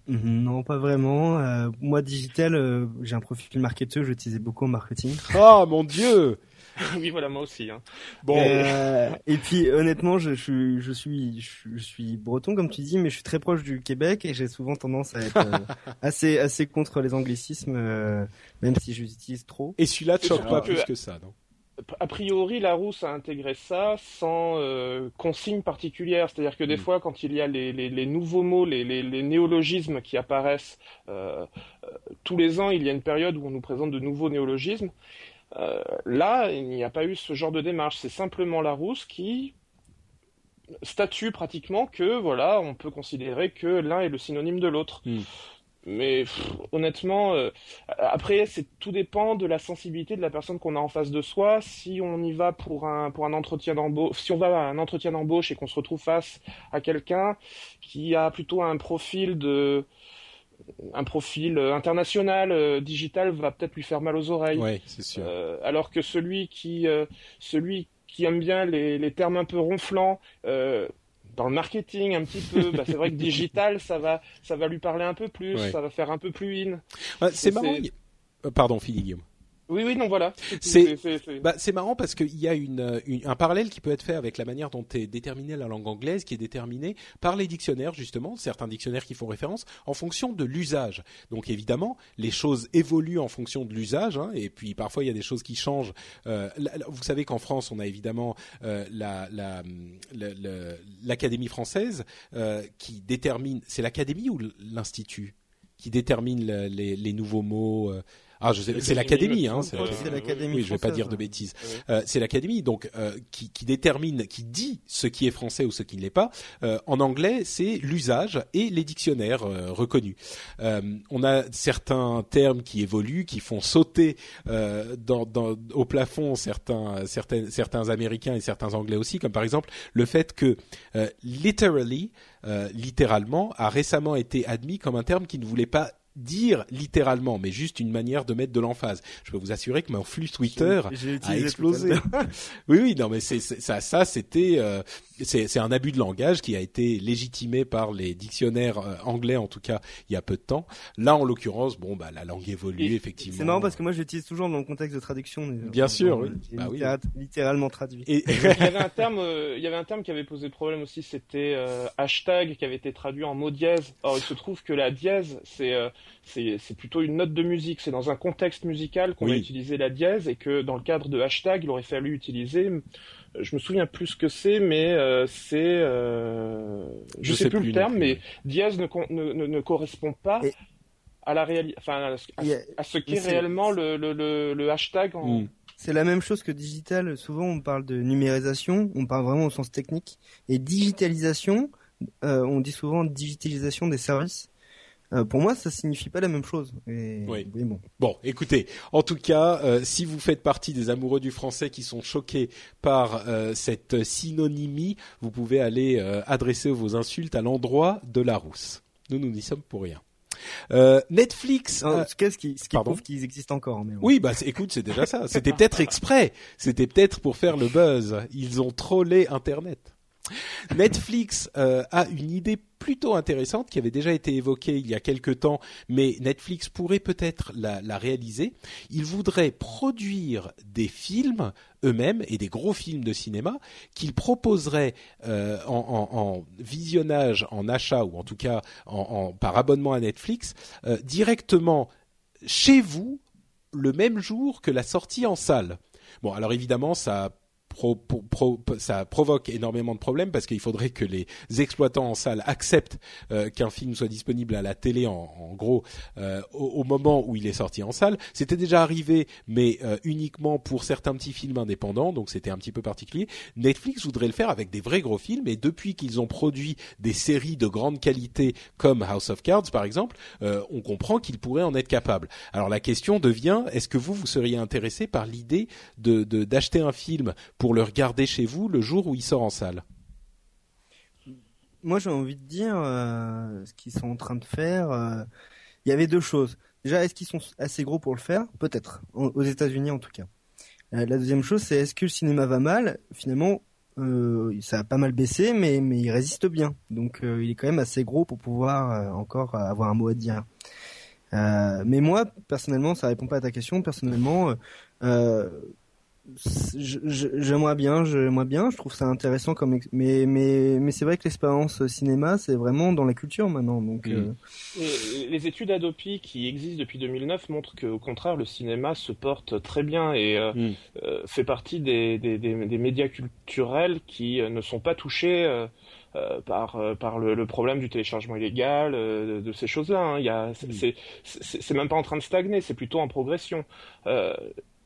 Mhm, non, pas vraiment. Euh, moi, digital, euh, j'ai un profil marketeur, j'utilisais beaucoup en marketing. Oh mon dieu <laughs> oui, voilà, moi aussi. Hein. Bon. Euh, et puis, honnêtement, je, je, je, suis, je, suis breton, comme tu dis, mais je suis très proche du Québec et j'ai souvent tendance à être euh, <laughs> assez, assez contre les anglicismes, euh, même si je les utilise trop. Et celui-là ne choque pas plus que ça, non? A priori, la Rousse a intégré ça sans euh, consigne particulière. C'est-à-dire que des mm. fois, quand il y a les, les, les nouveaux mots, les, les, néologismes qui apparaissent euh, tous les ans, il y a une période où on nous présente de nouveaux néologismes. Euh, là, il n'y a pas eu ce genre de démarche. C'est simplement Larousse qui statue pratiquement que voilà, on peut considérer que l'un est le synonyme de l'autre. Hmm. Mais honnêtement, euh, après, c'est tout dépend de la sensibilité de la personne qu'on a en face de soi. Si on y va pour un pour un entretien d'embauche, si on va à un entretien d'embauche et qu'on se retrouve face à quelqu'un qui a plutôt un profil de un profil euh, international euh, digital va peut-être lui faire mal aux oreilles. Oui, c'est sûr. Euh, alors que celui qui celui qui aime bien les, les termes un peu ronflants dans le marketing un petit peu, bah, c'est vrai que <laughs> digital ça va ça va lui parler un peu plus, ça va faire un peu plus in. c'est marrant. Pardon, Philippe Guillaume. Oui, oui, non, voilà. C'est bah, marrant parce qu'il y a une, un parallèle qui peut être fait avec la manière dont est déterminée la langue anglaise, qui est déterminée par les dictionnaires justement, certains dictionnaires qui font référence en fonction de l'usage. Donc évidemment, les choses évoluent en fonction de l'usage, hein, et puis parfois il y a des choses qui changent. Euh, vous savez qu'en France, on a évidemment euh, la l'Académie française euh, qui détermine. C'est l'Académie ou l'Institut qui détermine les, les, nouveaux mots ah, c'est l'académie, hein. C'est l'académie. Oui, je vais pas dire de bêtises. Euh, c'est l'académie, donc euh, qui, qui, détermine, qui dit ce qui est français ou ce qui ne l'est pas. Euh, en anglais, c'est l'usage et les dictionnaires euh, reconnus. Euh, on a certains termes qui évoluent, qui font sauter dans, dans, au plafond certains, certains, certains Américains et certains Anglais aussi, comme par exemple le fait que literally, littéralement, a récemment été admis comme un terme qui ne voulait pas dire littéralement, mais juste une manière de mettre de l'emphase. Je peux vous assurer que mon flux Twitter a explosé. <laughs> oui, oui, non, mais c'est ça, ça c'était, euh, c'est un abus de langage qui a été légitimé par les dictionnaires euh, anglais en tout cas il y a peu de temps. Là, en l'occurrence, bon, bah la langue évolue effectivement. C'est marrant parce que moi, j'utilise toujours dans le contexte de traduction. Bien sûr, oui. Bah, oui. littéralement traduit. Et il y avait un terme, euh, il y avait un terme qui avait posé problème aussi, c'était hashtag qui avait été traduit en mot dièse. Or, il se trouve que la dièse, c'est c'est plutôt une note de musique. C'est dans un contexte musical qu'on va utiliser la dièse et que dans le cadre de hashtag, il aurait fallu utiliser. Je me souviens plus ce que c'est, mais euh, c'est, euh, je, sais, plus, le terme, mais dièse ne, ne, ne, correspond pas à la réalité, enfin à, ce qu'est réellement le, le, le, hashtag. En... Hmm. C'est la même chose que digital. Souvent, on parle de numérisation, on parle vraiment au sens technique, et digitalisation, euh, on dit souvent digitalisation des services. Euh, pour moi, ça signifie pas la même chose. oui. bon. Bon, écoutez, en tout cas, euh, si vous faites partie des amoureux du français qui sont choqués par euh, cette synonymie, vous pouvez aller adresser vos insultes à l'endroit de la rousse. Nous, nous n'y sommes pour rien. Netflix. Qu'est-ce qui, ce qui prouve qu'ils existent encore. Mais Oui, bah écoute, c'est déjà ça. C'était peut-être exprès. C'était peut-être pour faire le buzz. Ils ont trollé Internet. Netflix euh, a une idée plutôt intéressante qui avait déjà été évoquée il y a quelque temps, mais Netflix pourrait peut-être la, réaliser. Ils voudraient produire des films eux-mêmes et des gros films de cinéma qu'ils proposeraient euh, en, visionnage, en achat ou en tout cas par abonnement à Netflix euh, directement chez vous le même jour que la sortie en salle. Bon, alors évidemment, ça ça provoque énormément de problèmes parce qu'il faudrait que les exploitants en salle acceptent euh, qu'un film soit disponible à la télé en, gros euh, au, moment où il est sorti en salle. C'était déjà arrivé, mais euh, uniquement pour certains petits films indépendants, donc c'était un petit peu particulier. Netflix voudrait le faire avec des vrais gros films et depuis qu'ils ont produit des séries de grande qualité comme House of Cards par exemple, on comprend qu'ils pourraient en être capables. Alors la question devient est-ce que vous vous seriez intéressé par l'idée de d'acheter un film pour le regarder chez vous le jour où il sort en salle Moi, j'ai envie de dire euh, ce qu'ils sont en train de faire. Euh, il y avait deux choses. Déjà, est-ce qu'ils sont assez gros pour le faire? Peut-être, aux États-Unis en tout cas. Euh, la deuxième chose, c'est est-ce que le cinéma va mal? Finalement, ça a pas mal baissé, mais, mais il résiste bien. Donc, il est quand même assez gros pour pouvoir encore avoir un mot à dire. mais moi, personnellement, ça répond pas à ta question. Personnellement, j'aimerais bien, j'aimerais bien, je trouve ça intéressant comme mais mais mais c'est vrai que l'expérience cinéma c'est vraiment dans la culture maintenant donc euh. les études Adopi qui existent depuis 2009 montrent qu'au contraire le cinéma se porte très bien et euh, mm. euh, fait partie des, des, des, médias culturels qui ne sont pas touchés par par le, problème du téléchargement illégal de, ces choses-là. Hein. Il y a, mm. c'est même pas en train de stagner, c'est plutôt en progression.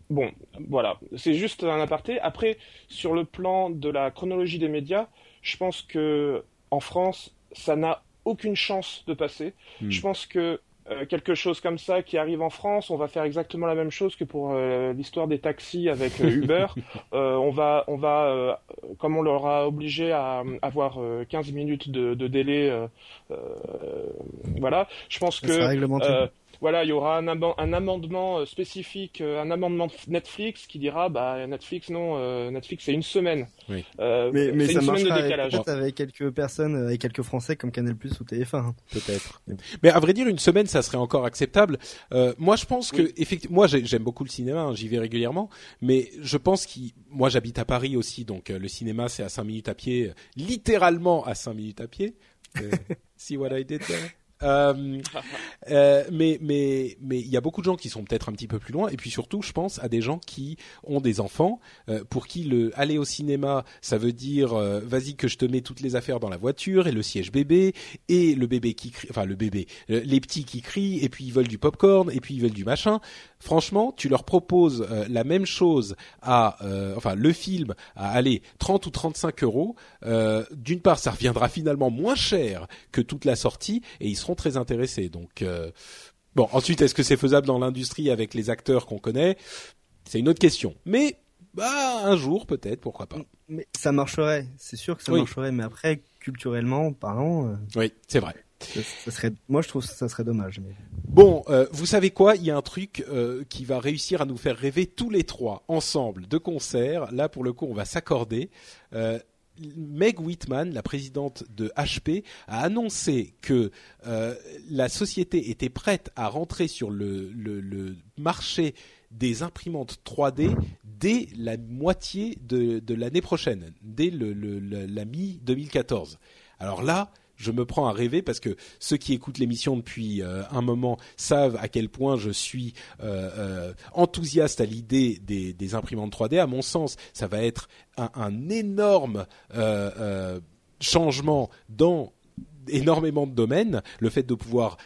Bon, voilà, c'est juste un aparté. Après, sur le plan de la chronologie des médias, je pense que en France, ça n'a aucune chance de passer. Hmm. Je pense que euh, quelque chose comme ça qui arrive en France, on va faire exactement la même chose que pour euh, l'histoire des taxis avec euh, Uber. <laughs> on va, on va, comme on leur a obligé à avoir 15 minutes de, de délai, voilà. Je pense que voilà, il y aura un, un amendement euh, spécifique, euh, un amendement Netflix qui dira, bah Netflix non, euh, Netflix c'est une semaine. Oui. Euh, mais mais ça marchera peut-être avec quelques personnes, avec quelques Français comme Canal Plus ou TF1. Hein. Peut-être. Mais à vrai dire, une semaine, ça serait encore acceptable. Euh, moi, je pense que effectivement, moi j'aime beaucoup le cinéma, hein, j'y vais régulièrement, mais je pense qu'il, moi j'habite à Paris aussi, donc le cinéma c'est à 5 minutes à pied, littéralement à 5 minutes à pied. <laughs> see what I did there? Euh, euh, mais mais mais il y a beaucoup de gens qui sont peut-être un petit peu plus loin. Et puis surtout je pense à des gens qui ont des enfants euh, pour qui le aller au cinéma ça veut dire euh, vas-y que je te mets toutes les affaires dans la voiture et le siège bébé et le bébé qui crie enfin le bébé les petits qui crient et puis ils veulent du popcorn et puis ils veulent du machin. Franchement tu leur proposes la même chose à enfin le film à aller 30 ou 35 euros d'une part ça reviendra finalement moins cher que toute la sortie et ils seront très intéressés. Donc euh, bon, ensuite, est-ce que c'est faisable dans l'industrie avec les acteurs qu'on connaît? C'est une autre question. Mais bah un jour peut-être, pourquoi pas. Mais ça marcherait, c'est sûr que ça marcherait. Mais après, culturellement parlant. Euh, oui, c'est vrai. Ça, serait, moi je trouve que ça serait dommage. Bon, euh, vous savez quoi? Il y a un truc qui va réussir à nous faire rêver tous les trois ensemble de concert. Là, pour le coup, on va s'accorder. Meg Whitman, la présidente de HP, a annoncé que euh, la société était prête à rentrer sur le, marché des imprimantes 3D dès la moitié de, l'année prochaine, dès la mi 2014. Alors là, je me prends à rêver parce que ceux qui écoutent l'émission depuis euh, un moment savent à quel point je suis euh, euh, enthousiaste à l'idée des, imprimantes 3D. À mon sens, ça va être un, énorme changement dans énormément de domaines. Le fait de pouvoir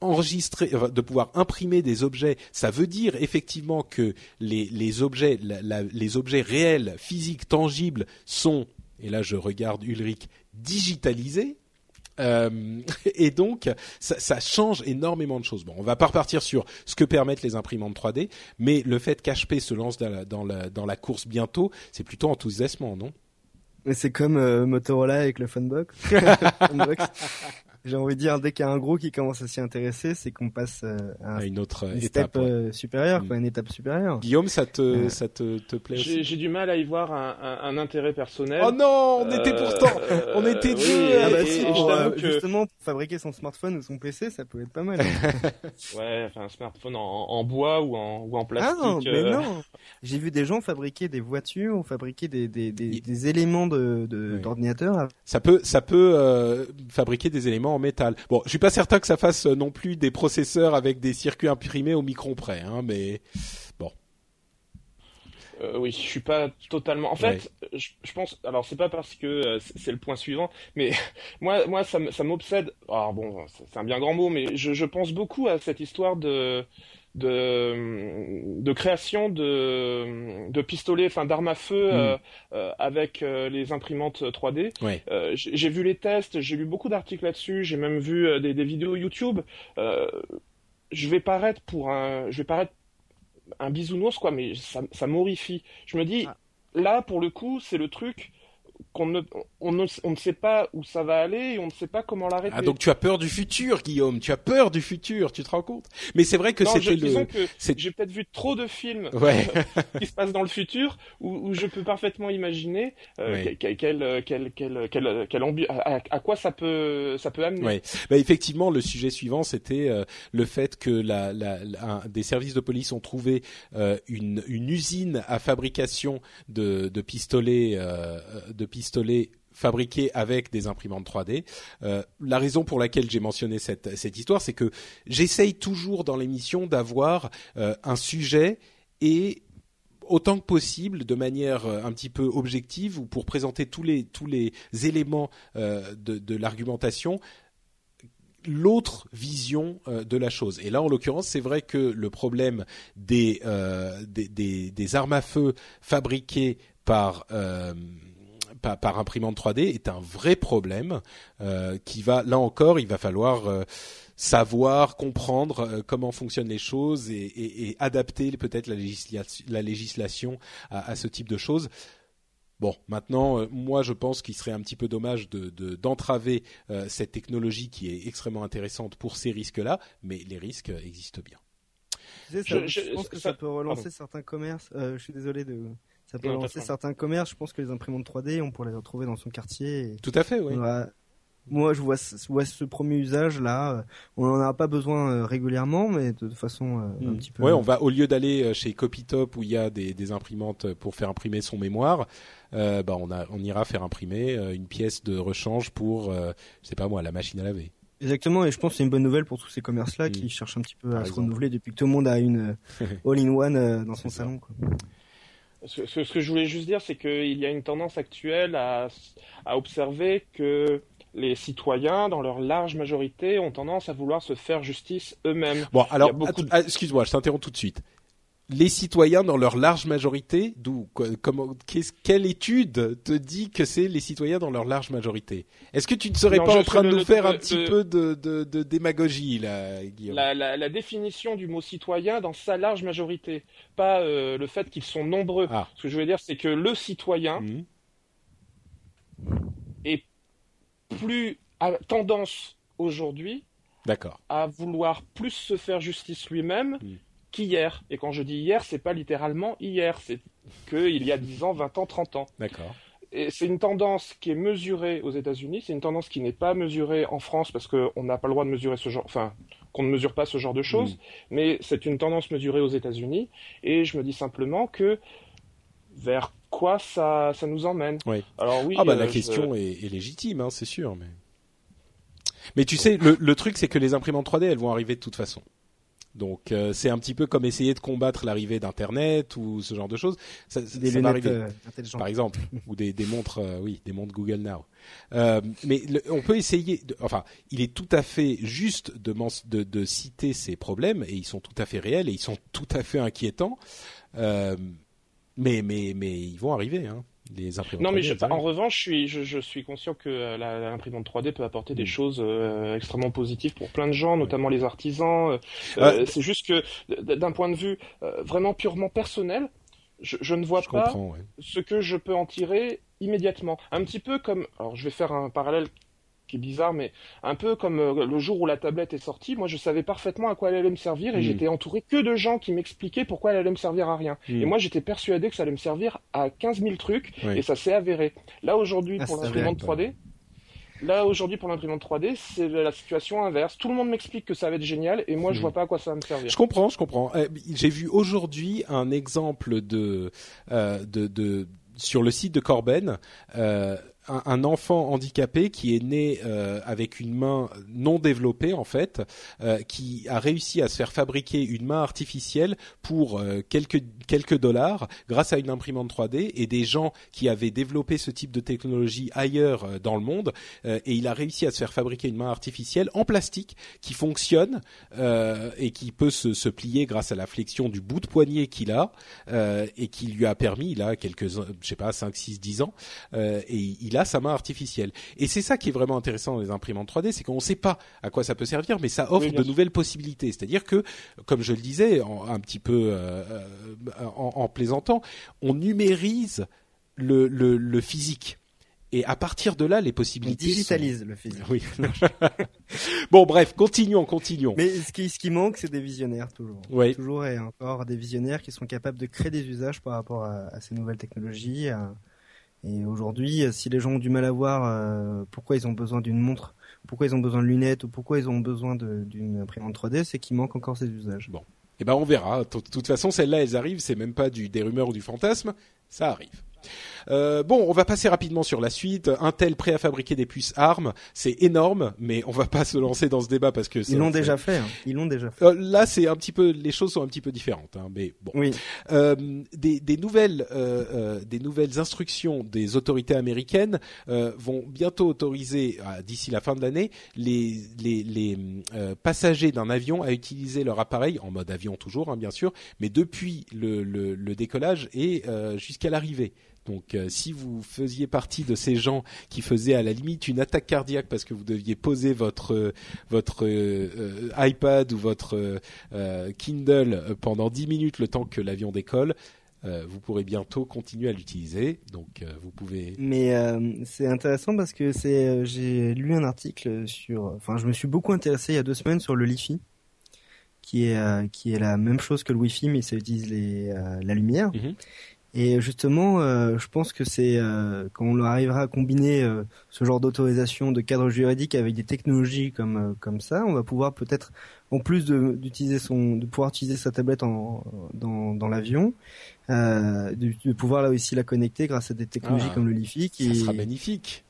enregistrer, de pouvoir imprimer des objets, ça veut dire effectivement que les objets, les objets réels, physiques, tangibles sont, et là je regarde Ulrich, digitalisés. Euh, <laughs> et donc, ça, ça, change énormément de choses. Bon, on va pas repartir sur ce que permettent les imprimantes 3D, mais le fait qu'HP se lance dans la, dans la, dans la course bientôt, c'est plutôt enthousiasmant, non? Mais c'est comme euh, Motorola avec le Funbox. <laughs> j'ai envie de dire, dès qu'il y a un gros qui commence à s'y intéresser, c'est qu'on passe euh, à, une autre une étape euh, supérieure, quoi, mm. une étape supérieure. Guillaume, ça te, ça te, te plaît J'ai du mal à y voir un, un, un, intérêt personnel. Oh non, on était pourtant, on était deux. ah bah si, pour, justement, pour fabriquer son smartphone ou son PC, ça peut être pas mal. <laughs> ouais, enfin un smartphone en, en, bois ou en, ou en plastique. Ah non, mais non. J'ai vu des gens fabriquer des voitures ou fabriquer des, des, des, des éléments de d'ordinateur. Ça peut, ça peut fabriquer des éléments en métal. Bon, je suis pas certain que ça fasse euh, non plus des processeurs avec des circuits imprimés au micron près, hein, mais bon. Euh, oui, je suis pas totalement. En fait, je, pense. Alors, c'est pas parce que euh, c'est le point suivant, mais <laughs> moi, moi, ça, m'obsède. Alors bon, c'est un bien grand mot, mais je, pense beaucoup à cette histoire de de, de création de, de pistolets, enfin d'armes à feu mm. euh, euh, avec euh, les imprimantes 3D. j'ai vu les tests, j'ai lu beaucoup d'articles là-dessus, j'ai même vu des, des, vidéos YouTube. je vais paraître pour un, je vais paraître un bisounours quoi, mais ça, ça m'horrifie. Je me dis, ah. là pour le coup, c'est le truc qu'on ne, on ne, on ne sait pas où ça va aller et on ne sait pas comment l'arrêter. Ah donc tu as peur du futur, Guillaume. Tu as peur du futur. Tu te rends compte? Mais c'est vrai que c'était le. J'ai peut-être vu trop de films <laughs> ouais. qui se passent dans le futur où, où je peux parfaitement imaginer euh, quel, quel, quel, quel, quel, quel à, à, quoi ça peut, ça peut amener. Ouais. Bah, effectivement, le sujet suivant c'était euh, le fait que la, la, des services de police ont trouvé euh, une, une usine à fabrication de, de pistolets euh, de pistolets fabriqués avec des imprimantes 3D. Euh, la raison pour laquelle j'ai mentionné cette, cette histoire, c'est que j'essaye toujours dans l'émission d'avoir euh, un sujet et autant que possible, de manière euh, un petit peu objective ou pour présenter tous les tous les éléments de, l'argumentation, l'autre vision de la chose. Et là, en l'occurrence, c'est vrai que le problème des, des, armes à feu fabriquées par par, imprimante 3D est un vrai problème euh, qui va là encore il va falloir euh, savoir comprendre euh, comment fonctionnent les choses et, et, et adapter peut-être la, législation, la législation à, à, ce type de choses Bon, maintenant, moi, je pense qu'il serait un petit peu dommage de d'entraver cette technologie qui est extrêmement intéressante pour ces risques-là, mais les risques existent bien. je, pense que ça, peut relancer certains commerces. je suis désolé de ça peut relancer certains commerces. Je pense que les imprimantes 3D, on pourrait les retrouver dans son quartier. Tout à fait, oui. moi, je vois, ce premier usage là. Euh, on n'en a pas besoin euh, régulièrement, mais de, façon euh, un hmm. petit peu. Ouais, on va au lieu d'aller chez Copytop où il y a des, imprimantes pour faire imprimer son mémoire, bah on, a, on ira faire imprimer une pièce de rechange pour, je sais pas moi, la machine à laver. Exactement, et je pense que c'est une bonne nouvelle pour tous ces commerces-là hmm. qui cherchent un petit peu à se renouveler depuis que tout le monde a une <laughs> all-in-one dans son salon. Quoi. Ce, ce, que je voulais juste dire, c'est qu'il y a une tendance actuelle à, à, observer que les citoyens, dans leur large majorité, ont tendance à vouloir se faire justice eux-mêmes. Bon, alors, ah, excuse-moi, je t'interromps tout de suite les citoyens dans leur large majorité, d'où comment quelle étude te dit que c'est les citoyens dans leur large majorité? Est-ce que tu ne serais pas en train de nous faire un petit peu de, de, de, démagogie là, Guillaume? La, la, la, définition du mot citoyen dans sa large majorité, pas euh, le fait qu'ils sont nombreux. Ah. Ce que je veux dire, c'est que le citoyen mmh. est plus à tendance aujourd'hui à vouloir plus se faire justice lui-même. Mmh qu'hier. Et quand je dis hier, c'est pas littéralement hier, c'est qu'il y a 10 ans, 20 ans, 30 ans. D'accord. Et c'est une tendance qui est mesurée aux États-Unis, c'est une tendance qui n'est pas mesurée en France parce qu'on n'a pas le droit de mesurer ce genre, enfin, qu'on ne mesure pas ce genre de choses, mm. mais c'est une tendance mesurée aux États-Unis. Et je me dis simplement que vers quoi ça, ça nous emmène oui. Alors oui. Ah bah la euh, question est, légitime, hein, c'est sûr, mais. Mais tu sais, le, le truc c'est que les imprimantes 3D, elles vont arriver de toute façon. Donc euh, c'est un petit peu comme essayer de combattre l'arrivée d'Internet ou ce genre de choses. Ça, des ça arriver, euh, par exemple, <laughs> ou des, des montres, euh, oui, des montres Google Now. mais on peut essayer. De, enfin, il est tout à fait juste de, de, de, citer ces problèmes et ils sont tout à fait réels et ils sont tout à fait inquiétants. mais mais mais ils vont arriver. Hein non, mais en revanche, je suis, je, suis conscient que euh, l'imprimante 3D peut apporter des mm. choses euh, extrêmement positives pour plein de gens, notamment les artisans. Euh, c'est juste que d'un point de vue vraiment purement personnel, je, ne vois pas ce que je peux en tirer immédiatement. Un petit peu comme, alors je vais faire un parallèle qui est bizarre, mais un peu comme euh, le jour où la tablette est sortie, moi je savais parfaitement à quoi elle allait me servir et hmm. j'étais entouré que de gens qui m'expliquaient pourquoi elle allait me servir à rien. Hmm. Et moi j'étais persuadé que ça allait me servir à 15 000 trucs et ça s'est avéré. Là aujourd'hui ah, pour l'imprimante 3D, Là, aujourd'hui, pour l'imprimante 3D, c'est la situation inverse. Tout le monde m'explique que ça va être génial, et moi, je hmm. vois pas à quoi ça va me servir. Je comprends, je comprends. Eh, j'ai vu aujourd'hui un exemple de, euh, de, de, sur le site de Corben, euh, un, enfant handicapé qui est né euh, avec une main non développée en fait, euh, qui a réussi à se faire fabriquer une main artificielle pour euh, quelques quelques dollars grâce à une imprimante 3D et des gens qui avaient développé ce type de technologie ailleurs dans le monde et il a réussi à se faire fabriquer une main artificielle en plastique qui fonctionne et qui peut se, se, plier grâce à la flexion du bout de poignet qu'il a et qui lui a permis il a quelques je sais pas 5 6 10 ans et il a sa main artificielle. Et c'est ça qui est vraiment intéressant dans les imprimantes 3D, c'est qu'on ne sait pas à quoi ça peut servir, mais ça offre de nouvelles possibilités. C'est-à-dire que, comme je le disais un petit peu euh, euh, en, plaisantant, on numérise le, le, physique. Et à partir de là, les possibilités. On digitalise le physique. Oui. <laughs> bon, bref, continuons, continuons. Mais ce qui, ce qui manque, c'est des visionnaires toujours. Oui. Toujours et encore des visionnaires qui sont capables de créer des usages par rapport à, ces nouvelles technologies, et aujourd'hui, si les gens ont du mal à voir euh, pourquoi ils ont besoin d'une montre, pourquoi ils ont besoin de lunettes ou pourquoi ils ont besoin d'une imprimante 3D, c'est qu'il manque encore ces usages. Bon, eh ben on verra. De toute façon, celles-là, elles arrivent. C'est même pas du des rumeurs ou du fantasme, ça arrive. Euh, bon, on va passer rapidement sur la suite. Intel prêt à fabriquer des puces ARM, c'est énorme, mais on va pas se lancer dans ce débat parce que ils l'ont déjà fait. Hein. Ils l'ont déjà fait. Euh, là, c'est un petit peu, les choses sont un petit peu différentes, hein, mais bon. Oui. Euh, des, des, nouvelles, euh, euh, des nouvelles instructions des autorités américaines vont bientôt autoriser, d'ici la fin de l'année, les, les, les passagers d'un avion à utiliser leur appareil en mode avion toujours, hein, bien sûr, mais depuis le, le, le décollage et jusqu'à l'arrivée. Donc euh, si vous faisiez partie de ces gens qui faisaient à la limite une attaque cardiaque parce que vous deviez poser votre votre euh, iPad ou votre euh, Kindle pendant 10 minutes le temps que l'avion décolle, vous pourrez bientôt continuer à l'utiliser. Donc vous pouvez. Mais c'est intéressant parce que c'est j'ai lu un article sur. Enfin, je me suis beaucoup intéressé il y a deux semaines sur le Li-Fi qui est qui est la même chose que le Wi-Fi mais ça utilise les la lumière. Mhm. Et justement, euh, je pense que c'est euh, quand on arrivera à combiner euh, ce genre d'autorisation de cadre juridique avec des technologies comme comme ça, on va pouvoir peut-être, en plus de d'utiliser son, de pouvoir utiliser sa tablette en, dans dans l'avion, de, de, pouvoir là aussi la connecter grâce à des technologies ah, comme le Li-Fi. Qui ça sera magnifique.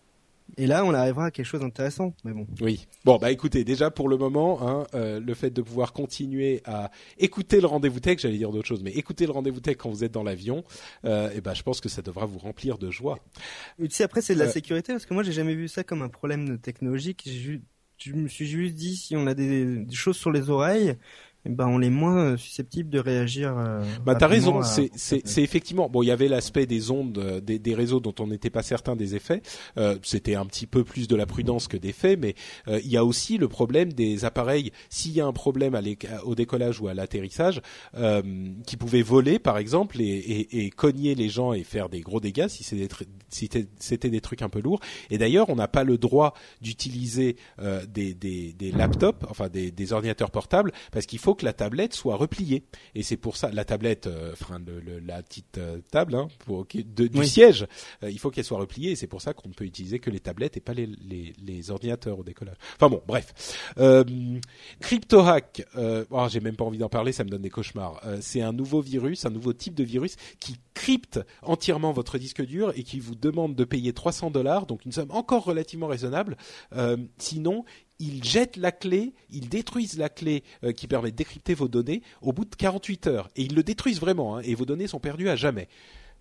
Et là, on arrivera à quelque chose d'intéressant. Mais bon. Oui. Bon, bah écoutez, déjà pour le moment, hein, euh, le fait de pouvoir continuer à écouter le rendez-vous tech, j'allais dire d'autres choses, mais écouter le rendez-vous tech quand vous êtes dans l'avion, euh, et eh ben je pense que ça devra vous remplir de joie. Et tu sais, après c'est de la euh, sécurité parce que moi j'ai jamais vu ça comme un problème technologique. Je me suis juste dit si on a des choses sur les oreilles, ben on est moins euh, susceptible de réagir. Euh, bah t'as raison, c'est c'est effectivement bon. Il y avait l'aspect des ondes, euh, des, des, réseaux dont on n'était pas certain des effets. Euh, C'était un petit peu plus de la prudence que des faits, mais euh, il y a aussi le problème des appareils. S'il y a un problème à au décollage ou à l'atterrissage, euh, qui pouvait voler par exemple et, et, et, cogner les gens et faire des gros dégâts si c'était si c'était des trucs un peu lourds. Et d'ailleurs, on n'a pas le droit d'utiliser des, des, des laptops, enfin des, des ordinateurs portables, parce qu'il faut que la tablette soit repliée. Et c'est pour ça la tablette, euh, enfin la petite euh, table hein, pour, du siège, euh, il faut qu'elle soit repliée. Et c'est pour ça qu'on ne peut utiliser que les tablettes et pas les, les, ordinateurs au décollage. Enfin bon, bref. CryptoHack, oh, j'ai même pas envie d'en parler, ça me donne des cauchemars. c'est un nouveau virus, un nouveau type de virus qui crypte entièrement votre disque dur et qui vous demande de payer 300 dollars, donc une somme encore relativement raisonnable. sinon, ils jettent la clé, ils détruisent la clé euh, qui permet de décrypter vos données au bout de 48 heures. Et ils le détruisent vraiment, hein, et vos données sont perdues à jamais.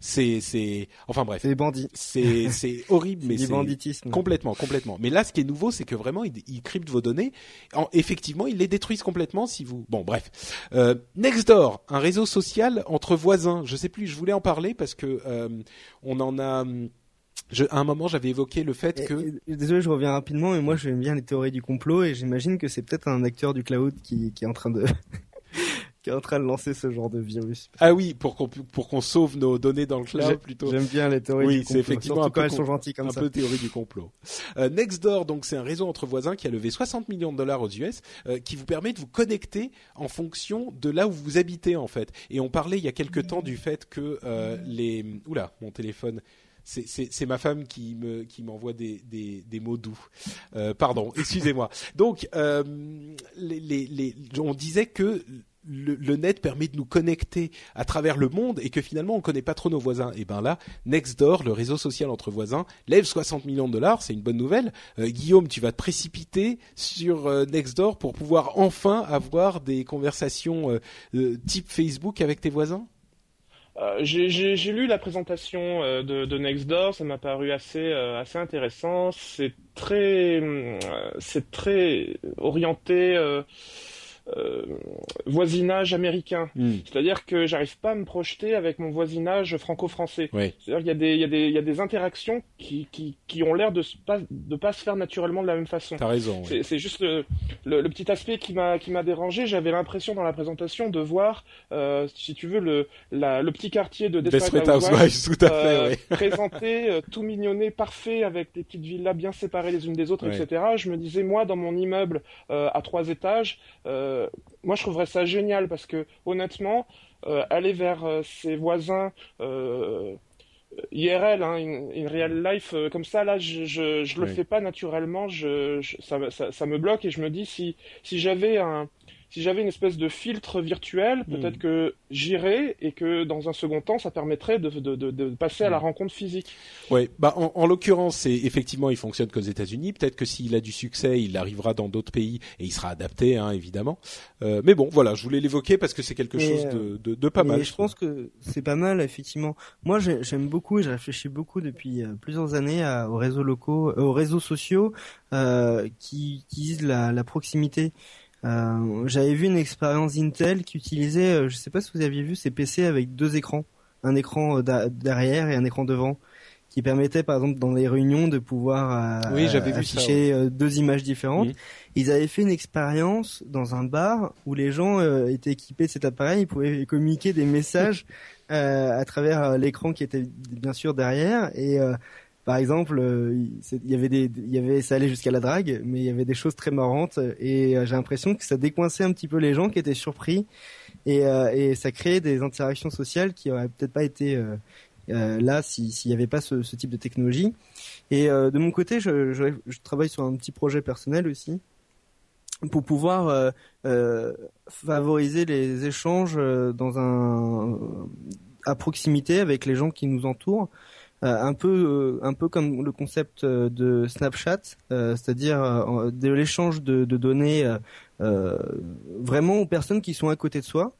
C'est, c'est, enfin bref. C'est des bandits. C'est, c'est <laughs> horrible, mais c'est banditisme. Complètement, complètement. Mais là, ce qui est nouveau, c'est que vraiment, ils, cryptent vos données. En, effectivement, ils les détruisent complètement si vous. Bon, bref. Euh, Nextdoor, un réseau social entre voisins. Je sais plus. Je voulais en parler parce que euh, on en a. Je, à un moment, j'avais évoqué le fait que. désolé, je reviens rapidement, mais moi, j'aime bien les théories du complot et j'imagine que c'est peut-être un acteur du cloud qui, qui est en train de. <laughs> qui est en train de lancer ce genre de virus. Ah oui, pour qu'on pour qu'on sauve nos données dans le cloud plutôt. J'aime bien les théories oui, du complot. c'est effectivement un peu, elles sont gentilles comme un peu théorie du complot. Euh, Nextdoor, donc c'est un réseau entre voisins qui a levé 60 millions de dollars aux US, euh, qui vous permet de vous connecter en fonction de là où vous habitez en fait. Et on parlait il y a quelque temps du fait que euh, les oula, mon téléphone c'est ma femme qui me qui m'envoie des, des, mots doux. Euh, pardon, <laughs> excusez-moi. Donc, euh, on disait que le, net permet de nous connecter à travers le monde et que finalement on connaît pas trop nos voisins. Et ben là, Nextdoor, le réseau social entre voisins, lève 60 millions de dollars, c'est une bonne nouvelle. Euh, Guillaume, tu vas te précipiter sur Nextdoor pour pouvoir enfin avoir des conversations type Facebook avec tes voisins? Euh, j'ai lu la présentation euh, de, de, Nextdoor, ça m'a paru assez euh, assez intéressant. C'est très c'est très orienté euh, voisinage américain. Hmm. C'est-à-dire que j'arrive pas à me projeter avec mon voisinage franco-français. C'est-à-dire qu'il y a des il y a des il y a des interactions qui qui qui ont l'air de pas de pas se faire naturellement de la même façon. T'as raison. C'est juste le, le, petit aspect qui m'a qui m'a dérangé. J'avais l'impression dans la présentation de voir euh, si tu veux le la, le petit quartier de Desperate Housewives, tout à fait, euh, <laughs> <laughs> présenté tout mignonné, parfait avec des petites villas bien séparées les unes des autres, etc. Je me disais moi dans mon immeuble à trois étages. Euh, moi, je trouverais ça génial parce que honnêtement, euh, aller vers euh, ses voisins IRL, hein, une, real life comme ça, là, je je, je le fais pas naturellement. Je, ça, ça, ça, me bloque et je me dis si si j'avais un si j'avais une espèce de filtre virtuel, hmm. peut-être que j'irais et que dans un second temps, ça permettrait de, de, de, passer à la hmm. rencontre physique. Oui, bah en, en l'occurrence, c'est effectivement, il fonctionne qu'aux États-Unis. Peut-être que s'il a du succès, il arrivera dans d'autres pays et il sera adapté, hein, évidemment. Euh, mais bon, voilà, je voulais l'évoquer parce que c'est quelque chose de, de, de, pas mal. Je, je pense que c'est pas mal, effectivement. Moi, j'aime beaucoup et je réfléchis beaucoup depuis euh, plusieurs années à, aux réseaux locaux, euh, aux réseaux sociaux euh, qui utilisent la, la proximité. Euh, J'avais vu une expérience Intel qui utilisait, euh, je sais pas si vous aviez vu, ces PC avec deux écrans, un écran euh, derrière et un écran devant. qui permettait par exemple dans les réunions de pouvoir oui, afficher deux images différentes. Ils avaient fait une expérience dans un bar où les gens étaient équipés de cet appareil, ils pouvaient communiquer des messages <laughs> à travers l'écran qui était bien sûr derrière. Et par exemple, euh, il y avait des, il y avait, ça allait jusqu'à la drague, mais il y avait des choses très marrantes et euh, j'ai l'impression que ça décoinçait un petit peu les gens qui étaient surpris et, euh, et ça créait des interactions sociales qui auraient peut-être pas été là s'il n'y avait pas ce, type de technologie. Et de mon côté, je, je, je, travaille sur un petit projet personnel aussi pour pouvoir favoriser les échanges dans un à proximité avec les gens qui nous entourent euh, un peu euh, un peu comme le concept euh, de Snapchat, c'est-à-dire de l'échange de, de, données vraiment aux personnes qui sont à côté de soi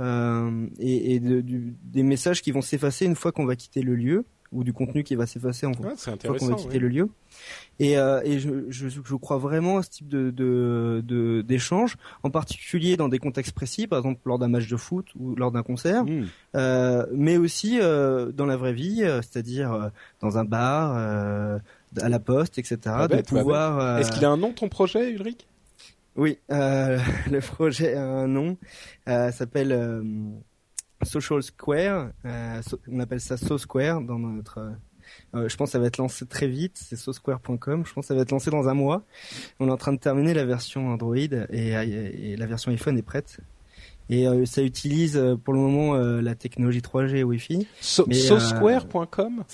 et, et de, des messages qui vont s'effacer une fois qu'on va quitter le lieu ou du contenu qui va s'effacer en fois qu'on va quitter le lieu. Et, euh, et je, je, je, crois vraiment à ce type de, de, d'échange, en particulier dans des contextes précis, par exemple lors d'un match de foot ou lors d'un concert, hmm. euh, mais aussi euh, dans la vraie vie, euh, c'est-à-dire euh, dans un bar, euh, à la poste, etc. de pouvoir. Est-ce qu'il a un nom ton projet, Ulrich? Oui, <laughs> le projet a un nom, s'appelle Social Square. Euh, on appelle ça So Square dans notre. Euh, je pense que ça va être lancé très vite. C'est sosquare.com. Je pense que ça va être lancé dans un mois. On est en train de terminer la version Android et, la version iPhone est prête. Et euh, ça utilise euh, pour le moment la technologie 3G Wi-Fi. So, sosquare.com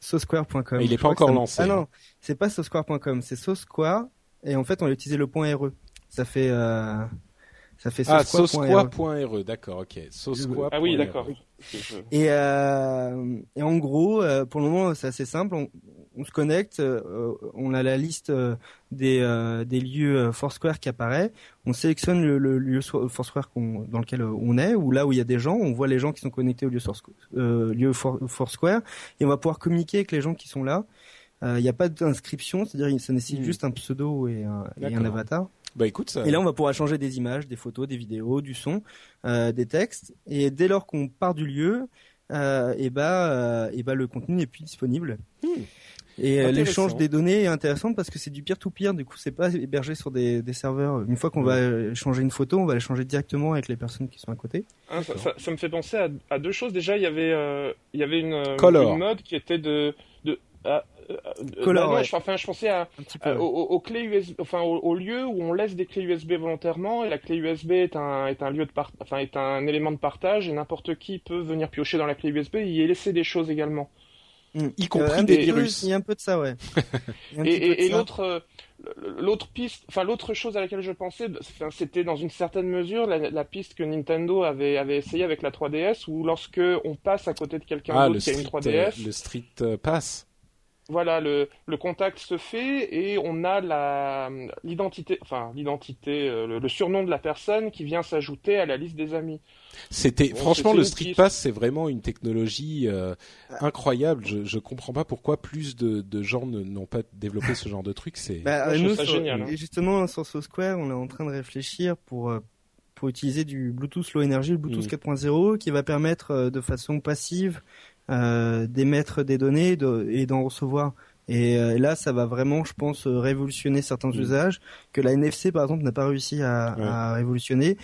Sosquare.com. Il n'est pas encore lancé. Ah non, c'est pas sosquare.com, c'est sosquare. Et en fait, on a utilisé le point .re. Ça fait ça fait ah, sosquois.re, d'accord, ok. Sosquois. Ah oui, d'accord. Et, euh, et en gros, euh, pour le moment, c'est assez simple. On, on se connecte, euh, on a la liste euh, des, euh, des lieux Foursquare qui apparaît. On sélectionne le, le lieu Foursquare dans lequel on est, ou là où il y a des gens. On voit les gens qui sont connectés au lieu, lieu Foursquare, et on va pouvoir communiquer avec les gens qui sont là. Il n'y a pas d'inscription, c'est-à-dire ça nécessite hmm. juste un pseudo et un, et un avatar. Bah écoute, ça... Et là, on va pouvoir changer des images, des photos, des vidéos, du son, euh, des textes. Et dès lors qu'on part du lieu, euh, et bah, euh, et bah le contenu n'est plus disponible. Hmm. Et euh, l'échange des données est intéressant parce que c'est du peer-to-peer. Du coup, c'est pas hébergé sur des, des serveurs. Une fois qu'on va changer une photo, on va l'échanger directement avec les personnes qui sont à côté. Ah, ça, ça, ça, me fait penser à, à, deux choses. Déjà, il y avait, euh, il y avait une, une mode qui était de, de euh, euh, bah je, enfin, je pensais à, aux, clés USB, enfin au, lieu où on laisse des clés USB volontairement et la clé USB est un est un lieu de part, enfin est un élément de partage et n'importe qui peut venir piocher dans la clé USB et y laisser des choses également. Hmm. Y compris euh, des virus. Il y a un peu de ça, ouais. <laughs> et, et, l'autre l'autre piste, enfin l'autre chose à laquelle je pensais, c'était dans une certaine mesure la, la, piste que Nintendo avait avait essayé avec la 3DS où lorsque on passe à côté de quelqu'un ah, d'autre qui a une 3DS, le Street Pass voilà, le, le, contact se fait et on a la l'identité, enfin l'identité, euh, le, surnom de la personne qui vient s'ajouter à la liste des amis. C'était franchement le Street Pass, c'est vraiment une technologie euh, incroyable. Je je comprends pas pourquoi plus de, de gens n'ont pas développé ce genre de truc. C'est bah, nous, génial, hein. justement sur So Square, on est en train de réfléchir pour euh, pour utiliser du Bluetooth Low Energy, le Bluetooth 4.0, mm. qui va permettre de façon passive euh, d'émettre des données et d'en recevoir. Et euh, là, ça va vraiment, je pense, révolutionner certains mm. usages que la NFC, par exemple, n'a pas réussi à, à, révolutionner.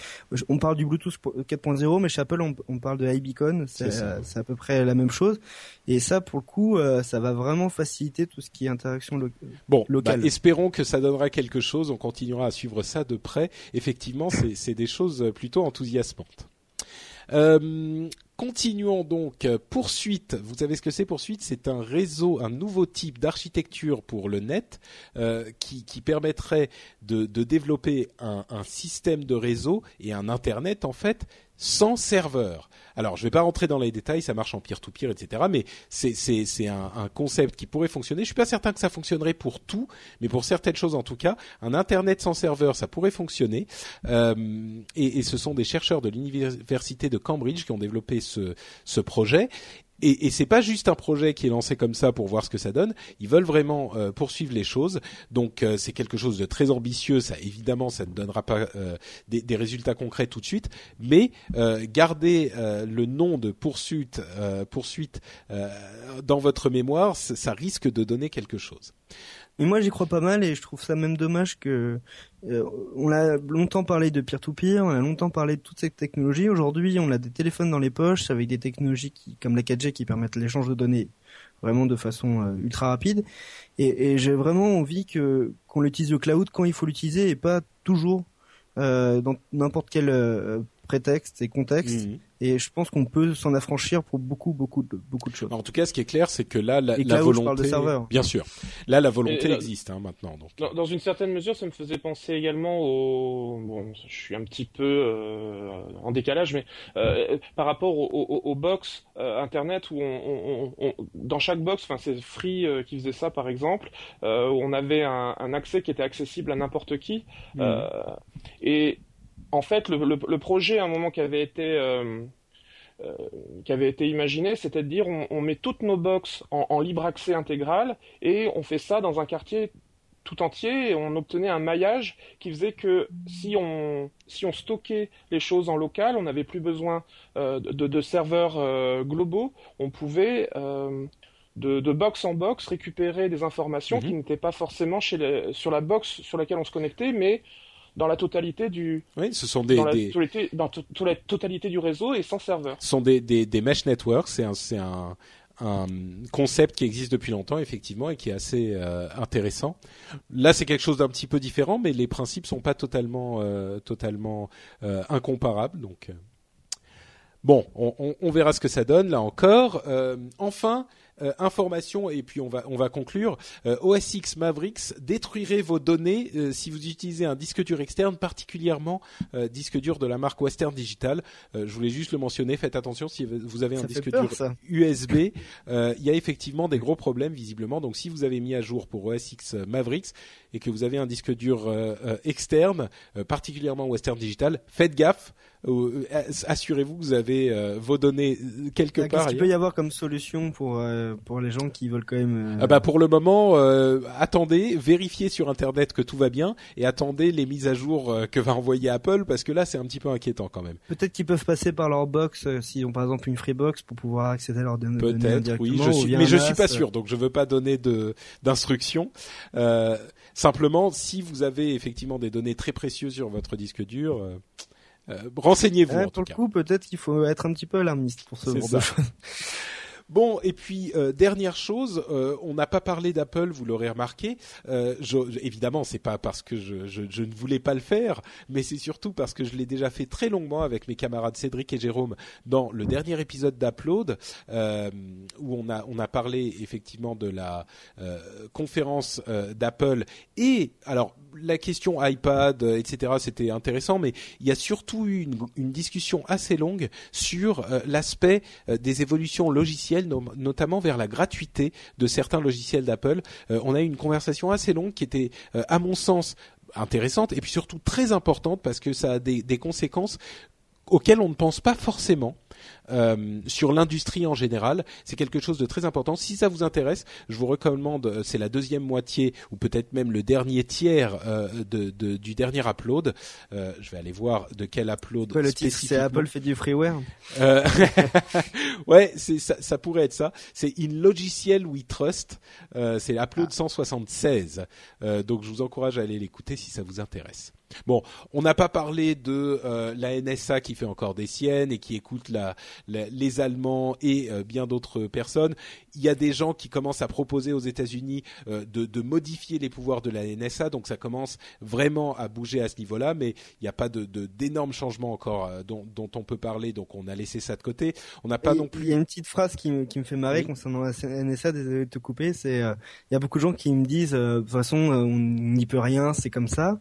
On parle du Bluetooth 4.0, mais chez Apple, on, on parle de iBeacon. C'est à peu près la même chose. Et ça, pour le coup, euh, ça va vraiment faciliter tout ce qui est interaction bon, bah, espérons que ça donnera quelque chose. On continuera à suivre ça de près. Effectivement, c'est des choses plutôt enthousiasmantes. Euh, continuons donc. Poursuite. Vous savez ce que c'est Poursuite? C'est un réseau, un nouveau type d'architecture pour le net euh, qui, permettrait de, développer un, système de réseau et un internet en fait sans serveur. Alors, je ne vais pas rentrer dans les détails, ça marche en peer-to-peer, etc. Mais c'est un, concept qui pourrait fonctionner. Je suis pas certain que ça fonctionnerait pour tout, mais pour certaines choses en tout cas, un Internet sans serveur, ça pourrait fonctionner. Euh, et, ce sont des chercheurs de l'université de Cambridge qui ont développé ce projet et, et c'est pas juste un projet qui est lancé comme ça pour voir ce que ça donne. Ils veulent vraiment euh, poursuivre les choses. Donc euh, c'est quelque chose de très ambitieux. Ça évidemment, ça ne donnera pas euh, des, des, résultats concrets tout de suite, mais garder le nom de poursuite poursuite dans votre mémoire, ça risque de donner quelque chose. Mais moi j'y crois pas mal et je trouve ça même dommage que euh, on a longtemps parlé de peer-to-peer, on a longtemps parlé de toutes ces technologies. Aujourd'hui, on a des téléphones dans les poches avec des technologies qui, comme la 4G qui permettent l'échange de données vraiment de façon euh, ultra rapide. Et, et j'ai vraiment envie que qu'on utilise le cloud quand il faut l'utiliser et pas toujours euh, dans n'importe quel euh, prétexte et contexte. Mmh. Et je pense qu'on peut s'en affranchir pour beaucoup, beaucoup de, beaucoup de choses. En tout cas, ce qui est clair, c'est que là, la, la volonté, bien sûr, là, la volonté existe hein, maintenant. Donc. Dans, dans, une certaine mesure, ça me faisait penser également au. Bon, je suis un petit peu euh, en décalage, mais euh, par rapport aux au, au box euh, internet où on, on, on, dans chaque box, enfin c'est Free euh, qui faisait ça par exemple, euh, où on avait un, un, accès qui était accessible à n'importe qui. Mmh. et en fait, le, le, le, projet à un moment qui avait été euh, euh, qui avait été imaginé, c'était de dire on, on, met toutes nos box en, en, libre accès intégral et on fait ça dans un quartier tout entier et on obtenait un maillage qui faisait que si on si on stockait les choses en local, on n'avait plus besoin euh, de, de, serveurs globaux, on pouvait de, de, box en box récupérer des informations -hmm. qui n'étaient pas forcément chez les, sur la box sur laquelle on se connectait, mais dans la totalité du oui ce sont des dans la, des... Totalité, dans toute la totalité du réseau et sans serveur ce sont des des, des mesh networks c'est un un un concept qui existe depuis longtemps effectivement et qui est assez euh, intéressant. Là, c'est quelque chose d'un petit peu différent, mais les principes sont pas totalement euh, totalement euh, incomparables. Donc bon, on, on, on, verra ce que ça donne là encore. Enfin, euh, information et puis on va on va conclure. Euh, OS X Mavericks détruirait vos données euh, si vous utilisez un disque dur externe, particulièrement euh, disque dur de la marque Western Digital. Euh, je voulais juste le mentionner. Faites attention si vous avez un ça disque peur, dur ça. USB. Il y a effectivement des gros problèmes visiblement. Donc si vous avez mis à jour pour OS X Mavericks et que vous avez un disque dur externe, particulièrement Western Digital, faites gaffe. Assurez-vous que vous avez vos données quelque part. Qu'est-ce qu'il peut y avoir comme solution pour pour les gens qui veulent quand même. Euh... Ah bah pour le moment, euh, attendez, vérifiez sur internet que tout va bien et attendez les mises à jour euh, que va envoyer Apple parce que là c'est un petit peu inquiétant quand même. Peut-être qu'ils peuvent passer par leur box euh, s'ils ont par exemple une Freebox pour pouvoir accéder à leur données. Peut-être, oui, je suis, mais je suis pas sûr, donc je veux pas donner de d'instructions. Euh, simplement, si vous avez effectivement des données très précieuses sur votre disque dur. Euh, renseignez-vous. Ouais, en pour le coup, peut-être qu'il faut être un petit peu alarmiste pour ce genre ça. de choses. <laughs> Bon, et puis euh, dernière chose, euh, on n'a pas parlé d'Apple, vous l'aurez remarqué. Euh, je, évidemment, c'est pas parce que je, je, je, ne voulais pas le faire, mais c'est surtout parce que je l'ai déjà fait très longuement avec mes camarades Cédric et Jérôme dans le dernier épisode d'Upload, euh, où on a on a parlé effectivement de la euh, conférence euh, d'Apple et alors la question iPad, etc. C'était intéressant, mais il y a surtout eu une, discussion assez longue sur l'aspect des évolutions logicielles notamment vers la gratuité de certains logiciels d'Apple. Euh, on a eu une conversation assez longue qui était, euh, à mon sens, intéressante et puis surtout très importante parce que ça a des conséquences auxquelles on ne pense pas forcément euh, sur l'industrie en général. C'est quelque chose de très important. Si ça vous intéresse, je vous recommande, euh, c'est la deuxième moitié ou peut-être même le dernier tiers euh, de, de, du dernier upload. Euh, je vais aller voir de quel upload. Quoi, le titre, c'est Apple fait du freeware. Euh, <laughs> ouais, ça, ça, pourrait être ça. C'est In Logiciel We Trust. Euh, c'est l'upload ah. 176. donc je vous encourage à aller l'écouter si ça vous intéresse. Bon, on n'a pas parlé de euh, la NSA qui fait encore des siennes et qui écoute la, la, les Allemands et euh, bien d'autres personnes. Il y a des gens qui commencent à proposer aux États-Unis euh, de, de, modifier les pouvoirs de la NSA, donc ça commence vraiment à bouger à ce niveau-là, mais il n'y a pas de, d'énormes changements encore euh, dont, dont, on peut parler, donc on a laissé ça de côté. On n'a pas et non plus. Il y a une petite phrase qui, me, qui me fait marrer oui. concernant la NSA. Désolé de te couper. C'est euh, il y a beaucoup de gens qui me disent de toute façon on n'y peut rien, c'est comme ça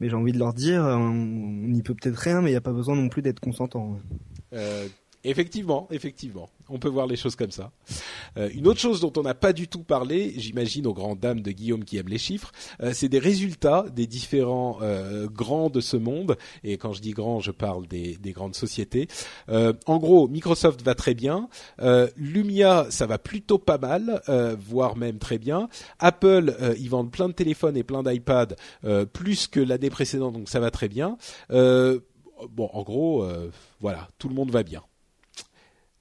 mais j'ai envie de leur dire, on n'y peut peut-être rien, mais il n'y a pas besoin non plus d'être consentant. Euh, Effectivement, effectivement, on peut voir les choses comme ça. Euh, une autre chose dont on n'a pas du tout parlé, j'imagine aux grandes dames de Guillaume qui aiment les chiffres, euh, c'est des résultats des différents euh, grands de ce monde. Et quand je dis grands, je parle des, des grandes sociétés. en gros, Microsoft va très bien, Lumia ça va plutôt pas mal, voire même très bien. Apple, ils vendent plein de téléphones et plein d'iPads, plus que l'année précédente, donc ça va très bien. bon, en gros, voilà, tout le monde va bien.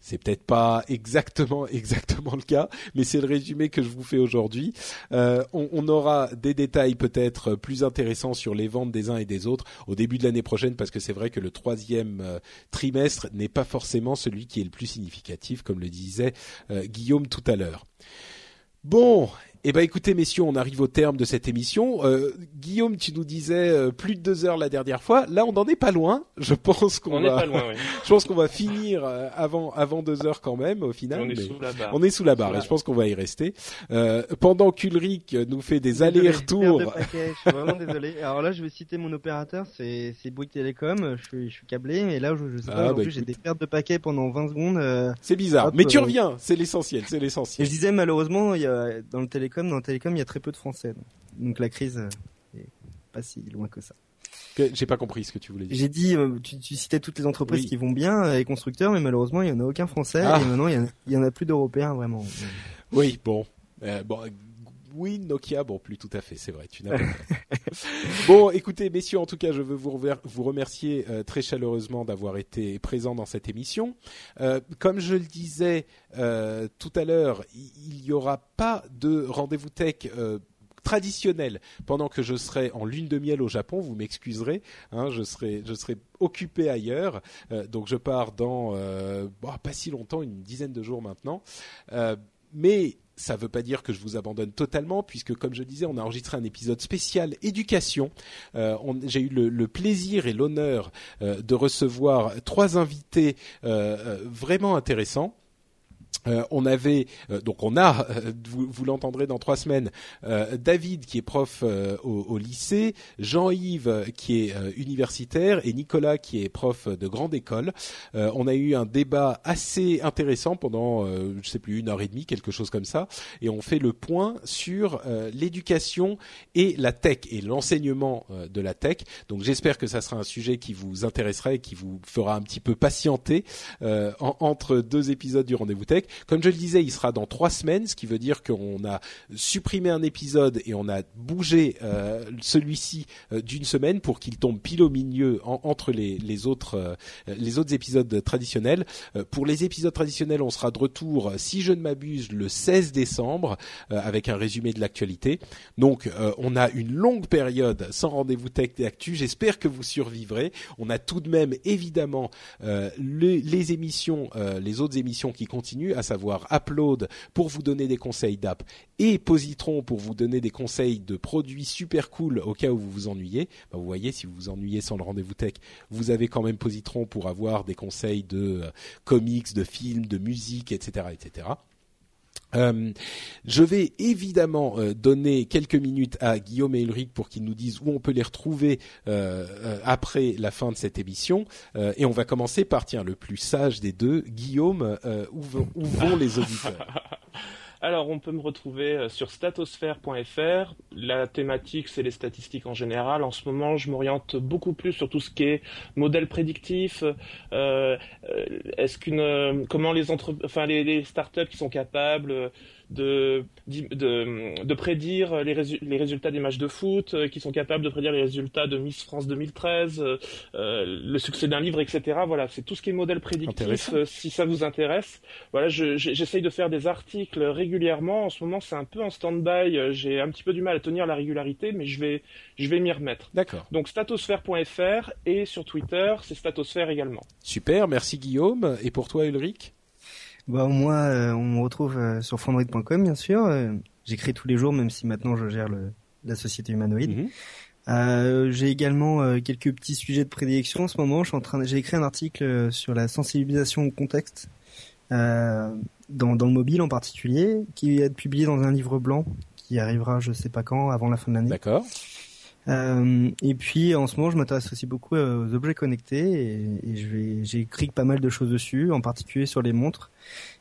C'est peut-être pas exactement <laughs> exactement le cas, mais c'est le résumé que je vous fais aujourd'hui. Euh, on, aura des détails peut-être plus intéressants sur les ventes des uns et des autres au début de l'année prochaine, parce que c'est vrai que le troisième euh, trimestre n'est pas forcément celui qui est le plus significatif, comme le disait euh, Guillaume tout à l'heure. Bon, eh ben écoutez messieurs, on arrive au terme de cette émission. Euh, Guillaume, tu nous disais euh, plus de deux heures la dernière fois. Là, on n'en est pas loin. Je pense qu'on va. Pas loin, oui. <laughs> je pense qu'on va finir euh, avant avant deux heures quand même au final. On est sous la barre. On est sous la barre et je pense qu'on va y rester. Euh, pendant qu'Ulrich nous fait des allers-retours. je suis vraiment désolé. Alors là, je vais citer mon opérateur, c'est c'est Bouygues Télécom. Je suis je suis câblé et là, je, je sais pas. Ah, bah, j'ai des pertes de paquets pendant 20 secondes. c'est bizarre, mais tu reviens. C'est l'essentiel. C'est l'essentiel. je disais malheureusement, il y a dans le télécom dans le télécom, il y a très peu de Français. Donc, la crise euh, est pas si loin que ça. J'ai pas compris ce que tu voulais dire. J'ai dit, euh, tu, citais toutes les entreprises qui vont bien, les constructeurs, mais malheureusement, il y en a aucun français, ah. et maintenant, il y, en a, plus d'européens, vraiment. Oui, bon. Euh, bon, oui, Nokia, bon, plus tout à fait, c'est vrai, tu n'as pas <laughs> Bon, écoutez, messieurs, en tout cas, je veux vous, vous remercier euh, très chaleureusement d'avoir été présents dans cette émission. Euh, comme je le disais euh, tout à l'heure, il n'y aura pas de rendez-vous tech traditionnel pendant que je serai en lune de miel au Japon. Vous m'excuserez, hein, je serai je serai occupé ailleurs. donc je pars dans bah, pas si longtemps, une dizaine de jours maintenant. mais ça ne veut pas dire que je vous abandonne totalement, puisque comme je disais, on a enregistré un épisode spécial éducation. Euh, J'ai eu le, plaisir et l'honneur euh, de recevoir trois invités euh vraiment intéressants. Euh, on avait euh, donc on a <laughs> euh, vous, l'entendrez dans trois semaines David qui est prof au, lycée Jean-Yves qui est universitaire et Nicolas qui est prof de grande école. On a eu un débat assez intéressant pendant je sais plus une heure et demie quelque chose comme ça et on fait le point sur l'éducation et la tech et l'enseignement de la tech. Donc j'espère que ça sera un sujet qui vous intéressera et qui vous fera un petit peu patienter entre deux épisodes du rendez-vous tech comme je le disais, il sera dans trois semaines, ce qui veut dire qu'on a supprimé un épisode et on a bougé euh, celui-ci euh, d'une semaine pour qu'il tombe pile au milieu entre les, autres euh, les autres épisodes traditionnels. pour les épisodes traditionnels, on sera de retour, si je ne m'abuse, le 16 décembre avec un résumé de l'actualité. Donc, on a une longue période sans rendez-vous tech et actu. J'espère que vous survivrez. On a tout de même évidemment les, les, émissions, les autres émissions qui continuent à savoir Upload pour vous donner des conseils d'app et Positron pour vous donner des conseils de produits super cool au cas où vous vous ennuyez. Bah, vous voyez, si vous vous ennuyez sans le rendez-vous tech, vous avez quand même Positron pour avoir des conseils de euh, comics, de films, de musique, etc., etc. Euh, je vais évidemment euh, donner quelques minutes à Guillaume et Ulrich pour qu'ils nous disent où on peut les retrouver euh, après la fin de cette émission. et on va commencer par, tiens, le plus sage des deux, Guillaume, où vont les auditeurs? <laughs> Alors, on peut me retrouver euh, sur statosphère.fr. La thématique, c'est les statistiques en général. En ce moment, je m'oriente beaucoup plus sur tout ce qui est modèle prédictif. Euh, euh est-ce qu'une, comment les entre, enfin les startups qui sont capables de, de, de prédire les, les résultats des matchs de foot, euh, qui sont capables de prédire les résultats de Miss France 2013, euh, euh, le succès d'un livre, etc. Voilà, c'est tout ce qui est modèle prédictif. si ça vous intéresse, voilà, j'essaye de faire des articles régulièrement. En ce moment, c'est un peu en stand-by. J'ai un petit peu du mal à tenir la régularité, mais je vais, je vais m'y remettre. D'accord. Donc statosphère.fr et sur Twitter, c'est statosphère également. Super, merci Guillaume. Et pour toi, Ulrich? Bah moi, euh, on me retrouve euh, sur Fandroid.com bien sûr. Euh, j'écris tous les jours, même si maintenant je gère le, la société humanoïde. Mhm. Euh, j'ai également quelques petits sujets de prédilection en ce moment. Je suis en train, j'ai écrit un article sur la sensibilisation au contexte dans, dans le mobile en particulier, qui va être publié dans un livre blanc qui arrivera, je sais pas quand, avant la fin de l'année. D'accord. Euh, et puis en ce moment, je m'intéresse aussi beaucoup aux objets connectés et, et écrit pas mal de choses dessus, en particulier sur les montres,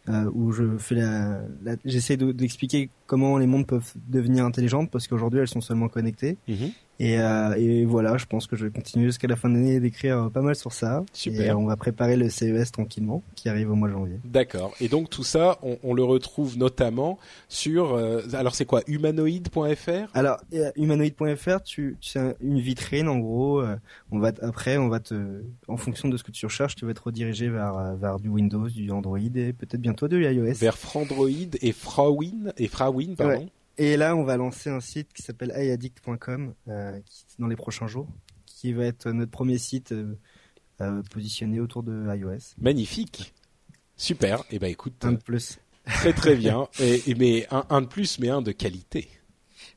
euh, où je fais la j'essaie d'expliquer comment les montres peuvent devenir intelligentes parce qu'aujourd'hui elles sont seulement connectées. Mhm. Et, euh, et, voilà, je pense que je vais continuer jusqu'à la fin de l'année d'écrire pas mal sur ça. Super. Et on va préparer le CES tranquillement, qui arrive au mois de janvier. D'accord. Et donc tout ça, on, on le retrouve notamment sur. Euh, alors c'est quoi? Humanoid.fr Alors euh, humanoid.fr, tu, c'est une vitrine en gros. Euh, on va après, on va te, en fonction de ce que tu recherches, tu vas être redirigé vers vers du Windows, du Android et peut-être bientôt du iOS. Vers Frandroid et Frawin et Frawin, pardon. Et là, on va lancer un site qui s'appelle iAddict.com euh, dans les prochains jours, qui va être notre premier site euh, euh, positionné autour de iOS. Magnifique, super. Et eh ben écoute, un de plus. Très très bien. <laughs> Et, mais un, un, de plus, mais un de qualité.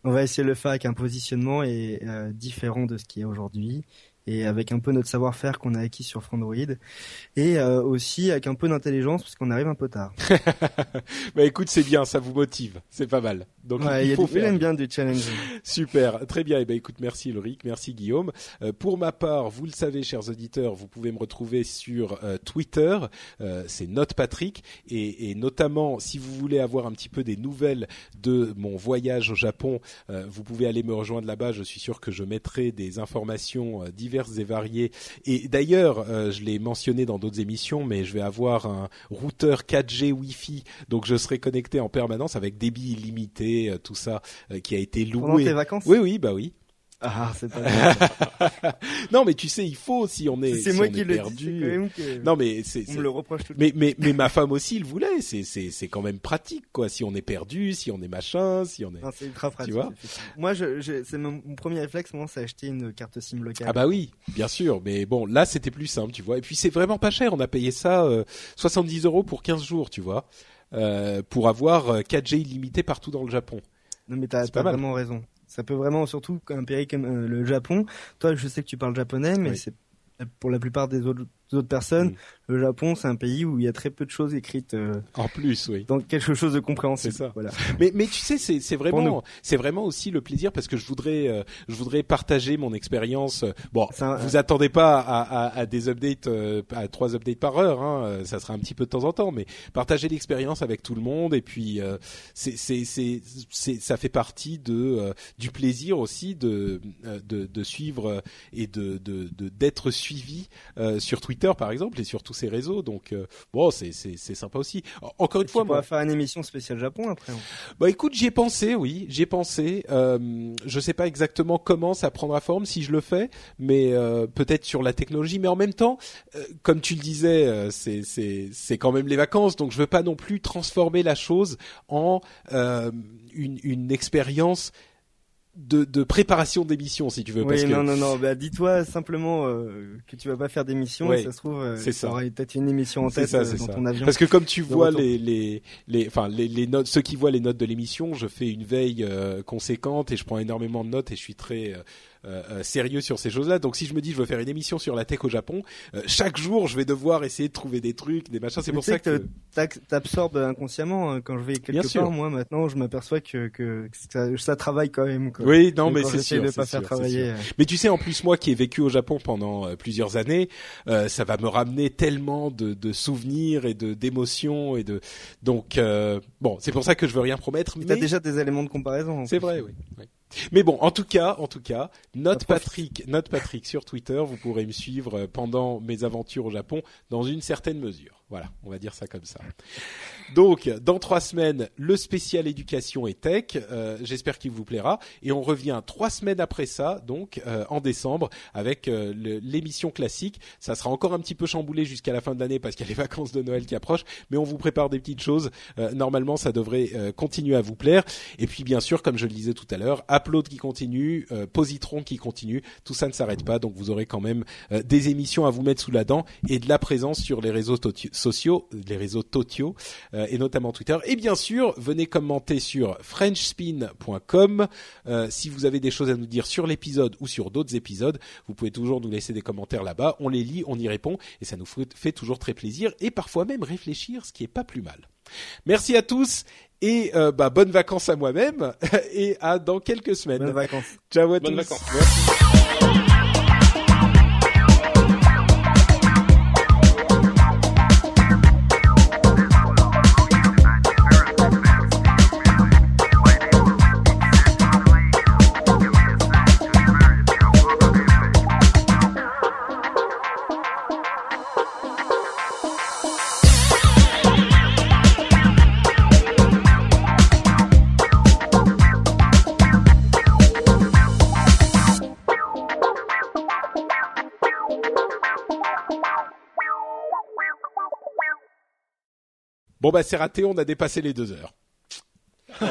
On va essayer de le faire avec un positionnement et, différent de ce qui est aujourd'hui et avec un peu notre savoir-faire qu'on a acquis sur Frandroid et euh, aussi avec un peu d'intelligence parce qu'on arrive un peu tard. <laughs> bah écoute, c'est bien, ça vous motive, c'est pas mal. Donc il, faut faire. bien du challenge. <laughs> Super, très bien. Et eh ben écoute, merci Ulrich, merci Guillaume. Euh, pour ma part, vous le savez, chers auditeurs, vous pouvez me retrouver sur euh, Twitter. C'est Note Patrick et, et, notamment si vous voulez avoir un petit peu des nouvelles de mon voyage au Japon, vous pouvez aller me rejoindre là-bas. Je suis sûr que je mettrai des informations diverses et variées. Et d'ailleurs, je l'ai mentionné dans d'autres émissions, mais je vais avoir un routeur 4G Wi-Fi, donc je serai connecté en permanence avec débit illimité euh, tout ça euh, qui a été loué. Pendant tes vacances? Oui, oui, bah oui. Ah, c'est pas <laughs> Non, mais tu sais, il faut si on est, c'est si moi on qui est perdu. Que... Non, mais c'est, on me le reproche tout mais, mais, mais ma femme aussi, il voulait. C'est, c'est, c'est quand même pratique, quoi. Si on est perdu, si on est machin, si on est. Non, c'est ultra pratique. Tu vois moi, je, je, c'est mon, premier réflexe, moi, c'est acheter une carte SIM locale. Ah bah oui, bien sûr. Mais bon, là, c'était plus simple, tu vois. Et puis, c'est vraiment pas cher. On a payé ça euh, 70 euros pour 15 jours, tu vois, euh, pour avoir 4G euh, illimité partout dans le Japon. Non mais t'as pas vraiment raison. Ça peut vraiment, surtout un pays comme euh, le Japon. Toi, je sais que tu parles japonais, mais c'est pour la plupart des autres d'autres personnes. Le Japon, c'est un pays où il y a très peu de choses écrites. Euh, en plus, oui. Donc quelque chose de compréhensible. C'est ça. Voilà. <laughs> Mais mais tu sais, c'est c'est vraiment c'est vraiment aussi le plaisir parce que je voudrais euh, je voudrais partager mon expérience. Bon, vous attendez pas à, à, à des updates euh, à trois updates par heure, hein, ça sera un petit peu de temps en temps, mais partager l'expérience avec tout le monde et puis c'est c'est c'est c'est ça fait partie de du plaisir aussi de de, de suivre et de de d'être suivi sur Twitter par exemple et sur tous ces réseaux. Donc euh, bon, c'est c'est sympa aussi. Encore une fois, on va faire une émission spéciale Japon après. Hein. Bah écoute, j'y ai pensé, oui, j'y ai pensé. Euh, je sais pas exactement comment ça prendra forme si je le fais, mais euh, peut-être sur la technologie. Mais en même temps, euh, comme tu le disais, c'est c'est c'est quand même les vacances, donc je veux pas non plus transformer la chose en une une expérience de, de préparation d'émission si tu veux. Oui, parce non, non, non. Bah, dis-toi simplement euh, que tu vas pas faire d'émission. et ça se trouve, euh, ça aurait peut-être une émission en tête ça, euh, dans ton avion. Parce que comme tu vois les les les, enfin les, les notes, ceux qui voient les notes de l'émission, je fais une veille euh, conséquente et je prends énormément de notes et je suis très sérieux sur ces choses-là. Donc si je me dis je veux faire une émission sur la tech au Japon, euh, chaque jour je vais devoir essayer de trouver des trucs, des machins. C'est pour ça que, que t'absorbes inconsciemment hein. quand je vais quelque part. Moi maintenant je m'aperçois que, que ça, travaille quand même. Quoi. Oui, non mais c'est sûr. De pas faire travailler. Mais tu sais en plus moi qui ai vécu au Japon pendant plusieurs années, ça va me ramener tellement de, de souvenirs et de d'émotions et de donc bon c'est pour ça que je veux rien promettre. Mais t'as déjà des éléments de comparaison. C'est vrai, oui. oui. Mais bon, en tout cas, en tout cas, note Patrick, note Patrick sur Twitter, vous pourrez me suivre pendant mes aventures au Japon dans une certaine mesure. Voilà, on va dire ça comme ça. Donc, dans trois semaines, le spécial éducation et tech. Euh, J'espère qu'il vous plaira. Et on revient trois semaines après ça, donc euh, en décembre, avec euh, l'émission classique. Ça sera encore un petit peu chamboulé jusqu'à la fin de l'année parce qu'il y a les vacances de Noël qui approchent. Mais on vous prépare des petites choses. Euh, normalement, ça devrait continuer à vous plaire. Et puis, bien sûr, comme je le disais tout à l'heure, Upload qui continue, Positron qui continue. Tout ça ne s'arrête pas. Donc, vous aurez quand même des émissions à vous mettre sous la dent et de la présence sur les réseaux sociaux, les réseaux Totio, euh, et notamment Twitter. Et bien sûr, venez commenter sur frenchspin.com. Euh, si vous avez des choses à nous dire sur l'épisode ou sur d'autres épisodes, vous pouvez toujours nous laisser des commentaires là-bas. On les lit, on y répond, et ça nous fait toujours très plaisir, et parfois même réfléchir, ce qui est pas plus mal. Merci à tous Et euh, bah, bonnes vacances à moi-même <laughs> et à dans quelques semaines. Bonnes vacances. Ciao à Bonnes tous. vacances. Bon bah c'est raté, on a dépassé les deux heures. <laughs>